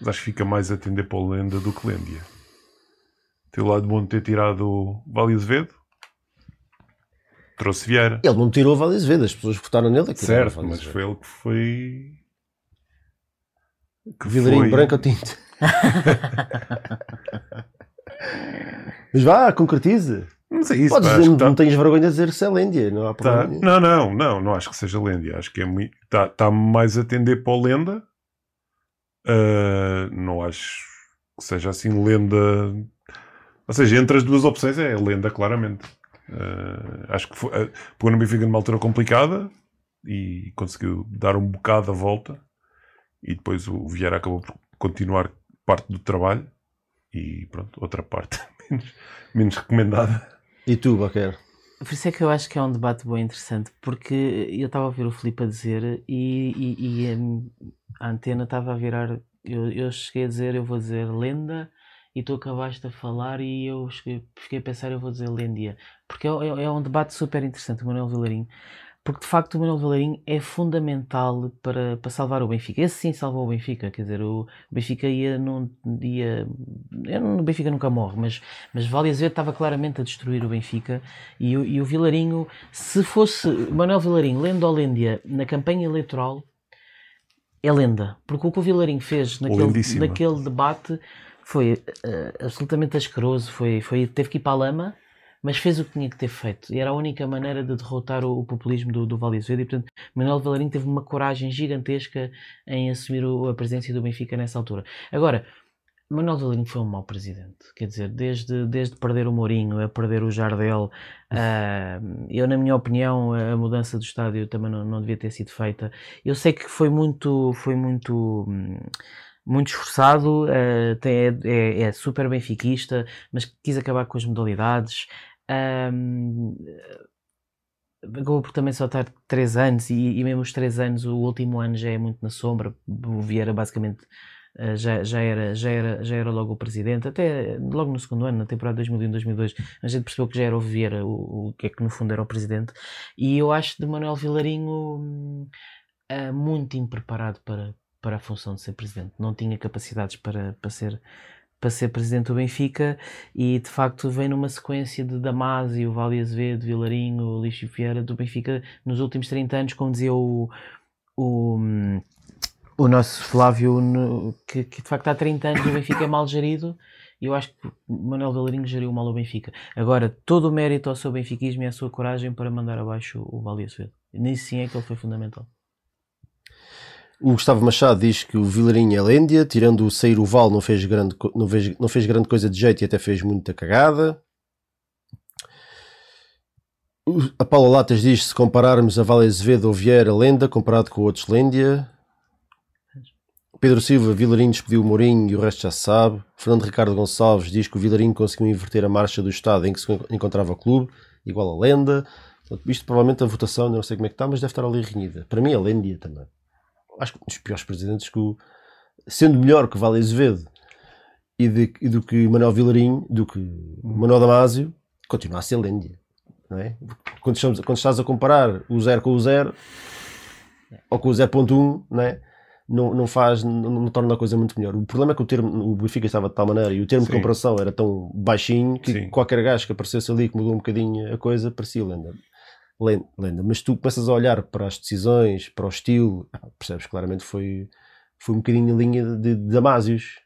mas acho que fica mais a atender para o Lenda do que Lêndia. Tem o lado bom de ter tirado o Vale Azevedo. Trouxe Vieira. Ele não tirou o Vale Azevedo, as pessoas votaram nele. Certo, mas foi ele que foi. Que Vilarinho foi- branco ou tinto? mas vá, concretize. Mas é isso, Podes pá, dizer, não, que tá- não tens vergonha de dizer Celândia, não há Tá- problema. nenhum. Não, não, não, não acho que seja Lêndia. Acho que é muito. Está tá mais a tender para o Lenda. Ah, não acho que seja assim Lenda. Ou seja, entre as duas opções é Lenda, claramente. Ah, acho que foi, ah, pegou no Benfica numa altura complicada e conseguiu dar um bocado a volta. E depois o Vieira acabou por continuar parte do trabalho. E pronto, outra parte menos, menos recomendada. E tu, Baquer? Por isso é que eu acho que é um debate bem interessante, porque eu estava a ouvir o Filipe a dizer e, e- e, a antena estava a virar. Eu, eu cheguei a dizer, eu vou dizer lenda, e tu acabaste a falar, e eu cheguei- fiquei a pensar, eu vou dizer lendia. Porque é, é- é um debate super interessante, o Manuel Vilarinho. Porque de facto o Manuel Vilarinho é fundamental para, para salvar o Benfica. Esse sim salvou o Benfica, quer dizer, o Benfica ia num ia. eu não- O Benfica nunca morre, mas, mas Vale Azevedo estava claramente a destruir o Benfica e, o- e o Vilarinho, se fosse Manuel Vilarinho, lenda ou lêndia, na campanha eleitoral, é lenda. Porque o que o Vilarinho fez naquele, Lindíssima. naquele debate foi eh, absolutamente asqueroso, foi, foi, teve que ir para a lama, mas fez o que tinha que ter feito. E era a única maneira de derrotar o, o populismo do, do Vale Azevedo. E, portanto, Manuel Vilarinho teve uma coragem gigantesca em assumir o- a presidência do Benfica nessa altura. Agora, Manuel Vilarinho foi um mau presidente. Quer dizer, desde, desde perder o Mourinho a perder o Jardel, ah, eu, na minha opinião, a mudança do estádio também não, não devia ter sido feita. Eu sei que foi muito, foi muito, hum, muito esforçado, ah, tem- é, é- é super benfiquista, mas quis acabar com as modalidades. Ahm, acabou por também só estar 3 anos e, e mesmo os 3 anos, o último ano já é muito na sombra. O Vieira basicamente eh, já, já, era, já, era, já era logo o presidente, até logo no segundo ano, na temporada 2001-2002, a gente percebeu que já era o Vieira, o, o que é que no fundo era o presidente. E eu acho de Manuel Vilarinho eh, muito impreparado para, para a função de ser presidente. Não tinha capacidades para, para ser para ser presidente do Benfica e de facto vem numa sequência de Damásio, Vale Azevedo, Vilarinho, Lixo Vieira do Benfica nos últimos 30 anos, como dizia o, o, o nosso Flávio, que, que de facto há 30 anos o Benfica é mal gerido eu acho que Manuel Vilarinho geriu mal o Benfica. Agora, todo o mérito ao seu benfiquismo e à sua coragem para mandar abaixo o Vale Azevedo. Nisso sim é que ele foi fundamental. O Gustavo Machado diz que o Vilarinho é lêndia, tirando o sair o Val não fez, grande, não, fez, não fez grande coisa de jeito e até fez muita cagada. A Paula Latas diz se compararmos a Vale Azevedo ou Vieira lenda comparado com outros lêndia. Pedro Silva, Vilarinho despediu o Mourinho e o resto já se sabe. Fernando Ricardo Gonçalves diz que o Vilarinho conseguiu inverter a marcha do estado em que se encontrava o clube, igual a lenda. Isto provavelmente a votação, não sei como é que está, mas deve estar ali renhida. Para mim é lêndia também acho que um dos piores presidentes que o, sendo melhor que Vale Azevedo e, de- e do que Manuel Vilarinho, do que Manuel Damasio, continua a ser lêndia. Não é? quando, estamos- quando estás a comparar o 0 com o 0 ou com o 0.1, não, é? não, não faz, não, não torna a coisa muito melhor. O problema é que o termo, o Benfica estava de tal maneira e o termo de Sim. comparação era tão baixinho que Sim. qualquer gajo que aparecesse ali que mudou um bocadinho a coisa parecia lenda. Len- lenda. Mas tu começas a olhar para as decisões, para o estilo, ah, percebes claramente foi, foi um bocadinho a linha de, de Damásios.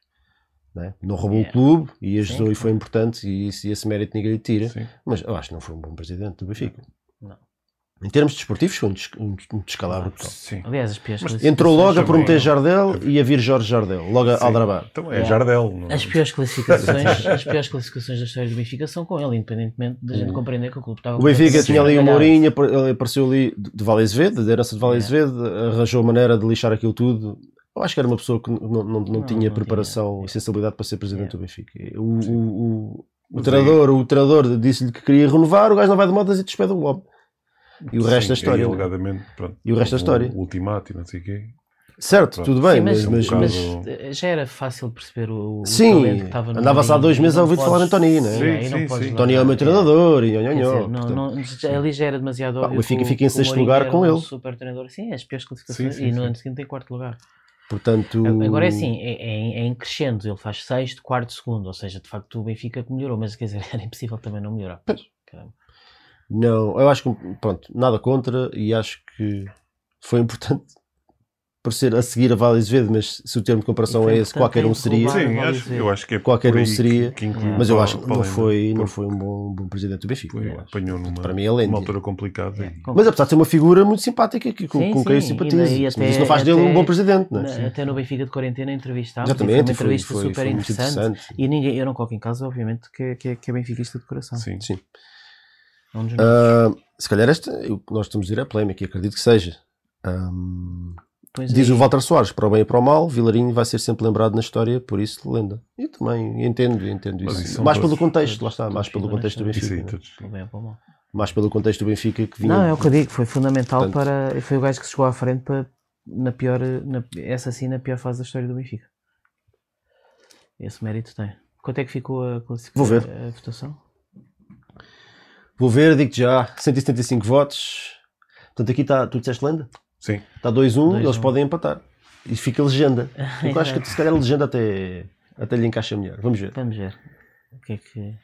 Não, é? Não roubou Yeah. o clube e ajudou Sim, e foi importante e, esse- esse mérito ninguém lhe tira. Sim. Mas eu acho que não foi um bom presidente do Benfica. Não. Em termos desportivos, foi um, des- um, um descalabro total. Sim. Aliás, as piores Mas Entrou logo a prometer Jardel e a vir Jorge Jardel, logo a. Aldrabar. Então é Yeah. Jardel. Não... As piores classificações, as piores classificações da história do Benfica são com ele, independentemente da gente compreender que o clube estava O Benfica tinha ali o. Mourinho, ele apareceu ali de Vale Azevedo, da herança de Vale. Azevedo, arranjou maneira de lixar aquilo tudo. Eu acho que era uma pessoa que não, não, não, Não, tinha não preparação tinha. e sensibilidade para ser presidente do Benfica. O, o, o, o treinador, o treinador disse-lhe que queria renovar, o gajo não vai de modas e despede o homem. E o resto da Sim, história. né? alegadamente, pronto, E o resto da história. um ultimato e não sei o quê. Certo, Pronto. tudo bem, Sim, mas, mas, mas, um mas, já era fácil perceber o, o Sim, talento que estava no andava-se há dois e meses a ouvir falar em Tony, né? Sim, Sim, não sim. Tony é o meu treinador e já- ali já era demasiado óbvio. o Benfica que fica em o sexto lugar com um ele. super treinador. Sim, as piores classificações. E no ano seguinte tem quarto lugar. Portanto, Agora é assim, é, é, em- é em crescendo. Ele faz sexto, quarto, segundo. Ou seja, de facto o Benfica melhorou, mas quer dizer, era impossível também não melhorar. Caramba. Não, eu acho que, pronto, nada contra e acho que foi importante por ser a seguir a Vale Azevedo, mas se o termo de comparação é esse, qualquer um seria. Sim, vale acho, eu acho que é Qualquer um que- seria, que inclui Mas eu acho que não foi, não foi um bom, bom presidente do Benfica. Foi, apanhou numa, Para mim é numa altura complicada. É, e- Mas apesar de ser uma figura muito simpática que, com, Sim, com quem eu sim, simpatizo. e Mas até- isso não faz dele um até- bom presidente, não é? na- até no Benfica de quarentena entrevistámos. Exatamente, foi uma foi, entrevista foi, super foi muito interessante. interessante. E ninguém, eu não coloco em casa, obviamente, que, é- que, é- que é benfiquista de coração. Sim. Sim. É um Ah, se calhar esta, o que nós estamos a dizer é polémica, e acredito que seja. Ahm, Pois diz aí- o Walter Soares, para o bem e para o mal, Vilarinho vai ser sempre lembrado na história, por isso lenda. Eu também entendo, entendo isso. isso mais todos- pelo contexto, lá está, mais pelo contexto do Benfica. aí, né? todos. Bem mal. Mais pelo contexto do Benfica que vinha. Não, é o que eu digo, foi fundamental Portanto- para. Foi o gajo que se chegou à frente para. Na pior, na, essa sim, na pior fase da história do Benfica. Esse mérito tem. Quanto é que ficou a, classific- Vou ver. a votação? Vou ver, digo-te já, 175 votos. Portanto, aqui está, tu disseste lenda? Sim. Está 2-1, 2-1. eles podem empatar. E fica legenda. Eu acho que se calhar a legenda até, até lhe encaixa melhor. Vamos ver. Vamos ver. O que é que.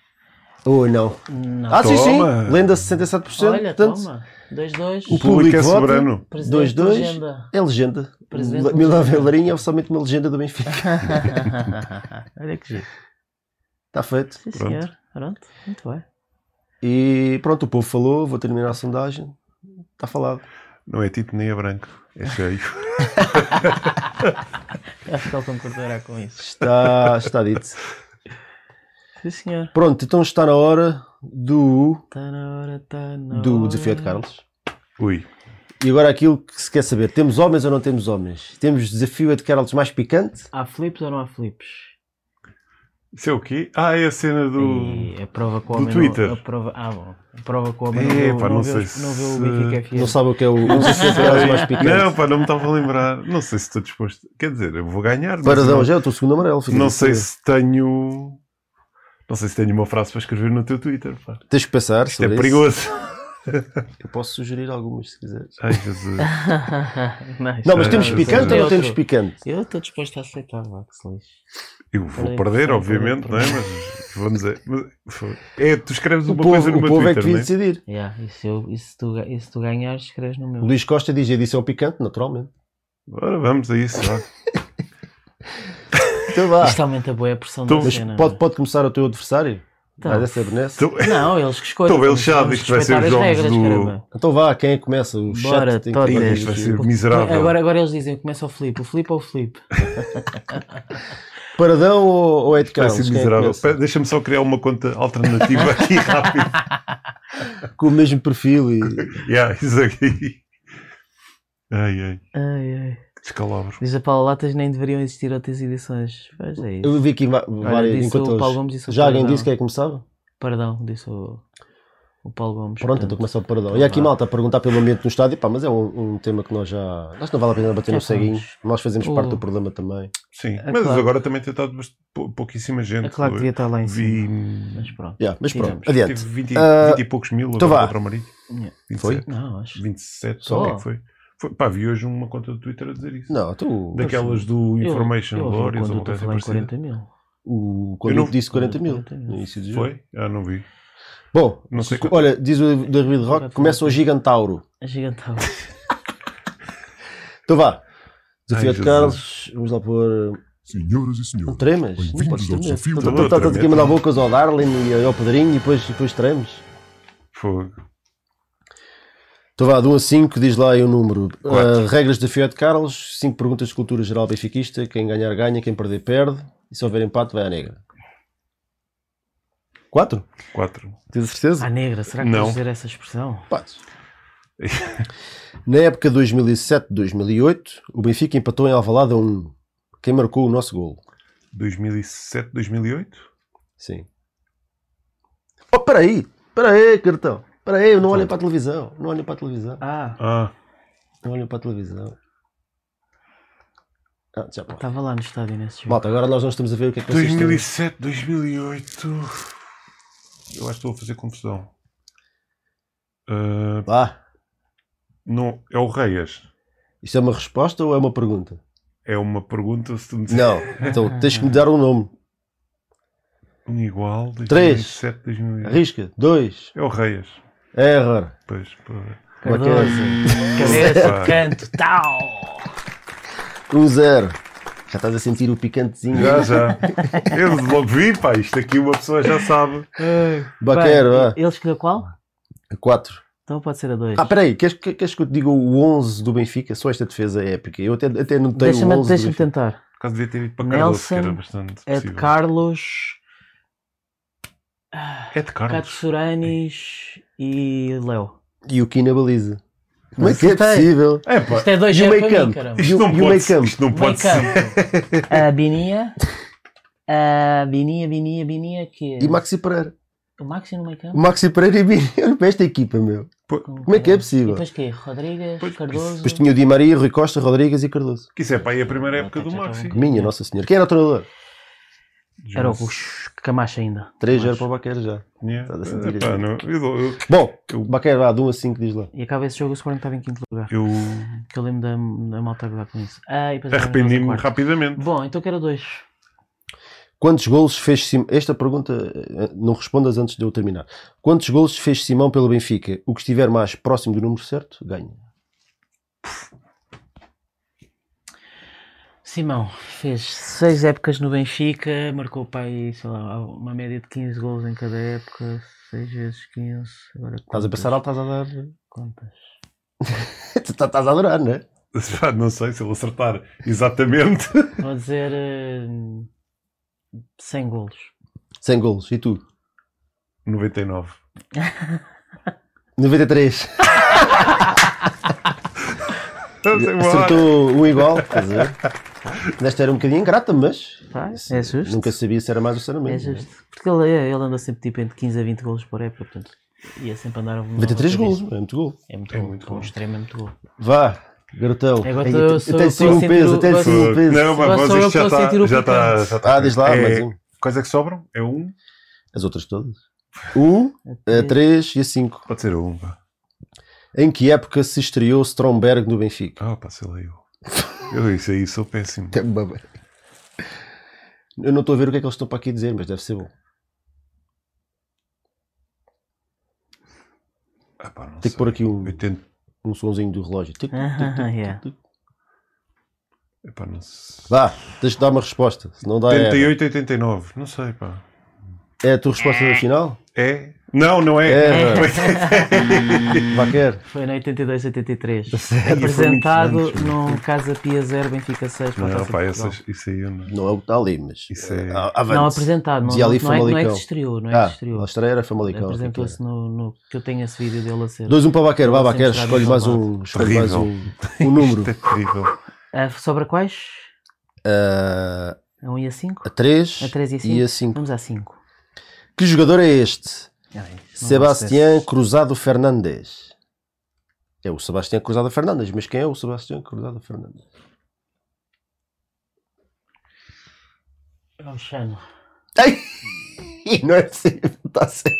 Ou não. Não. Ah, sim, sim. Toma. Lenda 67%. Olha, portanto, toma. 2-2. O O público é soberano. Presidente 2-2. legenda. É legenda. Presidente Milão. Velarinho é somente uma legenda do Benfica. Olha que giro. Está feito. Sim, Pronto. senhor. Pronto. Muito bem. E pronto, o povo falou. Vou terminar a sondagem. Está falado. Não é Tito nem é branco. É cheio. Acho que ele concordará com isso. Está, está dito. Sim, senhor. Pronto, então está na hora do, Está na hora, está na do hora. desafio de Carlos. Ui. E agora aquilo que se quer saber: temos homens ou não temos homens? Temos desafio de Carlos mais picante? Há flips ou não há flips? Isso é o quê? Ah, é a cena do. E a prova que o do homem Twitter. Não, a prova, ah, bom. A prova que o homem É, não, pá, não, não sei se- não viu o. Não sabe o que é o, o desafio de Carlos mais picante? Não, pá, não me estava a lembrar. Não sei se estou disposto. Quer dizer, eu vou ganhar. Paradão, não, já é o teu segundo amarelo. não sei se tenho. Não sei se tenho uma frase para escrever no teu Twitter. Pá. Tens que pensar Isto é isso. perigoso. Eu posso sugerir algumas se quiseres. Ai, Jesus. Não, mas temos picante ou não temos picante? Eu estou disposto a aceitar, se lixe. Eu vou perder, obviamente, não é? Mas vamos dizer. É, tu escreves O uma povo, coisa no o meu povo é que devia não é? decidir. Yeah, e, se eu, e, se tu, e se tu ganhares, escreves no meu. O Luís Costa diz edição picante, naturalmente. Ora, vamos a isso. Vá. Então vá. Isto aumenta boa a pressão Então, da Mas cena. pode, pode começar o teu adversário? Então. Vai benesse? Então, Não, eles que escolhem. Estou bem Vamos- lixado, vamos isto vai ser os jogos regras, do- caramba. Então vá, quem é que começa? O Bora, chat tem que Isto vai ser miserável. Agora, agora eles dizem, começa o Filipe. O Filipe ou o Filipe? Paradão ou, ou é de Carlos? é que miserável. Espera, Deixa-me só criar uma conta alternativa aqui rápido. Com o mesmo perfil e... Yeah, isso aqui. Ai, ai. Ai, ai. Descalabro. Diz a Paula Latas nem deveriam existir outras edições. Pois é isso. Eu vi aqui várias disse enquanto o Paulo Gomes, disse o Já alguém disse quem é que começava? Perdão, disse o, o Paulo Gomes. Pronto, então começa o paradão. E aqui malta a perguntar pelo ambiente no estádio, pá, mas é um, um tema que nós já. Acho que não vale a pena bater no ceguinho. Nós fazemos O- parte do problema também. Sim, É mas claro. agora também tem estado pouquíssima gente. É claro que devia estar lá em Vi. cima. Mas pronto. Yeah, mas pronto, adiante. Tive 20, Ah, 20 e poucos mil então agora contra o Marido. Yeah. 27. Não, acho. 27, Só? o que é que foi? foi? Pá, vi hoje uma conta do Twitter a dizer isso. Não, tu. Daquelas do Eu- Information quando ou em coisa 40 parecida. mil. O Eu quando não- eu disse 40 mil 40 mil. no início do jogo. Foi? Ah, não vi. Bom, Não sei olha, diz o David Rock, Agora começa o Gigantauro. É gigantão. Então vá. Desafio Ai, de. Carlos, vamos lá pôr. Senhoras e Não senhores, tremas? Não podes tremer. desafio Estás- aqui a mandar bocas ao Darling e ao Pedrinho e depois, depois tremes. Fogo. Então vá, de 1 a 5, diz lá aí o número. Quatro. Ah, regras de desafio de Carlos, 5 perguntas de cultura geral benfiquista. Quem ganhar ganha, quem perder perde. E se houver empate, vai à negra. 4? 4. Tens certeza? À negra, será que Não. podes dizer essa expressão? Empates. Na época 2007-2008, o Benfica empatou em Alvalade a 1. Quem marcou o nosso gol? 2007, 2008? Sim. Oh, peraí! Peraí, cartão! Peraí, não olhem para a televisão. Não olhem para a televisão. Ah, Ah, Não olhem para a televisão. Ah, já pode. estava lá no estádio nesse jogo. Malta, agora nós não estamos a ver o que é que vocês têm. 2007, 2008. Eu acho que estou a fazer confusão. Ah, Vá. não, é o Reias. Isto é uma resposta ou é uma pergunta? É uma pergunta se tu me disser Não. Então tens que me dar um nome. um igual. Três. 2007, 2008. Arrisca. Dois. É o Reias. Error. Pois, pois. Cardoso, Pá. cabeça, canto, tal. Um zero. Já estás a sentir o picantezinho. Já, já. Eu logo vi, pá. Isto aqui uma pessoa já sabe. Baqueiro, Bem, vá. Ele escolheu qual? Quatro. Então pode ser a dois. Ah, peraí. Queres, que- queres que eu te diga o 11 do Benfica? Só esta defesa é épica. Eu até, até não tenho o Deixa-me 11 do deixa Benfica. tentar. Por causa devia ter ido para Cardoso, que era Nelson, bastante Ed possível. Carlos, Ed Cato Carlos. Suranis e Léo. E o Ki na baliza. Como é que é Acertei. possível? É, pá. Isto é dois E o meio campo? caramba. Isto E o- não e o pode meio ser. campo? Isto não pode ser. A Binia. A Binia, Binia, Binia, que é E Maxi Pereira. o Maxi no meio O campo. Maxi Pereira e Bini. Olha para esta equipa, meu. Como é que é E possível? depois quê? Rodrigues, Pois, Cardoso. Depois tinha o Di Maria, Rui Costa, Rodrigues e Cardoso. Que isso é para aí a primeira época do Maxi. Minha Nossa Senhora. Quem era o treinador? Era o Camacho ainda. 3 era Camacho. para o Baqueira já. Yeah. Estás a sentir Epá, aí. não, eu, dou- eu, Bom, Eu- Baqueira, vá, de 1 a 5, diz lá. E acaba esse jogo, o Sporting estava em quinto lugar. eu Que eu lembro da, da malta a gozar com isso. Ah, e depois arrependi-me nós em quarto. rapidamente. Bom, então quero dois. Quantos golos fez Simão? Esta pergunta eh, não respondas antes de eu terminar. Quantos golos fez Simão pelo Benfica? O que estiver mais próximo do número certo, ganha. Simão fez seis épocas no Benfica, marcou para aí, sei lá, uma média de 15 gols em cada época, 6 vezes 15. Agora Estás a pensar alto, estás a dar. Contas. Tu tá- Estás a adorar, não é? Não sei se ele acertar exatamente. Vou dizer eh, 100 golos. 100 golos. E tu? 99. 93. Não sei, bora. Acertou um igual, estás a ver? Nesta era um bocadinho ingrata, mas Pá, é justo. nunca sabia se era mais ou se era É menos. não é? justo. Porque ele, é- ele anda sempre tipo entre 15 a 20 golos por época, portanto ia sempre andar a 93 golos, é muito gol. É muito É gol. muito Com um gol. extremo é muito gol. Vá, garotão. É, agora tô sim a um peso, até sim um Não, peso. mas, Agora mas eu que já está. Já está, já está. Ah, diz lá, É- mais um. Quais é que sobram? É um? As outras todas. Um, a 3 e a 5. Pode ser um. Em que época se estreou Stromberg no Benfica? Ah, pá, sei lá eu. Eu isso aí sou péssimo. É Eu não estou a ver o que é que eles estão para aqui dizer, mas deve ser bom. Ah, pá, Tem que sei. pôr aqui um, 80, um sonzinho do relógio. Tic, tic. Epá, não sei. Vá, tens de dar uma resposta. Se não dá, é, 88, 89. Não sei, pá. é a tua resposta final? É? Não, não é. É. Vaquer. Foi em 82, 83. Sério? Apresentado num Casa Pia 0, Benfica 6 para a Não, Taça pá, essas, isso aí eu não. Não é o que está ali, mas. Isso é- avante. Não apresentado, não, ali não, é, não é que se estreou, não é Ah, que se estreou. a estreia era Famalicão. Apresentou-se no, no- que eu tenho esse vídeo dele a ser. 2-1 para Vaquer, vá Vaquer, escolhe mais um, escolhe mais um, um número. Isto é terrível. Ah, sobre quais? Ah, A 1 e a 5? a 3 A 3 e a 5? e a 5. Vamos a 5. Que jogador é este? Sebastián Cruzado Fernandes. É o Sebastián Cruzado Fernandes, mas quem é o Sebastián Cruzado Fernandes? É o Chano. Ai! Não é possível, está certo.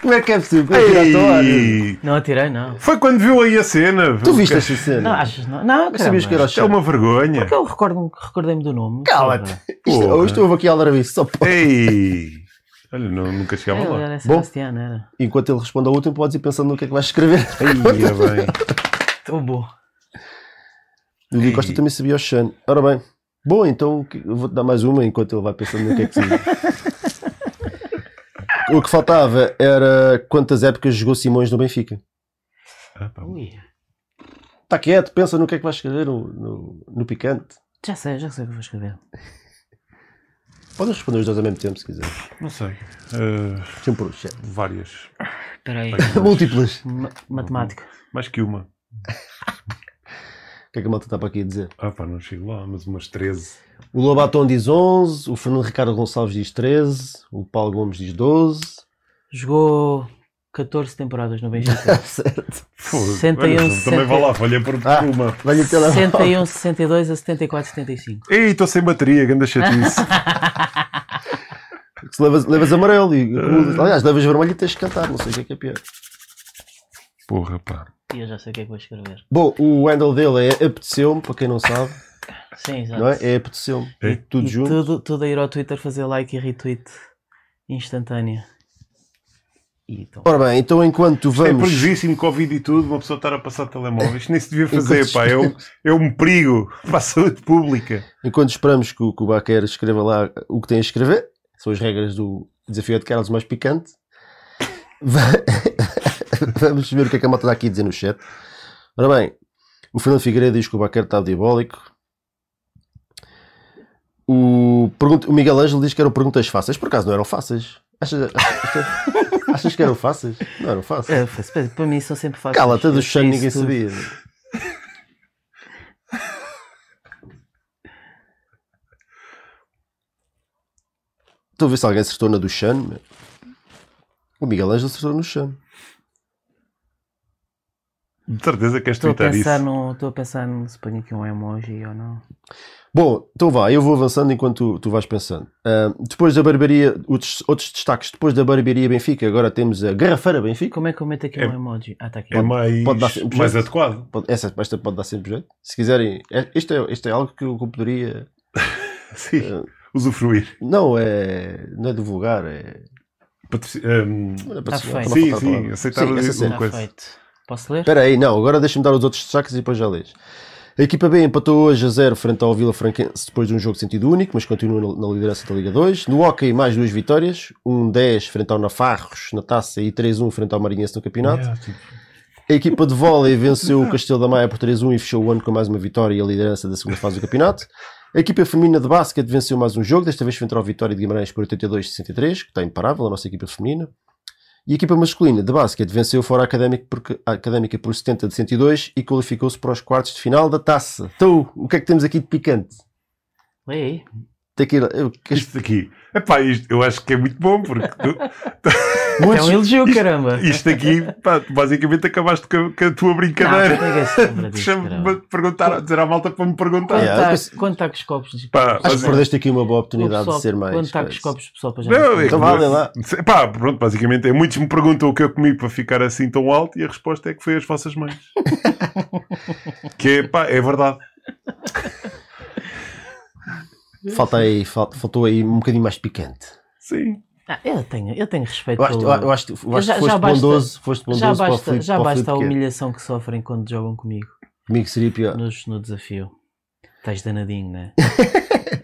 Como é que é possível? É área? Ei, Não atirei, não. Foi quando viu aí a cena. Tu viste esta cena? Não, achas não? Não, Não sabias que era é uma vergonha. Porque eu recordo recordei-me do nome. Cala-te! Isto, Porra. ou isto houve aqui a aldrabice, só pode. Ei! Olha, não, nunca chegava lá. era Sebastián, era. Enquanto ele responde ao último, podes ir pensando no que é que vais escrever. Ai, é bem. Tão bom. O Diogo Costa também sabia o Xan. Ora bem, bom, então eu vou-te dar mais uma enquanto ele vai pensando no que é que se O que faltava era quantas épocas jogou Simões no Benfica. Ah, pá. Está quieto, pensa no que é que vais escrever no, no, no picante. Já sei, já sei o que vou escrever. Podes responder os dois ao mesmo tempo se quiser. Não sei. Ah, Sempre por chat. várias. Espera aí. Múltiplas. Ma- Matemática. Mais que uma. O que é que a malta está para aqui a dizer? Ah, pá, não chego lá, mas umas 13. O Lobaton diz 11, o Fernando Ricardo Gonçalves diz 13, o Paulo Gomes diz 12. Jogou 14 temporadas no Benfica. certo. Fogo. 61, Olha, Também 60. vá lá, falha por Ah. uma. Vai-lhe o telemóvel. 61, 62 a 74, 75. Ei, estou sem bateria, grande chatice. Se levas, levas amarelo e. Aliás, levas vermelho e tens que cantar, não sei o que é que é pior. Porra, pá. E eu já sei o que é que vou escrever. Bom, o handle dele é apeteceu-me, para quem não sabe, Sim, exato. não é? É apeteceu-me. É. Tudo E junto. Tudo, tudo a ir ao Twitter fazer like e retweet instantâneo. E então. Ora bem, então enquanto É vamos. perigosíssimo, Covid e tudo, uma pessoa estar a passar telemóvel. Isto nem se devia fazer, Enquanto pá. É um, é um perigo para a saúde pública. Enquanto esperamos que o, que o Baquer escreva lá o que tem a escrever, são as regras do desafio de Carlos mais picante. Va- Vamos ver o que é que a malta está aqui a dizer no chat. Ora bem, o Fernando Figueiredo diz que o Baquer está diabólico. O, pergunta- o Miguel Ângelo diz que eram perguntas fáceis. Por acaso não eram fáceis? Achas, achas, achas que eram fáceis? Não eram fáceis. É, para- para mim são sempre fáceis. Cala-te, a do sei ninguém isso tudo. sabia. Estou a ver se alguém acertou na do Xan. O Miguel Ângelo acertou no Xan. De certeza que és Estou a twittar isso. pensar no. Estou a pensar no se ponho aqui um emoji ou não. Bom, então vá, eu vou avançando enquanto tu, tu vais pensando. Ah, depois da barbearia, outros, outros destaques. Depois da barbearia Benfica, agora temos a Garrafeira Benfica. Como é que eu meto aqui É- um emoji? Ah, está aqui. É mais, pode dar sempre mais jeito. adequado. Pode- essa, esta pode dar sempre jeito. Se quiserem, é, isto, é, isto é algo que eu poderia. Sim. Ah, Usufruir. não, é, não é divulgar, é. Patroci- um, é Tá patrocinar, feito. a sim, sim. Aceitar Sim, essa. Está coisa. feito. Posso ler? Espera aí, não, agora deixa-me dar os outros destaques e depois já lês. A equipa B empatou hoje a 0 frente ao Vila Franquense depois de um jogo de sentido único, mas continua na, liderança da Liga 2. No Hockey, mais duas vitórias: 1-10 frente ao Nafarros na taça e 3-1 frente ao Marinhense no campeonato. Tipo, A equipa de vôlei venceu o Castelo da Maia por 3-1 e fechou o ano com mais uma vitória e a liderança da segunda fase do campeonato. A equipa feminina de basquete venceu mais um jogo, desta vez frente ao Vitória de Guimarães por 82-63, que está imparável, a nossa equipa feminina. E a equipa masculina de basquete venceu fora Académica por, Académica por 70 de 102 e qualificou-se para os quartos de final da taça. Então, o que é que temos aqui de picante? Que ir, eu, que Isto aqui. Epá, isto, eu acho que é muito bom, porque tu- É um elogio, caramba. isto aqui, pá, tu basicamente acabaste com a, com a tua brincadeira. Deixa-me perguntar, a dizer à malta para me perguntar. Quanto Yeah, está consigo- tá com os copos de Pá, acho que mas- perdeste aqui uma boa oportunidade pessoal- de ser mais. Quanto está com os copos, pessoal, para já Não, não é Então vá, lê lá. Pá, pronto, basicamente é muitos me perguntam o que eu comi para ficar assim tão alto e a resposta é que foi as vossas mães. que é, pá, é verdade. Falta aí, fal- faltou aí um bocadinho mais picante. Sim. Ah, eu, tenho, eu tenho respeito Eu acho, eu, eu acho, eu acho já- que foste já basta- bondoso, foste bondoso já para o basta, Filipe- já para o basta a Queiro. humilhação que sofrem quando jogam comigo Comigo seria pior. nos, no desafio. Estás danadinho, não é?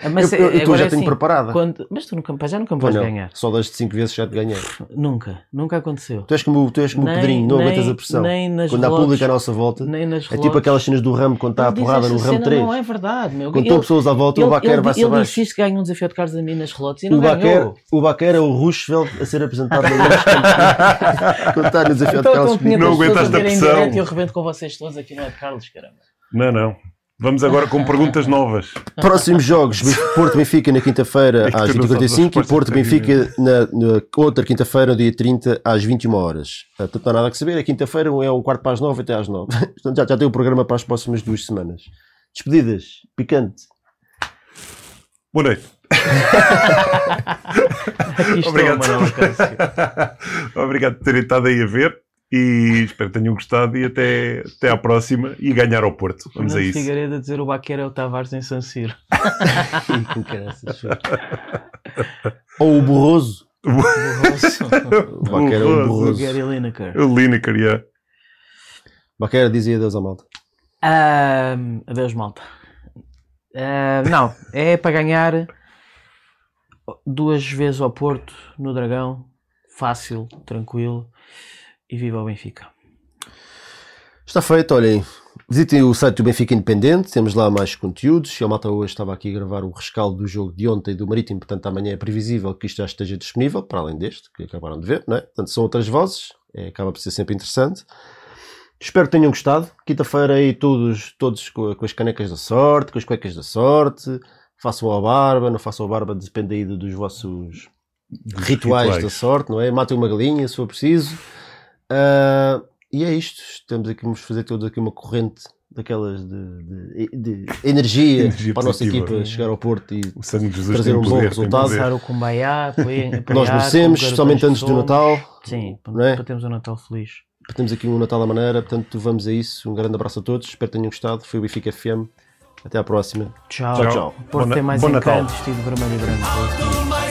Ah, Mas eu, eu, é- eu agora já é tenho assim, preparada. quando- Mas tu nunca, já nunca me vais não, ganhar. Só das 5 vezes já te ganhei. Nunca, nunca aconteceu. Tu és como, tu és como o Nem- Pedrinho, não nem- aguentas a pressão. nem nas Quando há público à nossa volta, Nem nas é tipo relotes. aquelas cenas do ramo quando está a porrada no ramo cena, 3. Não é verdade, meu. Quando Ele- estão pessoas à volta, o ele- Baquer ele- vai-se Ele abaixo. disse que ganha um desafio de carros a mim nas relotes e não O Baquer, ganhou. o Baquer é o Roosevelt a ser apresentado na quando, está no desafio de Então, Carlos então. Não 500 pessoas aguentaste a pressão. e eu rebento com vocês todos aqui no é de Carlos, caramba. Não, não. Vamos agora com perguntas novas. Próximos jogos: Porto Benfica na quinta-feira É às tu não sabes as 20h45 e Porto Benfica na, na outra quinta-feira, no dia 30, às 21 horas. Ah, Portanto, não há nada a saber. A quinta-feira é um quarto para as 9 até às 9. Portanto, já, já tem o programa para as próximas duas semanas. Despedidas, picante. Boa noite. Aqui estou. Obrigado por terem estado aí a ver e espero que tenham gostado e até, até à próxima e ganhar ao Porto. Vamos a Fernando isso. Figueiredo a dizer o Baquer é o Tavares em San Siro. Ih, que caraças, foi. Ou o Borroso. O Baquer é o Borroso. Borroso. Gary Lineker. O Lineker, yeah. Baquer dizia adeus à malta. Ahm, adeus, malta. Ahm, não, é para ganhar duas vezes ao Porto, no Dragão. Fácil, tranquilo. E viva o Benfica. Está feito, olhem. Visitem o site do Benfica Independente, temos lá mais conteúdos. A malta hoje estava aqui a gravar o rescaldo do jogo de ontem do Marítimo, portanto amanhã é previsível que isto já esteja disponível, para além deste, que acabaram de ver, não é? Portanto, são outras vozes, é, acaba por ser sempre interessante. Espero que tenham gostado. Quinta-feira aí todos, todos com, com as canecas da sorte, com as cuecas da sorte. Façam a barba, não façam a barba, depende aí do- dos vossos rituais, rituais. da sorte, não é? Matem uma galinha se for preciso. Ah, e é isto. Estamos aqui, vamos fazer todos aqui uma corrente daquelas de, de- de energia, Energia para a nossa equipa chegar ao Porto e O sangue de Jesus Trazer um bom poder, resultado. Passar o Kumbaya, apoiar, nós merecemos, garotões antes do. Natal. Sim, para, Não é? para termos um Natal feliz. Temos aqui um Natal à maneira, portanto vamos a isso. Um grande abraço a todos, espero que tenham gostado. Foi o Benfica FM. Até à próxima. Tchau. Tchau, tchau. Porto Bom tem mais bom encanto Natal. vestido vermelho e branco.